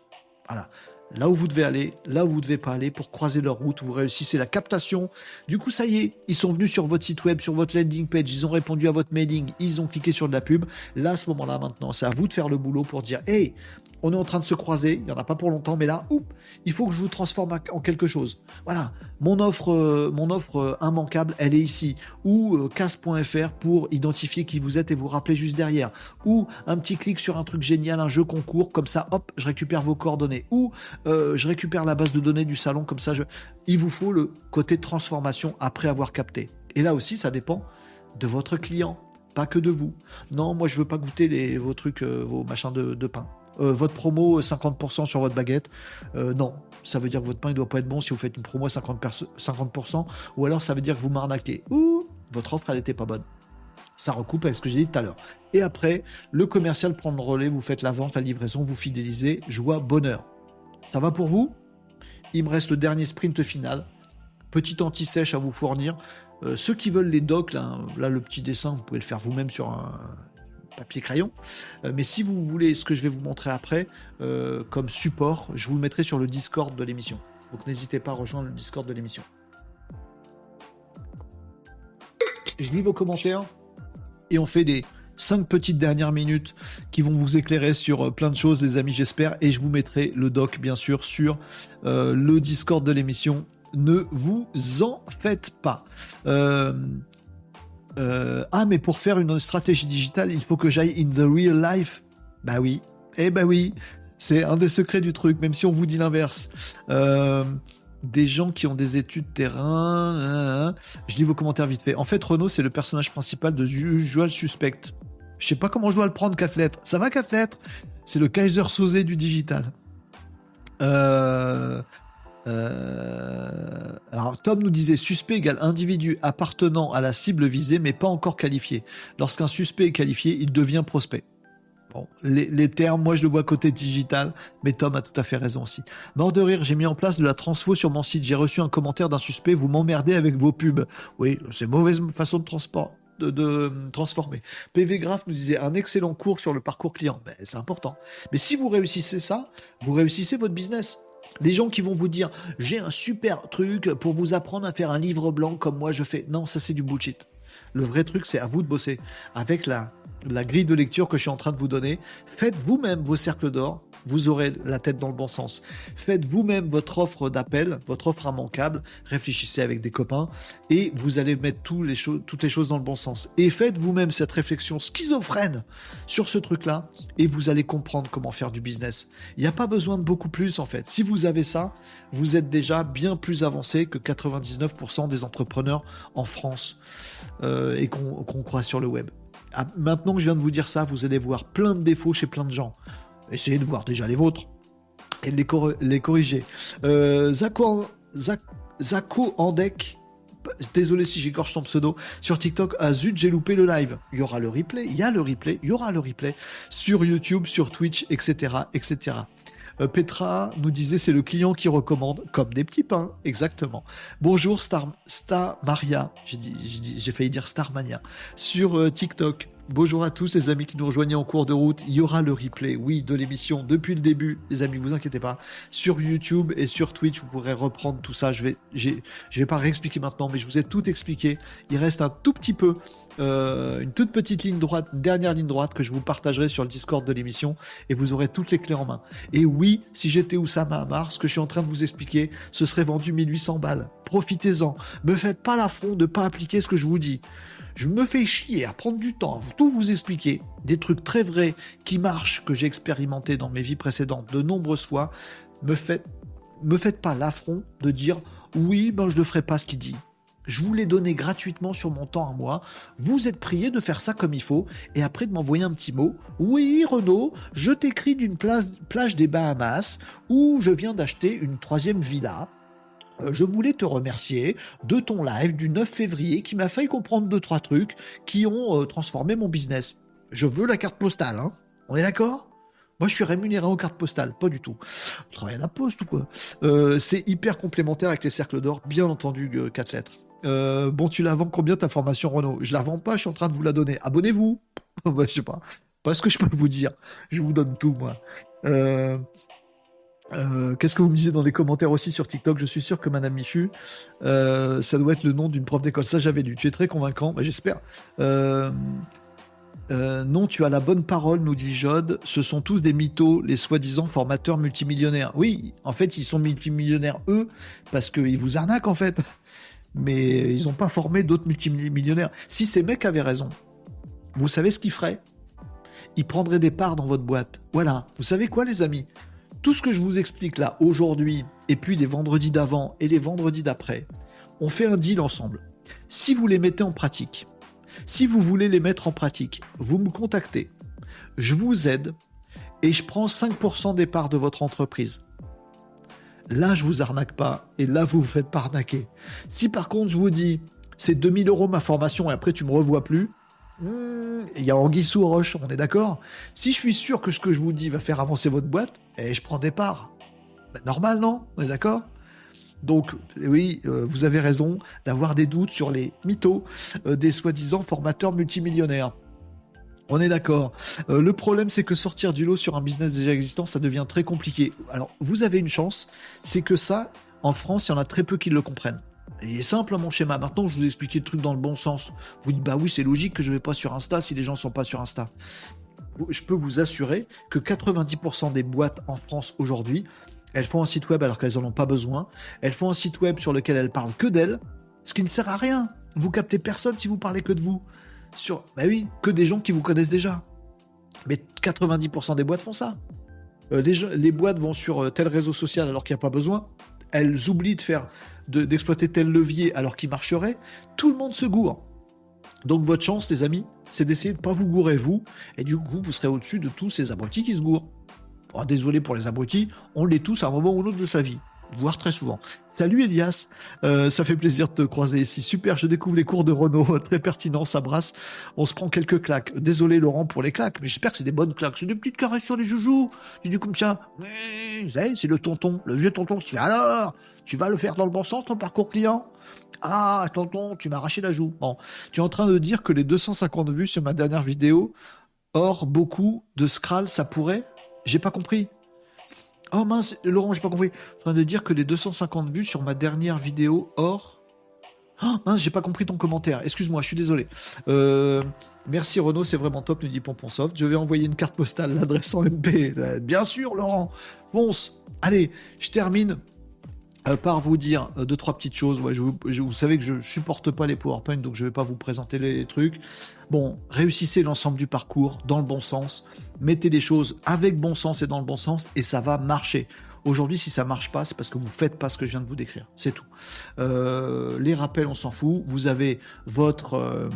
Voilà là où vous devez aller, là où vous devez pas aller pour croiser leur route, vous réussissez la captation. Du coup, ça y est, ils sont venus sur votre site web, sur votre landing page, ils ont répondu à votre mailing, ils ont cliqué sur de la pub. Là, à ce moment-là, maintenant, c'est à vous de faire le boulot pour dire, hey, on est en train de se croiser, il n'y en a pas pour longtemps, mais là, il faut que je vous transforme en quelque chose. Voilà, mon offre, euh, mon offre euh, immanquable, elle est ici. Ou euh, casse.fr pour identifier qui vous êtes et vous rappeler juste derrière. Ou un petit clic sur un truc génial, un jeu concours, comme ça, hop, je récupère vos coordonnées. Ou je récupère la base de données du salon, comme ça, il vous faut le côté transformation après avoir capté. Et là aussi, ça dépend de votre client, pas que de vous. Non, moi, je veux pas goûter les, vos trucs, vos machins de pain. Euh, votre promo 50% sur votre baguette. Euh, non, ça veut dire que votre pain ne doit pas être bon si vous faites une promo à 50%, ou alors ça veut dire que vous m'arnaquez, ou votre offre elle n'était pas bonne. Ça recoupe avec ce que j'ai dit tout à l'heure. Et après, le commercial prend le relais, vous faites la vente, la livraison, vous fidélisez, joie, bonheur. Ça va pour vous? Il me reste le dernier sprint final. Petit anti-sèche à vous fournir. Euh, ceux qui veulent les docs, là, là, le petit dessin, vous pouvez le faire vous-même sur un, papier crayon. Euh, mais si vous voulez ce que je vais vous montrer après euh, comme support, je vous le mettrai sur le Discord de l'émission. Donc n'hésitez pas à rejoindre le Discord de l'émission. Je lis vos commentaires et on fait des cinq petites dernières minutes qui vont vous éclairer sur euh, plein de choses, les amis, j'espère. Et je vous mettrai le doc, bien sûr, sur le Discord de l'émission. Ne vous en faites pas. Ah, mais pour faire une stratégie digitale, il faut que j'aille in the real life. Bah oui. Eh bah oui. C'est un des secrets du truc, même si on vous dit l'inverse. des gens qui ont des études terrain. Je lis vos commentaires vite fait. En fait, Renault, c'est le personnage principal de Usual Suspect. Je sais pas comment je dois le prendre, 4 lettres. Ça va, 4 lettres? C'est le Kaiser Sosé du digital. Euh, euh, alors, Tom nous disait suspect égale individu appartenant à la cible visée mais pas encore qualifié. Lorsqu'un suspect est qualifié, il devient prospect. Bon, les, termes, moi je le vois côté digital, mais Tom a tout à fait raison aussi. Mort de rire, j'ai mis en place de la transfo sur mon site. J'ai reçu un commentaire d'un suspect, vous m'emmerdez avec vos pubs. Oui, c'est mauvaise façon de de, transformer. PV Graph nous disait un excellent cours sur le parcours client. Ben, c'est important. Mais si vous réussissez ça, vous réussissez votre business. Les gens qui vont vous dire j'ai un super truc pour vous apprendre à faire un livre blanc comme moi je fais. Non, ça c'est du bullshit. Le vrai truc, c'est à vous de bosser avec la, la grille de lecture que je suis en train de vous donner. Faites vous-même vos cercles d'or, vous aurez la tête dans le bon sens. Faites vous-même votre offre d'appel, votre offre immanquable, réfléchissez avec des copains et vous allez mettre toutes les choses dans le bon sens. Et faites vous-même cette réflexion schizophrène sur ce truc-là et vous allez comprendre comment faire du business. Il n'y a pas besoin de beaucoup plus en fait. Si vous avez ça, vous êtes déjà bien plus avancé que 99% des entrepreneurs en France euh, et qu'on croit sur le web. Ah, maintenant que je viens de vous dire ça, vous allez voir plein de défauts chez plein de gens. Essayez de voir déjà les vôtres et de les, corriger. Euh, Zako, Andek, désolé si j'écorche ton pseudo, sur TikTok, ah zut, j'ai loupé le live. Il y aura le replay, il y a le replay, il y aura le replay sur YouTube, sur Twitch, etc., etc. Euh, Petra nous disait c'est le client qui recommande, comme des petits pains, exactement. Bonjour Star, Star Maria, j'ai failli dire Starmania, sur euh, TikTok. Bonjour à tous les amis qui nous rejoignent en cours de route. Il y aura le replay, oui, de l'émission depuis le début, les amis, vous inquiétez pas. Sur YouTube et sur Twitch, vous pourrez reprendre tout ça. Je vais, je vais pas réexpliquer maintenant, mais je vous ai tout expliqué. Il reste un tout petit peu, euh, une toute petite ligne droite, une dernière ligne droite que je vous partagerai sur le Discord de l'émission et vous aurez toutes les clés en main. Et oui, si j'étais Oussama Amar, ce que je suis en train de vous expliquer, ce serait vendu 1800 balles. Profitez-en. Me faites pas l'affront de pas appliquer ce que je vous dis. Je me fais chier à prendre du temps à tout vous expliquer, des trucs très vrais qui marchent, que j'ai expérimenté dans mes vies précédentes de nombreuses fois. Me faites, me faites pas l'affront de dire oui, ben je ne ferai pas ce qu'il dit. Je vous l'ai donné gratuitement sur mon temps à moi. Vous êtes prié de faire ça comme il faut et après de m'envoyer un petit mot. Oui, Renaud, je t'écris d'une plage des Bahamas où je viens d'acheter une troisième villa je voulais te remercier de ton live du 9 février qui m'a fait comprendre deux trois trucs qui ont euh, transformé mon business. Je veux la carte postale, hein On est d'accord? Moi, je suis rémunéré en carte postale, pas du tout. Je travaille à la poste ou quoi? Euh, C'est hyper complémentaire avec les cercles d'or, bien entendu, 4 lettres. bon, tu la vends combien ta formation Renault Je la vends pas, je suis en train de vous la donner. Abonnez-vous Je sais pas. Pas ce que je peux vous dire. Je vous donne tout, moi. Euh, qu'est-ce que vous me disiez dans les commentaires aussi sur TikTok? Je suis sûr que Madame Michu, euh, ça doit être le nom d'une prof d'école. Ça, j'avais lu. Tu es très convaincant, bah, j'espère. Euh, non, tu as la bonne parole, nous dit Jod. Ce sont tous des mythos, les soi-disant formateurs multimillionnaires. Oui, en fait, ils sont multimillionnaires, eux, parce qu'ils vous arnaquent, en fait. Mais ils n'ont pas formé d'autres multimillionnaires. Si ces mecs avaient raison, vous savez ce qu'ils feraient? Ils prendraient des parts dans votre boîte. Voilà. Vous savez quoi, les amis? Tout ce que je vous explique là aujourd'hui, et puis les vendredis d'avant et les vendredis d'après, on fait un deal ensemble. Si vous les mettez en pratique, si vous voulez les mettre en pratique, vous me contactez. Je vous aide et je prends 5% des parts de votre entreprise. Là, je vous arnaque pas et là, vous vous faites pas arnaquer. Si par contre, je vous dis, c'est 2000 euros ma formation et après tu me revois plus, Hmm, il y a Anguille sous roche, on est d'accord? Si je suis sûr que ce que je vous dis va faire avancer votre boîte, et eh, je prends des parts. Ben, normal, non? On est d'accord? Donc oui, euh, vous avez raison d'avoir des doutes sur les mythos euh, des soi-disant formateurs multimillionnaires. On est d'accord. Euh, le problème, c'est que sortir du lot sur un business déjà existant, ça devient très compliqué. Alors, vous avez une chance, c'est que ça, en France, il y en a très peu qui le comprennent. Il est simple, hein, mon schéma. Maintenant, je vous ai expliqué le truc dans le bon sens. Vous dites, bah oui, c'est logique que je ne vais pas sur Insta si les gens ne sont pas sur Insta. Je peux vous assurer que 90% des boîtes en France aujourd'hui, elles font un site web alors qu'elles n'en ont pas besoin. Elles font un site web sur lequel elles parlent que d'elles, ce qui ne sert à rien. Vous captez personne si vous parlez que de vous. Sur, bah oui, que des gens qui vous connaissent déjà. Mais 90% des boîtes font ça. Euh, les, boîtes vont sur euh, tel réseau social alors qu'il n'y a pas besoin. Elles oublient de faire, d'exploiter tel levier alors qu'il marcherait. Tout le monde se gourre. Donc votre chance, les amis, c'est d'essayer de ne pas vous gourer vous, et du coup, vous serez au-dessus de tous ces abrutis qui se gourrent. Oh, désolé pour les abrutis, on l'est tous à un moment ou l'autre de sa vie voire très souvent. Salut Elias, euh, ça fait plaisir de te croiser ici. Super, je découvre les cours de Renault, très pertinent, ça brasse. On se prend quelques claques. Désolé Laurent pour les claques, mais j'espère que c'est des bonnes claques. C'est des petites caresses sur les joujoux. Tu dis comme ça, c'est le tonton, le vieux tonton qui fait alors, tu vas le faire dans le bon sens ton parcours client? Ah tonton, tu m'as arraché la joue. Bon, tu es en train de dire que les 250 vues sur ma dernière vidéo, hors beaucoup de scrall, ça pourrait? J'ai pas compris. Oh mince, Laurent, j'ai pas compris. En train de dire que les 250 vues sur ma dernière vidéo hors. Oh mince, j'ai pas compris ton commentaire. Excuse-moi, je suis désolé. Euh, merci Renaud, c'est vraiment top, nous dit Pomponsoft. Je vais envoyer une carte postale, l'adresse en MP. Bien sûr, Laurent. Fonce. Allez, je termine euh, par vous dire euh, deux trois petites choses. Vous savez que je supporte pas les PowerPoint, donc je vais pas vous présenter les trucs. Bon, réussissez l'ensemble du parcours dans le bon sens. Mettez les choses avec bon sens et dans le bon sens, et ça va marcher. Aujourd'hui, si ça marche pas, c'est parce que vous faites pas ce que je viens de vous décrire. C'est tout. Euh, les rappels, on s'en fout. Vous avez votre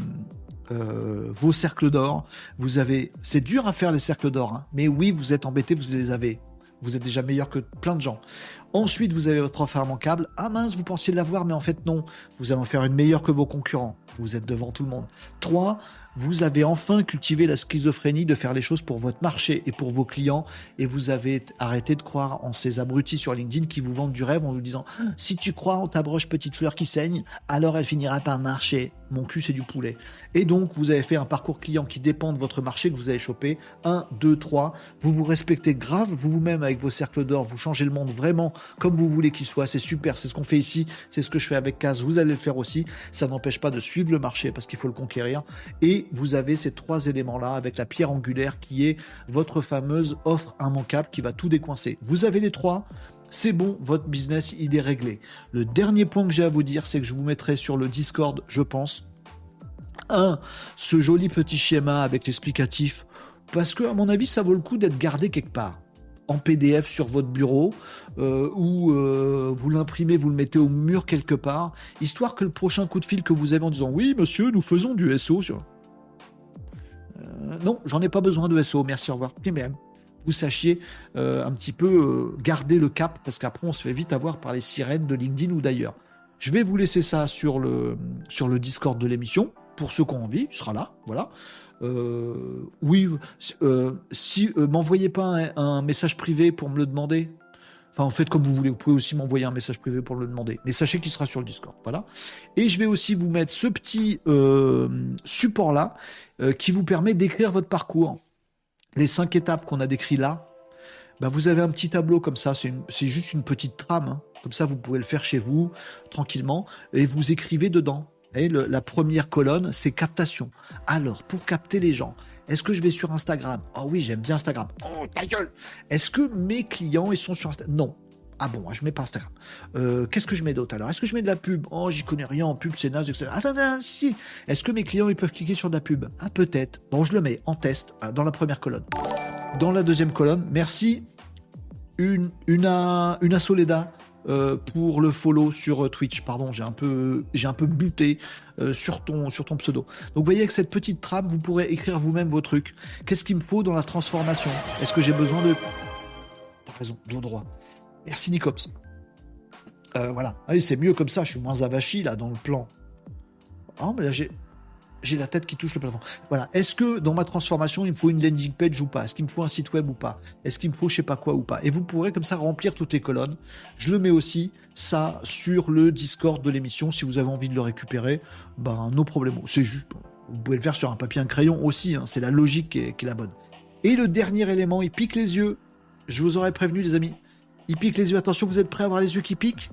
vos cercles d'or. Vous avez, c'est dur à faire les cercles d'or, hein. mais oui, vous êtes embêté, vous les avez. Vous êtes déjà meilleur que plein de gens. Ensuite, vous avez votre offre immanquable. Ah mince, vous pensiez l'avoir, mais en fait non. Vous allez en faire une meilleure que vos concurrents. Vous êtes devant tout le monde. 3 vous avez enfin cultivé la schizophrénie de faire les choses pour votre marché et pour vos clients et vous avez arrêté de croire en ces abrutis sur LinkedIn qui vous vendent du rêve en vous disant si tu crois en ta broche petite fleur qui saigne, alors elle finira par marcher. Mon cul c'est du poulet. Et donc vous avez fait un parcours client qui dépend de votre marché que vous avez chopé. 1, 2, 3. Vous vous respectez grave, vous vous-même avec vos cercles d'or, vous changez le monde vraiment comme vous voulez qu'il soit. C'est super, c'est ce qu'on fait ici, c'est ce que je fais avec Kaz. Vous allez le faire aussi. Ça n'empêche pas de suivre le marché parce qu'il faut le conquérir. Et vous avez ces trois éléments-là avec la pierre angulaire qui est votre fameuse offre immanquable qui va tout décoincer. Vous avez les trois, c'est bon, votre business, il est réglé. Le dernier point que j'ai à vous dire, c'est que je vous mettrai sur le Discord, je pense, un, ce joli petit schéma avec l'explicatif, parce que à mon avis, ça vaut le coup d'être gardé quelque part en PDF sur votre bureau euh, ou euh, vous l'imprimez, vous le mettez au mur quelque part, histoire que le prochain coup de fil que vous avez en disant oui monsieur, nous faisons du SO. Euh, non, j'en ai pas besoin de SO, merci, au revoir. Vous sachiez un petit peu garder le cap parce qu'après on se fait vite avoir par les sirènes de LinkedIn ou d'ailleurs. Je vais vous laisser ça sur le, sur Discord de l'émission. Pour ceux qui ont envie, il sera là. Voilà. Euh, oui, euh, si euh, m'envoyez pas un, message privé pour me le demander. Enfin, en fait, comme vous voulez, vous pouvez aussi m'envoyer un message privé pour le demander. Mais sachez qu'il sera sur le Discord. Voilà. Et je vais aussi vous mettre ce petit support-là qui vous permet d'écrire votre parcours. Les cinq étapes qu'on a décrites là, bah, vous avez un petit tableau comme ça. C'est juste une petite trame. Hein. Comme ça, vous pouvez le faire chez vous, tranquillement. Et vous écrivez dedans la première colonne, c'est captation. Alors, pour capter les gens, est-ce que je vais sur Instagram? Oh oui, j'aime bien Instagram. Oh, ta gueule Est-ce que mes clients, ils sont sur Instagram Non. Ah bon, je mets pas Instagram. Euh, qu'est-ce que je mets d'autre alors? Est-ce que je mets de la pub? Oh, j'y connais rien en pub, c'est naze, etc. Ah, si. Est-ce que mes clients, ils peuvent cliquer sur de la pub? Ah, peut-être. Bon, je le mets en test euh, dans la première colonne. Dans la deuxième colonne, merci. Une, une, une, Soleda euh, pour le follow sur euh, Twitch. Pardon, j'ai un peu, j'ai un peu buté sur, ton, sur ton pseudo. Donc vous voyez, avec cette petite trame, vous pourrez écrire vous-même vos trucs. Qu'est-ce qu'il me faut dans la transformation? Est-ce que j'ai besoin de... T'as raison, dos droit. Merci Nicops. voilà. Ah c'est mieux comme ça, je suis moins avachi là dans le plan. Ah, mais là j'ai j'ai la tête qui touche le plafond. Voilà. Est-ce que dans ma transformation, il me faut une landing page ou pas? Est-ce qu'il me faut un site web ou pas? Est-ce qu'il me faut je sais pas quoi ou pas? Et vous pourrez comme ça remplir toutes les colonnes. Je le mets aussi, ça, sur le Discord de l'émission. Si vous avez envie de le récupérer, ben, nos problèmes. C'est juste, vous pouvez le faire sur un papier, un crayon aussi. Hein. C'est la logique qui est, qui est la bonne. Et le dernier élément, il pique les yeux. Je vous aurais prévenu, les amis. Il pique les yeux. Attention, vous êtes prêts à avoir les yeux qui piquent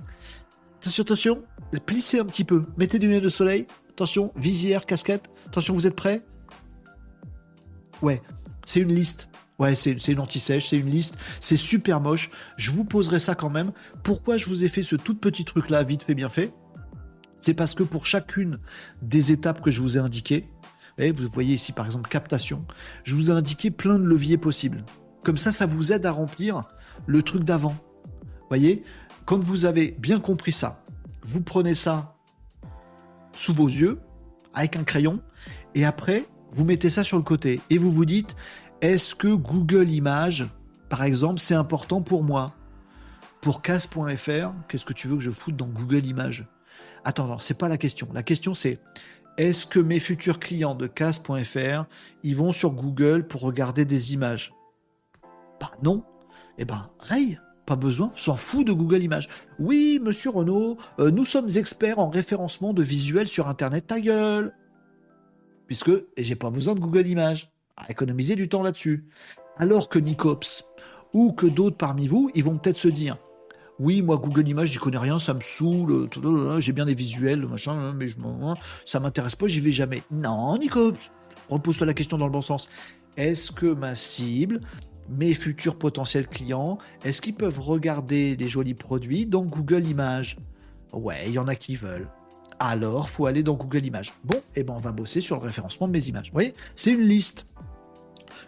Attention, attention. plissez un petit peu, mettez des lunettes de soleil, attention, visière, casquette, attention, vous êtes prêts Ouais, c'est une liste. Ouais, c'est une anti-sèche, c'est une liste, c'est super moche. Je vous poserai ça quand même. Pourquoi je vous ai fait ce tout petit truc-là, vite fait, bien fait C'est parce que pour chacune des étapes que je vous ai indiquées, vous voyez ici par exemple captation, je vous ai indiqué plein de leviers possibles. Comme ça, ça vous aide à remplir le truc d'avant. Voyez, quand vous avez bien compris ça, vous prenez ça sous vos yeux avec un crayon et après vous mettez ça sur le côté et vous vous dites est-ce que Google Images, par exemple, c'est important pour moi? Pour casse.fr, qu'est-ce que tu veux que je foute dans Google Images? Attends, non, c'est pas la question. La question c'est est-ce que mes futurs clients de casse.fr, ils vont sur Google pour regarder des images? Bah non. Eh ben, raye pas besoin, s'en fout de Google Images. Oui, monsieur Renault, euh, nous sommes experts en référencement de visuels sur Internet, ta gueule. Puisque j'ai pas besoin de Google Images à économiser du temps là-dessus. Alors que Nicops ou que d'autres parmi vous, ils vont peut-être se dire oui, moi, Google Images, j'y connais rien, ça me saoule, j'ai bien des visuels, machin, mais je ça m'intéresse pas, j'y vais jamais. Non, Nicops, repose-toi la question dans le bon sens. Est-ce que ma cible, mes futurs potentiels clients, est-ce qu'ils peuvent regarder les jolis produits dans Google Images? Ouais, il y en a qui veulent. Alors, faut aller dans Google Images. Bon, et eh ben on va bosser sur le référencement de mes images. Vous voyez, c'est une liste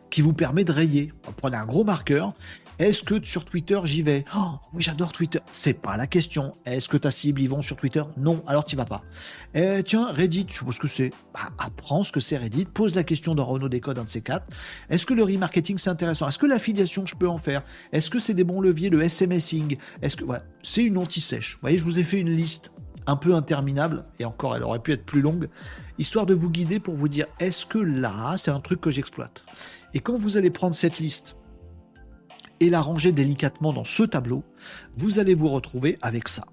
qui vous permet de rayer. Prenez un gros marqueur. Est-ce que sur Twitter j'y vais? Oh, oui, j'adore Twitter. C'est pas la question. Est-ce que ta cible y vont sur Twitter? Non, alors tu vas pas. Eh, tiens, Reddit, je suppose que c'est. Bah, apprends ce que c'est Reddit. Pose la question dans Renault Décode, un de ces quatre. Est-ce que le remarketing c'est intéressant? Est-ce que l'affiliation je peux en faire? Est-ce que c'est des bons leviers, le SMSing Est-ce que. C'est une anti-sèche. Vous voyez, je vous ai fait une liste un peu interminable, et encore elle aurait pu être plus longue, histoire de vous guider pour vous dire est-ce que là, c'est un truc que j'exploite? Et quand vous allez prendre cette liste et la ranger délicatement dans ce tableau, vous allez vous retrouver avec ça.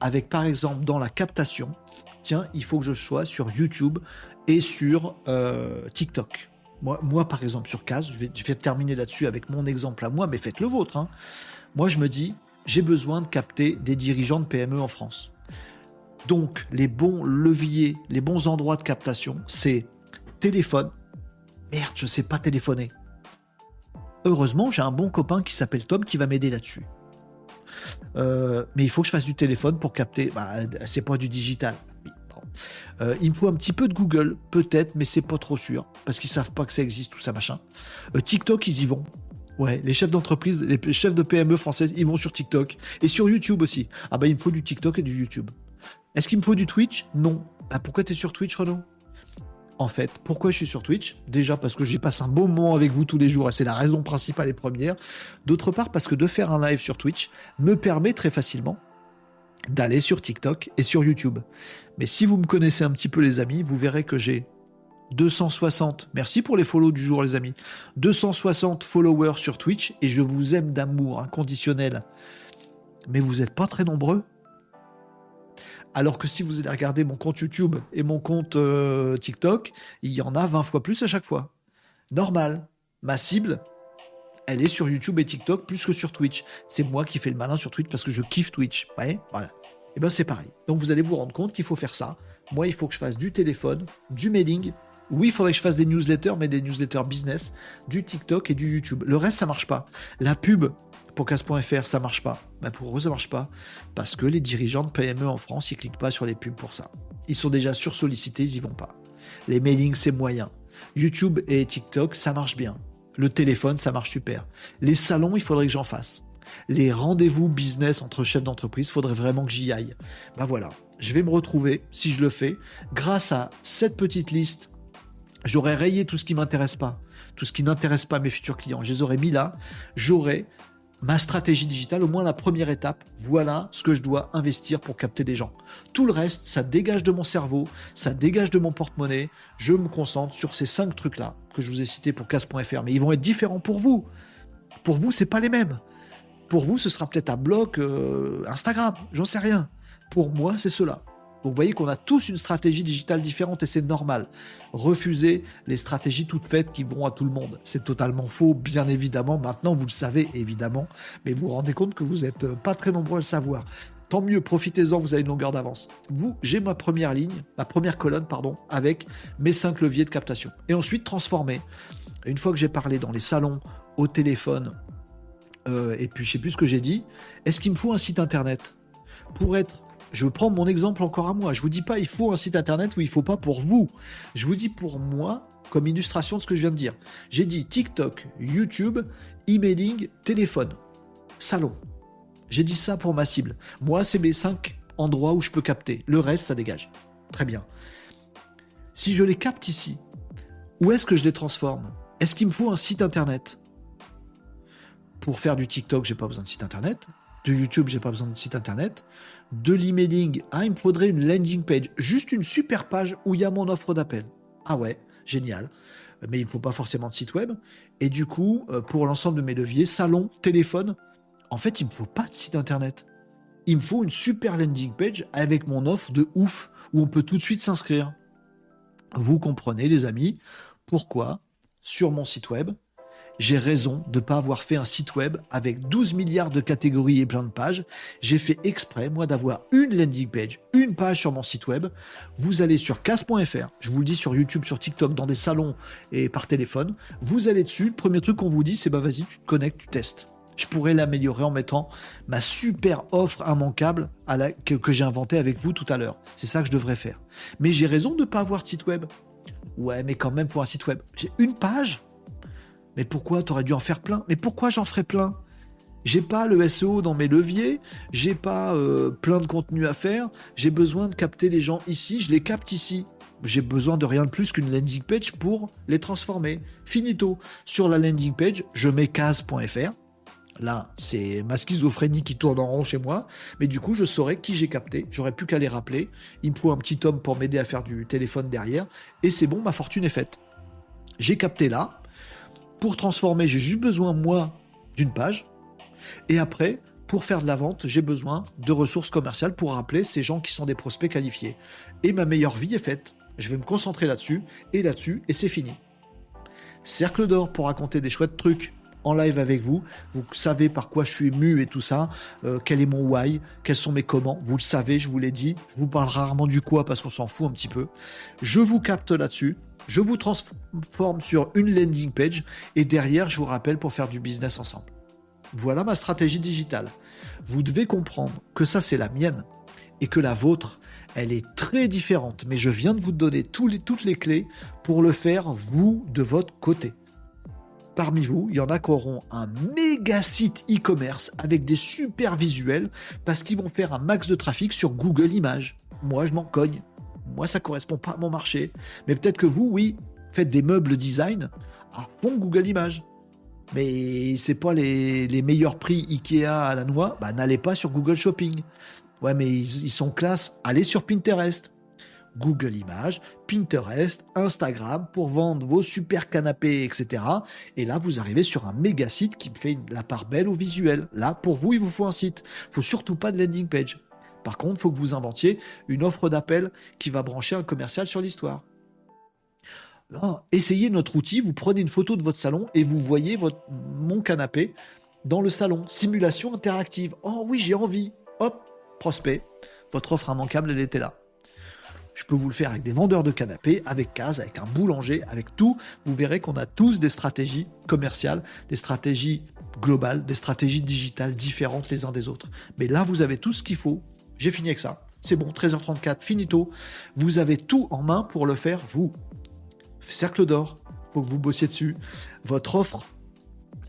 Avec par exemple dans la captation, tiens, il faut que je sois sur YouTube et sur euh, TikTok. Moi, par exemple, sur Case, je vais, terminer là-dessus avec mon exemple à moi, mais faites le vôtre. Hein. Moi, je me dis, j'ai besoin de capter des dirigeants de PME en France. Donc, les bons leviers, les bons endroits de captation, c'est téléphone. Merde, je sais pas téléphoner. Heureusement, j'ai un bon copain qui s'appelle Tom qui va m'aider là-dessus. Euh, mais il faut que je fasse du téléphone pour capter. Bah, c'est pas du digital. Euh, il me faut un petit peu de Google, peut-être, mais c'est pas trop sûr, parce qu'ils savent pas que ça existe, tout ça, machin. Euh, TikTok, ils y vont. Ouais, les chefs d'entreprise, les chefs de PME françaises, ils vont sur TikTok. Et sur YouTube aussi. Ah bah il me faut du TikTok et du YouTube. Est-ce qu'il me faut du Twitch? Non. Bah pourquoi es sur Twitch, Renaud? En fait, pourquoi je suis sur Twitch? Déjà parce que j'y passe un bon moment avec vous tous les jours et c'est la raison principale et première. D'autre part parce que de faire un live sur Twitch me permet très facilement d'aller sur TikTok et sur YouTube. Mais si vous me connaissez un petit peu les amis, vous verrez que j'ai 260, merci pour les follow du jour les amis, 260 followers sur Twitch et je vous aime d'amour inconditionnel. Mais vous n'êtes pas très nombreux alors que si vous allez regarder mon compte YouTube et mon compte euh, TikTok, il y en a 20 fois plus à chaque fois. Normal. Ma cible, elle est sur YouTube et TikTok plus que sur Twitch. C'est moi qui fais le malin sur Twitch parce que je kiffe Twitch. Ouais, voilà. Et eh ben c'est pareil. Donc vous allez vous rendre compte qu'il faut faire ça. Moi, il faut que je fasse du téléphone, du mailing. Oui, il faudrait que je fasse des newsletters, mais des newsletters business, du TikTok et du YouTube. Le reste, ça marche pas. La pub, pour casse.fr, ça marche pas. Bah pour eux, ça marche pas. Parce que les dirigeants de PME en France, ils cliquent pas sur les pubs pour ça. Ils sont déjà sursollicités, ils y vont pas. Les mailings, c'est moyen. YouTube et TikTok, ça marche bien. Le téléphone, ça marche super. Les salons, il faudrait que j'en fasse. Les rendez-vous business entre chefs d'entreprise, il faudrait vraiment que j'y aille. Bah voilà, je vais me retrouver, si je le fais, grâce à cette petite liste. J'aurais rayé tout ce qui m'intéresse pas, tout ce qui n'intéresse pas mes futurs clients. Je les aurais mis là. J'aurais ma stratégie digitale, au moins la première étape, voilà ce que je dois investir pour capter des gens. Tout le reste, ça dégage de mon cerveau, ça dégage de mon porte-monnaie, je me concentre sur ces cinq trucs-là que je vous ai cités pour casse.fr, mais ils vont être différents pour vous. Pour vous, c'est pas les mêmes. Pour vous, ce sera peut-être un bloc euh, Instagram, j'en sais rien. Pour moi, c'est cela. Donc vous voyez qu'on a tous une stratégie digitale différente et c'est normal. Refuser les stratégies toutes faites qui vont à tout le monde. C'est totalement faux, bien évidemment. Maintenant, vous le savez évidemment, mais vous vous rendez compte que vous n'êtes pas très nombreux à le savoir. Tant mieux, profitez-en, vous avez une longueur d'avance. Vous, j'ai ma première ligne, ma première colonne, pardon, avec mes cinq leviers de captation. Et ensuite, transformer. Une fois que j'ai parlé dans les salons, au téléphone, euh, et puis je sais plus ce que j'ai dit, est-ce qu'il me faut un site internet? Pour être je prends mon exemple encore à moi. Je vous dis pas il faut un site internet ou il faut pas pour vous. Je vous dis pour moi comme illustration de ce que je viens de dire. J'ai dit TikTok, YouTube, emailing, téléphone, salon. J'ai dit ça pour ma cible. Moi, c'est mes cinq endroits où je peux capter. Le reste, ça dégage. Très bien. Si je les capte ici, où est-ce que je les transforme? Est-ce qu'il me faut un site internet? Pour faire du TikTok, j'ai pas besoin de site internet. De YouTube, j'ai pas besoin de site internet. De l'emailing, ah, il me faudrait une landing page. Juste une super page où il y a mon offre d'appel. Ah ouais, génial. Mais il ne faut pas forcément de site web. Et du coup, euh, pour l'ensemble de mes leviers, salon, téléphone, en fait, il ne me faut pas de site internet. Il me faut une super landing page avec mon offre de ouf où on peut tout de suite s'inscrire. Vous comprenez, les amis, pourquoi sur mon site web, j'ai raison de ne pas avoir fait un site web avec 12 milliards de catégories et plein de pages. J'ai fait exprès, moi, d'avoir une landing page, une page sur mon site web. Vous allez sur casse.fr, je vous le dis sur YouTube, sur TikTok, dans des salons et par téléphone. Vous allez dessus, le premier truc qu'on vous dit, c'est bah vas-y, tu te connectes, tu testes. Je pourrais l'améliorer en mettant ma super offre immanquable que j'ai inventée avec vous tout à l'heure. C'est ça que je devrais faire. Mais j'ai raison de ne pas avoir de site web. Ouais, mais quand même, pour un site web, j'ai une page mais pourquoi T'aurais dû en faire plein? Mais pourquoi j'en ferais plein? J'ai pas le SEO dans mes leviers, j'ai pas euh, plein de contenu à faire, j'ai besoin de capter les gens ici, je les capte ici. J'ai besoin de rien de plus qu'une landing page pour les transformer. Finito. Sur la landing page, je mets case.fr. Là, c'est ma schizophrénie qui tourne en rond chez moi. Mais du coup, je saurais qui j'ai capté. J'aurais plus qu'à les rappeler. Il me faut un petit homme pour m'aider à faire du téléphone derrière. Et c'est bon, ma fortune est faite. J'ai capté là. Pour transformer, j'ai juste besoin, moi, d'une page. Et après, pour faire de la vente, j'ai besoin de ressources commerciales pour rappeler ces gens qui sont des prospects qualifiés. Et ma meilleure vie est faite. Je vais me concentrer là-dessus et là-dessus, et c'est fini. Cercle d'or pour raconter des chouettes trucs en live avec vous. Vous savez par quoi je suis ému et tout ça. Euh, quel est mon why? Quels sont mes comment? Vous le savez, je vous l'ai dit. Je vous parle rarement du quoi parce qu'on s'en fout un petit peu. Je vous capte là-dessus. Je vous transforme sur une landing page et derrière, je vous rappelle pour faire du business ensemble. Voilà ma stratégie digitale. Vous devez comprendre que ça, c'est la mienne et que la vôtre, elle est très différente. Mais je viens de vous donner toutes les clés pour le faire, vous, de votre côté. Parmi vous, il y en a qui auront un méga site e-commerce avec des super visuels parce qu'ils vont faire un max de trafic sur Google Images. Moi, je m'en cogne. Moi, ça correspond pas à mon marché. Mais peut-être que vous, oui, faites des meubles design à fond Google Images. Mais c'est pas les, meilleurs prix Ikea à la noix, bah n'allez pas sur Google Shopping. Ouais, mais ils, sont classe, allez sur Pinterest. Google Images, Pinterest, Instagram pour vendre vos super canapés, etc. Et là, vous arrivez sur un méga site qui fait la part belle au visuel. Là, pour vous, il vous faut un site. Il faut surtout pas de landing page. Par contre, il faut que vous inventiez une offre d'appel qui va brancher un commercial sur l'histoire. essayez notre outil, vous prenez une photo de votre salon et vous voyez mon canapé dans le salon. Simulation interactive. Oh oui, j'ai envie. Hop, prospect. Votre offre immanquable, elle était là. Je peux vous le faire avec des vendeurs de canapés, avec Case, avec un boulanger, avec tout. Vous verrez qu'on a tous des stratégies commerciales, des stratégies globales, des stratégies digitales différentes les uns des autres. Mais là, vous avez tout ce qu'il faut j'ai fini avec ça. C'est bon, 13h34, finito. Vous avez tout en main pour le faire, vous. Cercle d'or, faut que vous bossiez dessus. Votre offre,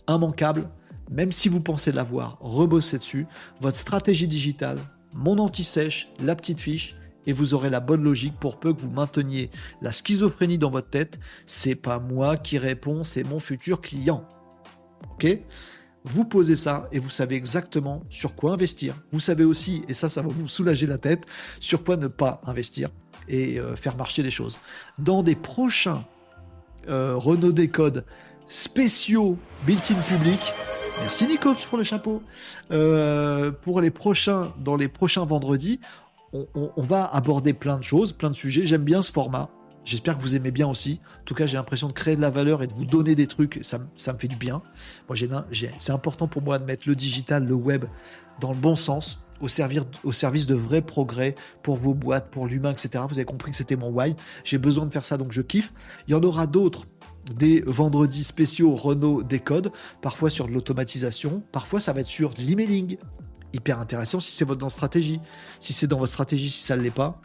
immanquable, même si vous pensez l'avoir, rebossez dessus. Votre stratégie digitale, mon anti-sèche, la petite fiche, et vous aurez la bonne logique pour peu que vous mainteniez la schizophrénie dans votre tête. C'est pas moi qui réponds, c'est mon futur client. Ok? Vous posez ça et vous savez exactement sur quoi investir. Vous savez aussi, et ça, ça va vous soulager la tête, sur quoi ne pas investir et euh, faire marcher les choses. Dans des prochains euh, Renault Décode spéciaux built-in public, merci Nico pour le chapeau, euh, pour les prochains, dans les prochains vendredis, on va aborder plein de choses, plein de sujets. J'aime bien ce format. J'espère que vous aimez bien aussi. En tout cas, j'ai l'impression de créer de la valeur et de vous donner des trucs. Ça, ça me fait du bien. Moi, c'est important pour moi de mettre le digital, le web dans le bon sens. au, au service de vrais progrès pour vos boîtes, pour l'humain, etc. Vous avez compris que c'était mon why. J'ai besoin de faire ça, donc je kiffe. Il y en aura d'autres des vendredis spéciaux Renault Décode, parfois sur de l'automatisation, parfois ça va être sur de l'emailing. Hyper intéressant si c'est votre stratégie. Si c'est dans votre stratégie, si ça ne l'est pas,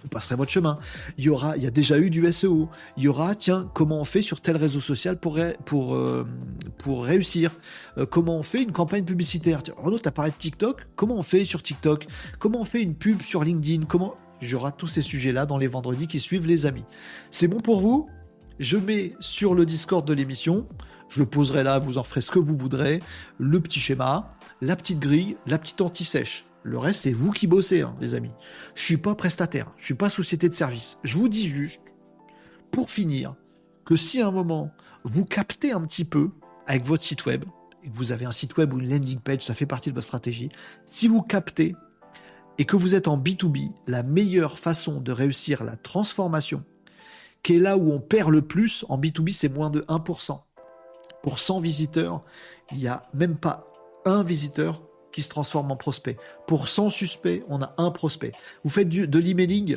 vous passerez votre chemin. Il y aura, il y a déjà eu du SEO. Il y aura, tiens, comment on fait sur tel réseau social pour, euh, réussir? Euh, Comment on fait une campagne publicitaire? Renaud, tu as parlé de TikTok. Comment on fait sur TikTok? Comment on fait une pub sur LinkedIn? Comment J'aurai tous ces sujets-là dans les vendredis qui suivent, les amis. C'est bon pour vous? Je mets sur le Discord de l'émission. Je le poserai là, vous en ferez ce que vous voudrez. Le petit schéma, la petite grille, la petite anti-sèche. Le reste, c'est vous qui bossez, hein, les amis. Je suis pas prestataire, je suis pas société de service. Je vous dis juste, pour finir, que si à un moment vous captez un petit peu avec votre site web, et que vous avez un site web ou une landing page, ça fait partie de votre stratégie, si vous captez et que vous êtes en B2B, la meilleure façon de réussir la transformation, qui est là où on perd le plus, en B2B, c'est moins de 1%. Pour 100 visiteurs, il n'y a même pas un visiteur qui se transforme en prospect. Pour 100 suspects, on a un prospect. Vous faites du, de l'emailing,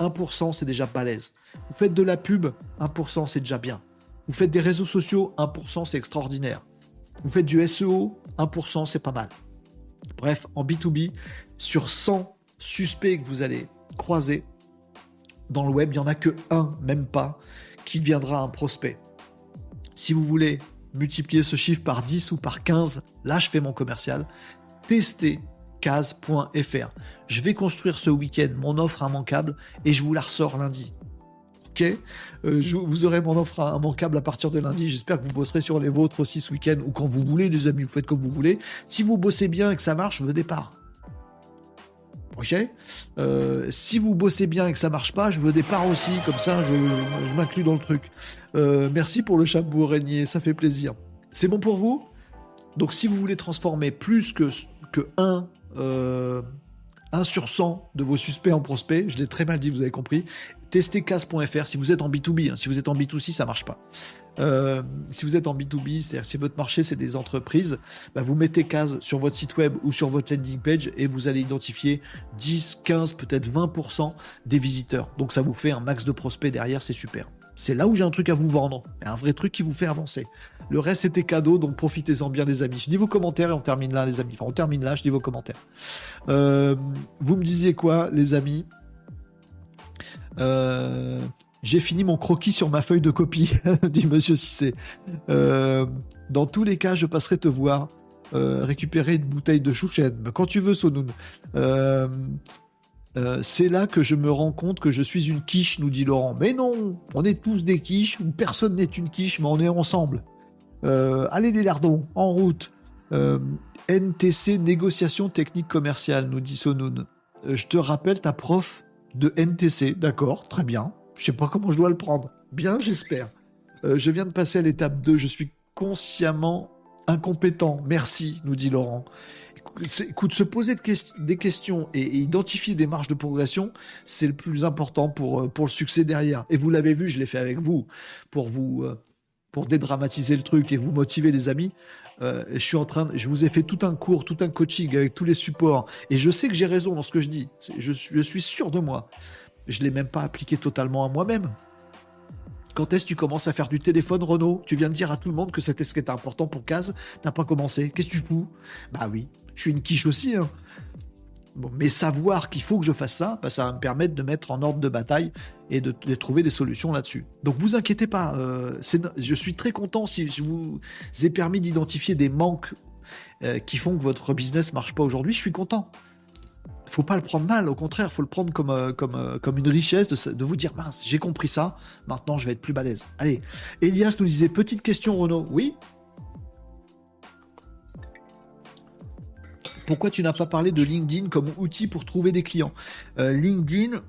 1%, c'est déjà balèze. Vous faites de la pub, 1%, c'est déjà bien. Vous faites des réseaux sociaux, 1%, c'est extraordinaire. Vous faites du SEO, 1%, c'est pas mal. Bref, en B2B, sur 100 suspects que vous allez croiser dans le web, il n'y en a que un, même pas, qui deviendra un prospect. Si vous voulez multiplier ce chiffre par 10 ou par 15, là je fais mon commercial tester case.fr. Je vais construire ce week-end mon offre immanquable et je vous la ressors lundi. Ok? Euh, Vous aurez mon offre immanquable à partir de lundi. J'espère que vous bosserez sur les vôtres aussi ce week-end ou quand vous voulez, les amis. Vous faites comme vous voulez. Si vous bossez bien et que ça marche, veux départ. Ok euh, Si vous bossez bien et que ça marche pas, je veux départ aussi. Comme ça, je, m'inclus dans le truc. Euh, merci pour le chapeau régnier, ça fait plaisir. C'est bon pour vous? Donc si vous voulez transformer plus que que 1, euh, sur 100 de vos suspects en prospects, je l'ai très mal dit, vous avez compris. Testez case.fr si vous êtes en B2B, hein. si vous êtes en B2C, ça marche pas. Euh, si vous êtes en B2B, c'est-à-dire si votre marché c'est des entreprises, bah, vous mettez case sur votre site web ou sur votre landing page et vous allez identifier 10, 15, peut-être 20% des visiteurs. Donc ça vous fait un max de prospects derrière, c'est super. C'est là où j'ai un truc à vous vendre, un vrai truc qui vous fait avancer. Le reste c'était cadeau, donc profitez-en bien les amis. Je dis vos commentaires et on termine là les amis. Enfin on termine là, je dis vos commentaires. Euh, vous me disiez quoi les amis? Euh, J'ai fini mon croquis sur ma feuille de copie, dit Monsieur Cissé. Euh, dans tous les cas, je passerai te voir. récupérer une bouteille de chouchen. Quand tu veux, Sonoun. Euh, c'est là que je me rends compte que je suis une quiche, nous dit Laurent. Mais non, on est tous des quiches, ou personne n'est une quiche, mais on est ensemble. Euh, allez les lardons, en route. Euh, NTC, négociation technique commerciale, nous dit Sonoun. je te rappelle ta prof de NTC, d'accord, très bien. Je sais pas comment je dois le prendre. Bien, j'espère. je viens de passer à l'étape 2, je suis consciemment incompétent. Merci, nous dit Laurent écoute, se poser des questions et, identifier des marges de progression, c'est le plus important pour, euh, pour le succès derrière. Et vous l'avez vu, je l'ai fait avec vous, pour vous euh, pour dédramatiser le truc et vous motiver les amis. Euh, je suis en train, je vous ai fait tout un cours, tout un coaching avec tous les supports, et je sais que j'ai raison dans ce que je dis. Je, suis sûr de moi. Je l'ai même pas appliqué totalement à moi-même. Quand est-ce que tu commences à faire du téléphone, Renault Tu viens de dire à tout le monde que c'était ce qui était important pour Case. T'as pas commencé. Qu'est-ce que tu fous? Bah oui, je suis une quiche aussi. Hein. Mais savoir qu'il faut que je fasse ça, bah, ça va me permettre de mettre en ordre de bataille et de, trouver des solutions là-dessus. Donc vous inquiétez pas, euh, je suis très content si je vous ai permis d'identifier des manques euh, qui font que votre business marche pas aujourd'hui. Je suis content faut pas le prendre mal, au contraire, faut le prendre comme, euh, comme, comme une richesse de, vous dire mince, j'ai compris ça, maintenant je vais être plus balèze. Allez, Elias nous disait petite question, Renaud. Oui? Pourquoi tu n'as pas parlé de LinkedIn comme outil pour trouver des clients? Euh, LinkedIn,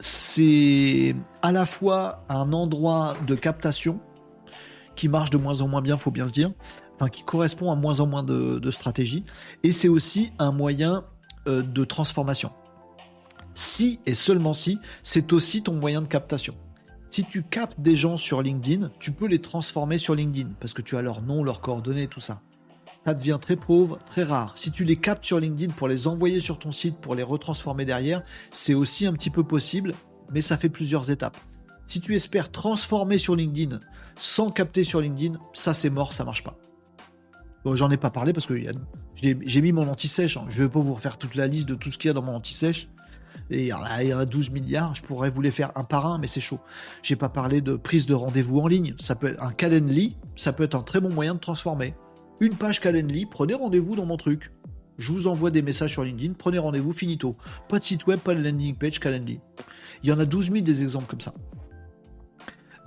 c'est à la fois un endroit de captation qui marche de moins en moins bien, faut bien le dire, enfin qui correspond à moins en moins de, de stratégies, et c'est aussi un moyen euh, de transformation. Si et seulement si, c'est aussi ton moyen de captation. Si tu captes des gens sur LinkedIn, tu peux les transformer sur LinkedIn parce que tu as leur nom, leurs coordonnées, tout ça. Ça devient très pauvre, très rare. Si tu les captes sur LinkedIn pour les envoyer sur ton site, pour les retransformer derrière, c'est aussi un petit peu possible, mais ça fait plusieurs étapes. Si tu espères transformer sur LinkedIn sans capter sur LinkedIn, ça c'est mort, ça marche pas. Bon, j'en ai pas parlé parce que j'ai mis mon anti-sèche. Hein. Je vais pas vous refaire toute la liste de tout ce qu'il y a dans mon anti-sèche. Et il y, en a, 12 milliards, je pourrais vous les faire un par un, mais c'est chaud. J'ai pas parlé de prise de rendez-vous en ligne. Ça peut être un Calendly, ça peut être un très bon moyen de transformer. Une page Calendly, prenez rendez-vous dans mon truc. Je vous envoie des messages sur LinkedIn, prenez rendez-vous, finito. Pas de site web, pas de landing page, Calendly. Il y en a 12 000 des exemples comme ça.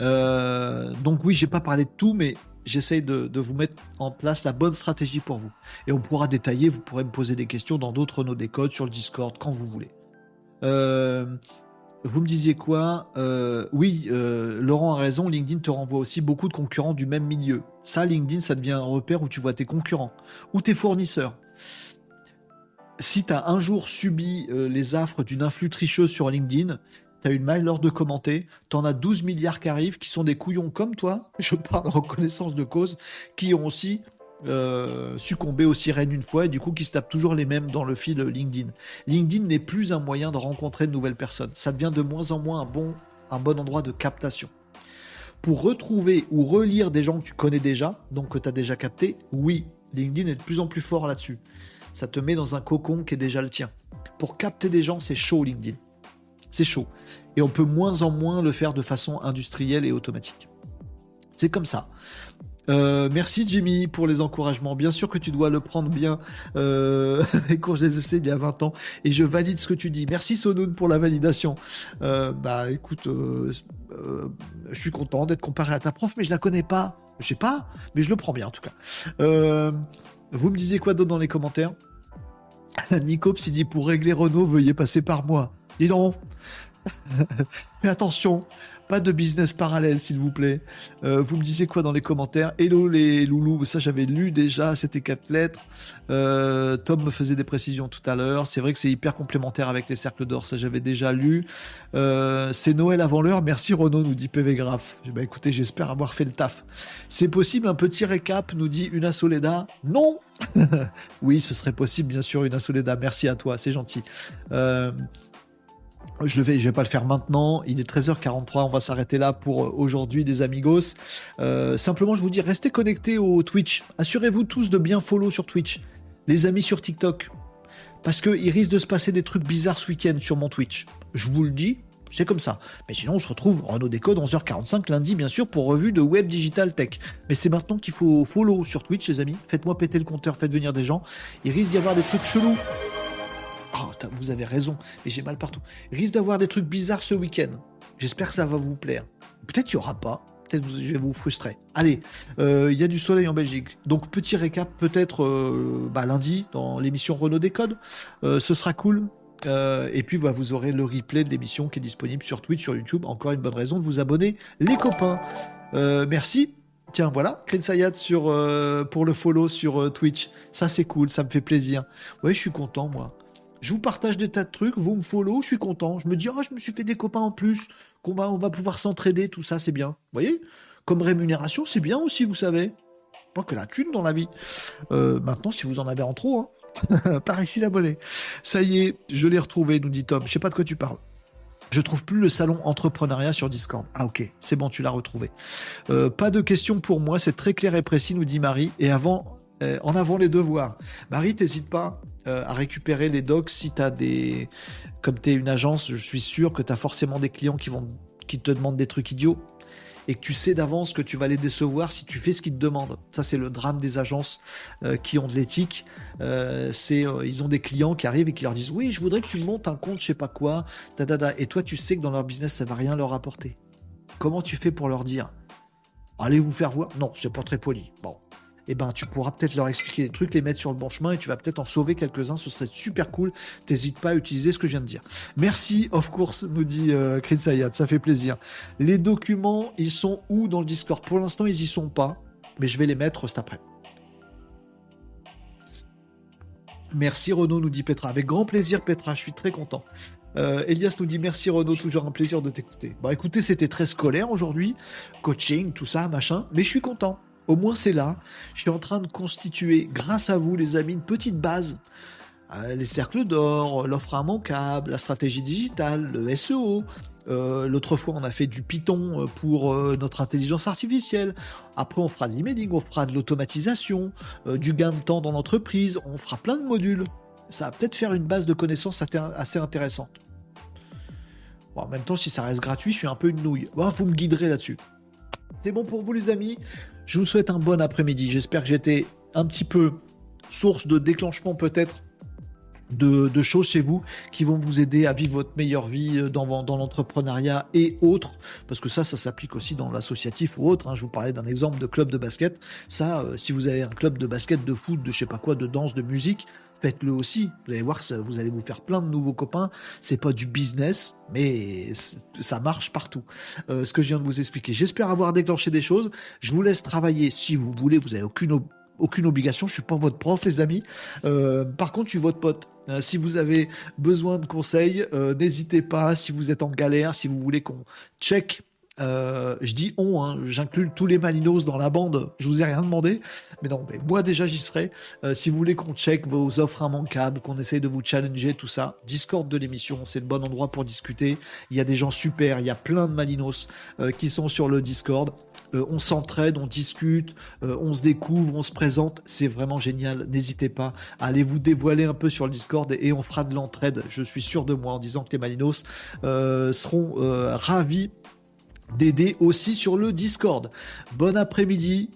Euh, donc oui, j'ai pas parlé de tout, mais j'essaye de, vous mettre en place la bonne stratégie pour vous. Et on pourra détailler, vous pourrez me poser des questions dans d'autres nos décodes, sur le Discord, quand vous voulez. Euh, vous me disiez quoi euh, Oui, Laurent a raison, LinkedIn te renvoie aussi beaucoup de concurrents du même milieu. Ça, LinkedIn, ça devient un repère où tu vois tes concurrents ou tes fournisseurs. Si tu as un jour subi les affres d'une influx tricheuse sur LinkedIn, t'as une mail lors de commenter, t'en as 12 milliards qui arrivent, qui sont des couillons comme toi, je parle en reconnaissance de cause, qui ont aussi euh, succombé aux sirènes une fois et du coup qui se tapent toujours les mêmes dans le fil LinkedIn. LinkedIn n'est plus un moyen de rencontrer de nouvelles personnes. Ça devient de moins en moins un bon, un bon endroit de captation. Pour retrouver ou relire des gens que tu connais déjà, donc que tu as déjà capté, oui, LinkedIn est de plus en plus fort là-dessus. Ça te met dans un cocon qui est déjà le tien. Pour capter des gens, c'est chaud LinkedIn c'est chaud. Et on peut moins en moins le faire de façon industrielle et automatique. C'est comme ça. Euh, merci Jimmy pour les encouragements. Bien sûr que tu dois le prendre bien. Euh, les cours, je les essais il y a 20 ans et je valide ce que tu dis. Merci Sonoun pour la validation. Euh, bah écoute, je suis content d'être comparé à ta prof, mais je la connais pas. Je sais pas, mais je le prends bien en tout cas. vous me disiez quoi d'autre dans les commentaires? Nico s'il dit pour régler Renault, veuillez passer par moi. Dis donc. Mais attention, pas de business parallèle, s'il vous plaît. Euh, vous me disiez quoi dans les commentaires? Hello les loulous, ça j'avais lu déjà, c'était quatre lettres. Euh, Tom me faisait des précisions tout à l'heure. C'est vrai que c'est hyper complémentaire avec les cercles d'or, ça j'avais déjà lu. Euh, c'est Noël avant l'heure, merci Renaud, nous dit PV Graph. Bah écoutez, j'espère avoir fait le taf. C'est possible un petit récap, nous dit Una Soleda Non Oui, ce serait possible, bien sûr, Una Soleda. Merci à toi, c'est gentil. Je ne vais, pas le faire maintenant. Il est 13h43. On va s'arrêter là pour euh, aujourd'hui, des amigos. Euh, simplement, je vous dis, restez connectés au Twitch. Assurez-vous tous de bien follow sur Twitch. Les amis sur TikTok. Parce qu'il risque de se passer des trucs bizarres ce week-end sur mon Twitch. Je vous le dis, c'est comme ça. Mais sinon, on se retrouve Renault Décode 11h45 lundi, bien sûr, pour revue de Web Digital Tech. Mais c'est maintenant qu'il faut follow sur Twitch, les amis. Faites-moi péter le compteur, faites venir des gens. Il risque d'y avoir des trucs chelous. Oh, vous avez raison, mais j'ai mal partout. risque d'avoir des trucs bizarres ce week-end. J'espère que ça va vous plaire. Peut-être qu'il n'y aura pas. Peut-être que je vais vous frustrer. Allez, euh, il y a du soleil en Belgique. Donc petit récap, peut-être euh, bah, lundi dans l'émission Renault Décode. Euh, ce sera cool. et puis bah, vous aurez le replay de l'émission qui est disponible sur Twitch, sur YouTube. Encore une bonne raison de vous abonner, les copains. merci. Tiens, voilà, Sayat sur pour le follow sur Twitch. Ça c'est cool, ça me fait plaisir. Ouais, je suis content moi. Je vous partage des tas de trucs, vous me follow, je suis content. Je me dis, oh, je me suis fait des copains en plus, qu'on va, on va pouvoir s'entraider, tout ça, c'est bien. Vous voyez? Comme rémunération, c'est bien aussi, vous savez. Pas que la thune dans la vie. Euh, maintenant, si vous en avez en trop, hein, par ici la monnaie. Ça y est, je l'ai retrouvé, nous dit Tom. Je sais pas de quoi tu parles. Je trouve plus le salon entrepreneuriat sur Discord. Ah ok, c'est bon, tu l'as retrouvé. Euh, pas de questions pour moi, c'est très clair et précis, nous dit Marie. Et avant, euh, en avant les devoirs. Marie, t'hésite pas euh, à récupérer les docs si tu as des. Comme tu es une agence, je suis sûr que tu as forcément des clients qui, vont, qui te demandent des trucs idiots et que tu sais d'avance que tu vas les décevoir si tu fais ce qu'ils te demandent. Ça, c'est le drame des agences euh, qui ont de l'éthique. Euh, c'est, ils ont des clients qui arrivent et qui leur disent Oui, je voudrais que tu montes un compte, je sais pas quoi, et toi, tu sais que dans leur business, ça va rien leur apporter. Comment tu fais pour leur dire? Allez vous faire voir? Non, c'est pas très poli. Bon, eh ben, tu pourras peut-être leur expliquer des trucs, les mettre sur le bon chemin et tu vas peut-être en sauver quelques-uns. Ce serait super cool. T'hésites pas à utiliser ce que je viens de dire. Merci, of course, nous dit euh, Sayad. Ça fait plaisir. Les documents, ils sont où dans le Discord? Pour l'instant, ils y sont pas, mais je vais les mettre cet après. Merci Renaud, nous dit Petra. Avec grand plaisir, Petra, je suis très content. Euh, Elias nous dit merci Renaud, toujours un plaisir de t'écouter. Bah écoutez, c'était très scolaire aujourd'hui, coaching, tout ça, machin, mais je suis content. Au moins c'est là. Je suis en train de constituer, grâce à vous les amis, une petite base. Euh, les cercles d'or, l'offre immanquable, la stratégie digitale, le SEO. Euh, l'autre fois, on a fait du Python euh, pour notre intelligence artificielle. Après, on fera de l'emailing, on fera de l'automatisation, du gain de temps dans l'entreprise. On fera plein de modules. Ça va peut-être faire une base de connaissances assez intéressante. en même temps, si ça reste gratuit, je suis un peu une nouille. vous me guiderez là-dessus. C'est bon pour vous, les amis? Je vous souhaite un bon après-midi. J'espère que j'étais un petit peu source de déclenchement peut-être de, choses chez vous qui vont vous aider à vivre votre meilleure vie euh, dans, l'entrepreneuriat et autres, parce que ça, ça s'applique aussi dans l'associatif ou autre. Hein. Je vous parlais d'un exemple de club de basket. Ça, euh, si vous avez un club de basket, de foot, de je sais pas quoi, de danse, de musique, faites-le aussi. Vous allez voir, ça, vous allez vous faire plein de nouveaux copains. C'est pas du business, mais ça marche partout. Euh, ce que je viens de vous expliquer. J'espère avoir déclenché des choses. Je vous laisse travailler si vous voulez. Vous avez aucune aucune obligation, je suis pas votre prof les amis. Euh, par contre, je suis votre pote. Euh, si vous avez besoin de conseils, n'hésitez pas. Si vous êtes en galère, si vous voulez qu'on check je dis on, hein, j'inclus tous les Malinos dans la bande, je vous ai rien demandé, mais non, mais moi déjà j'y serai. si vous voulez qu'on check vos offres immanquables, qu'on essaye de vous challenger, tout ça, Discord de l'émission, c'est le bon endroit pour discuter. Il y a des gens super, il y a plein de Malinos qui sont sur le Discord. Euh, on s'entraide, on discute, euh, on se découvre, on se présente. C'est vraiment génial. N'hésitez pas à aller vous dévoiler un peu sur le Discord et, on fera de l'entraide. Je suis sûr de moi en disant que les Malinos euh, seront ravis d'aider aussi sur le Discord. Bon après-midi,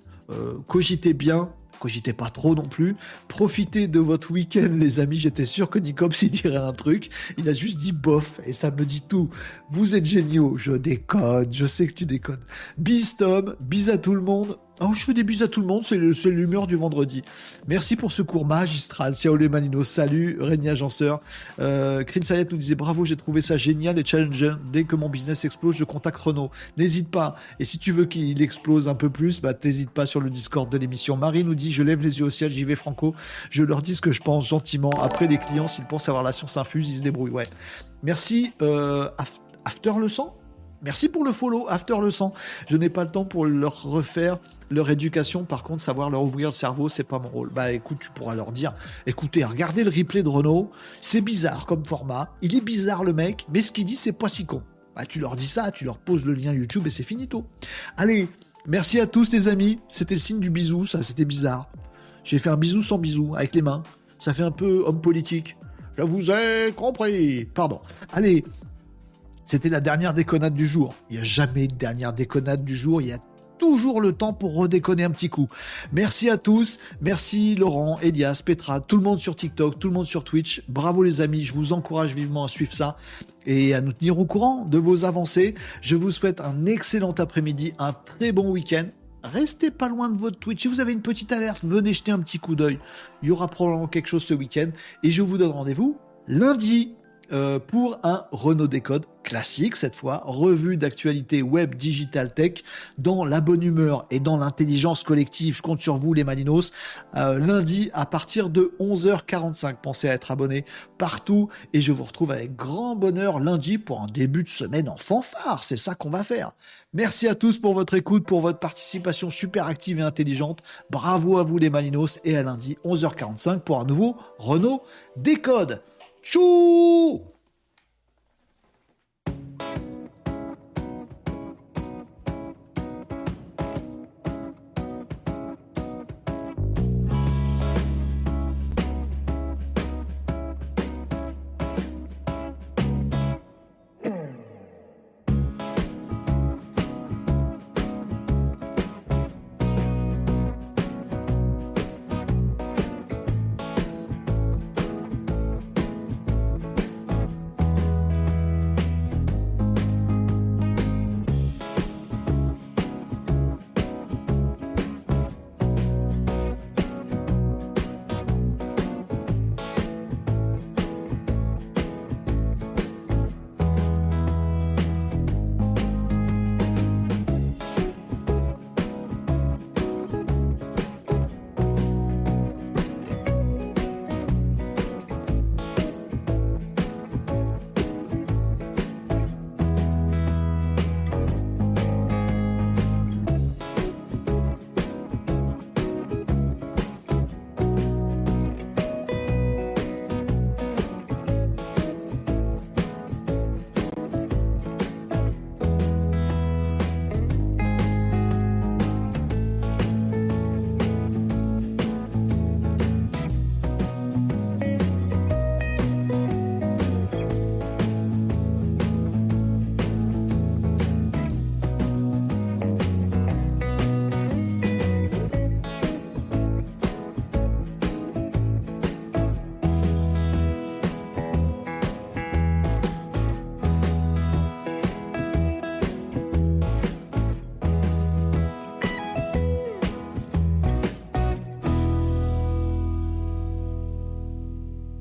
cogitez bien, cogitez pas trop non plus. Profitez de votre week-end, les amis. J'étais sûr que Nicops il dirait un truc. Il a juste dit bof et ça me dit tout. Vous êtes géniaux. Je déconne. Je sais que tu déconnes. Bis Tom. Bis à tout le monde. Oh, je fais des bises à tout le monde, c'est l'humeur du vendredi. Merci pour ce cours magistral. Ciao Manino, salut Régna Agenceur. Euh, Sayet nous disait bravo, j'ai trouvé ça génial et challengeant. Dès que mon business explose, je contacte Renault. N'hésite pas. Et si tu veux qu'il explose un peu plus, bah t'hésites pas sur le Discord de l'émission. Marie nous dit je lève les yeux au ciel, j'y vais franco. Je leur dis ce que je pense gentiment. Après les clients, s'ils pensent avoir la science infuse, ils se débrouillent. Ouais. Merci euh, After le sang? Merci pour le follow, After le sang. Je n'ai pas le temps pour leur refaire leur éducation. Par contre, savoir leur ouvrir le cerveau, c'est pas mon rôle. Bah écoute, tu pourras leur dire écoutez, regardez le replay de Renault. C'est bizarre comme format. Il est bizarre le mec, mais ce qu'il dit, c'est pas si con. Bah, tu leur dis ça, tu leur poses le lien YouTube et c'est finito. Allez, merci à tous les amis. C'était le signe du bisou, ça, c'était bizarre. J'ai fait un bisou sans bisou, avec les mains. Ça fait un peu homme politique. Je vous ai compris. Pardon. Allez, c'était la dernière déconnade du jour. Il n'y a jamais de dernière déconnade du jour. Il y a toujours le temps pour redéconner un petit coup. Merci à tous. Merci Laurent, Elias, Petra, tout le monde sur TikTok, tout le monde sur Twitch. Bravo les amis. Je vous encourage vivement à suivre ça et à nous tenir au courant de vos avancées. Je vous souhaite un excellent après-midi, un très bon week-end. Restez pas loin de votre Twitch. Si vous avez une petite alerte, venez jeter un petit coup d'œil. Il y aura probablement quelque chose ce week-end. Et je vous donne rendez-vous lundi euh, pour un Renault Décode classique cette fois, revue d'actualité web digital tech dans la bonne humeur et dans l'intelligence collective. Je compte sur vous les Malinos. Euh, lundi à partir de 11h45. Pensez à être abonné partout et je vous retrouve avec grand bonheur lundi pour un début de semaine en fanfare. C'est ça qu'on va faire. Merci à tous pour votre écoute, pour votre participation super active et intelligente. Bravo à vous les Malinos et à lundi 11h45 pour un nouveau Renault Décode. 猪。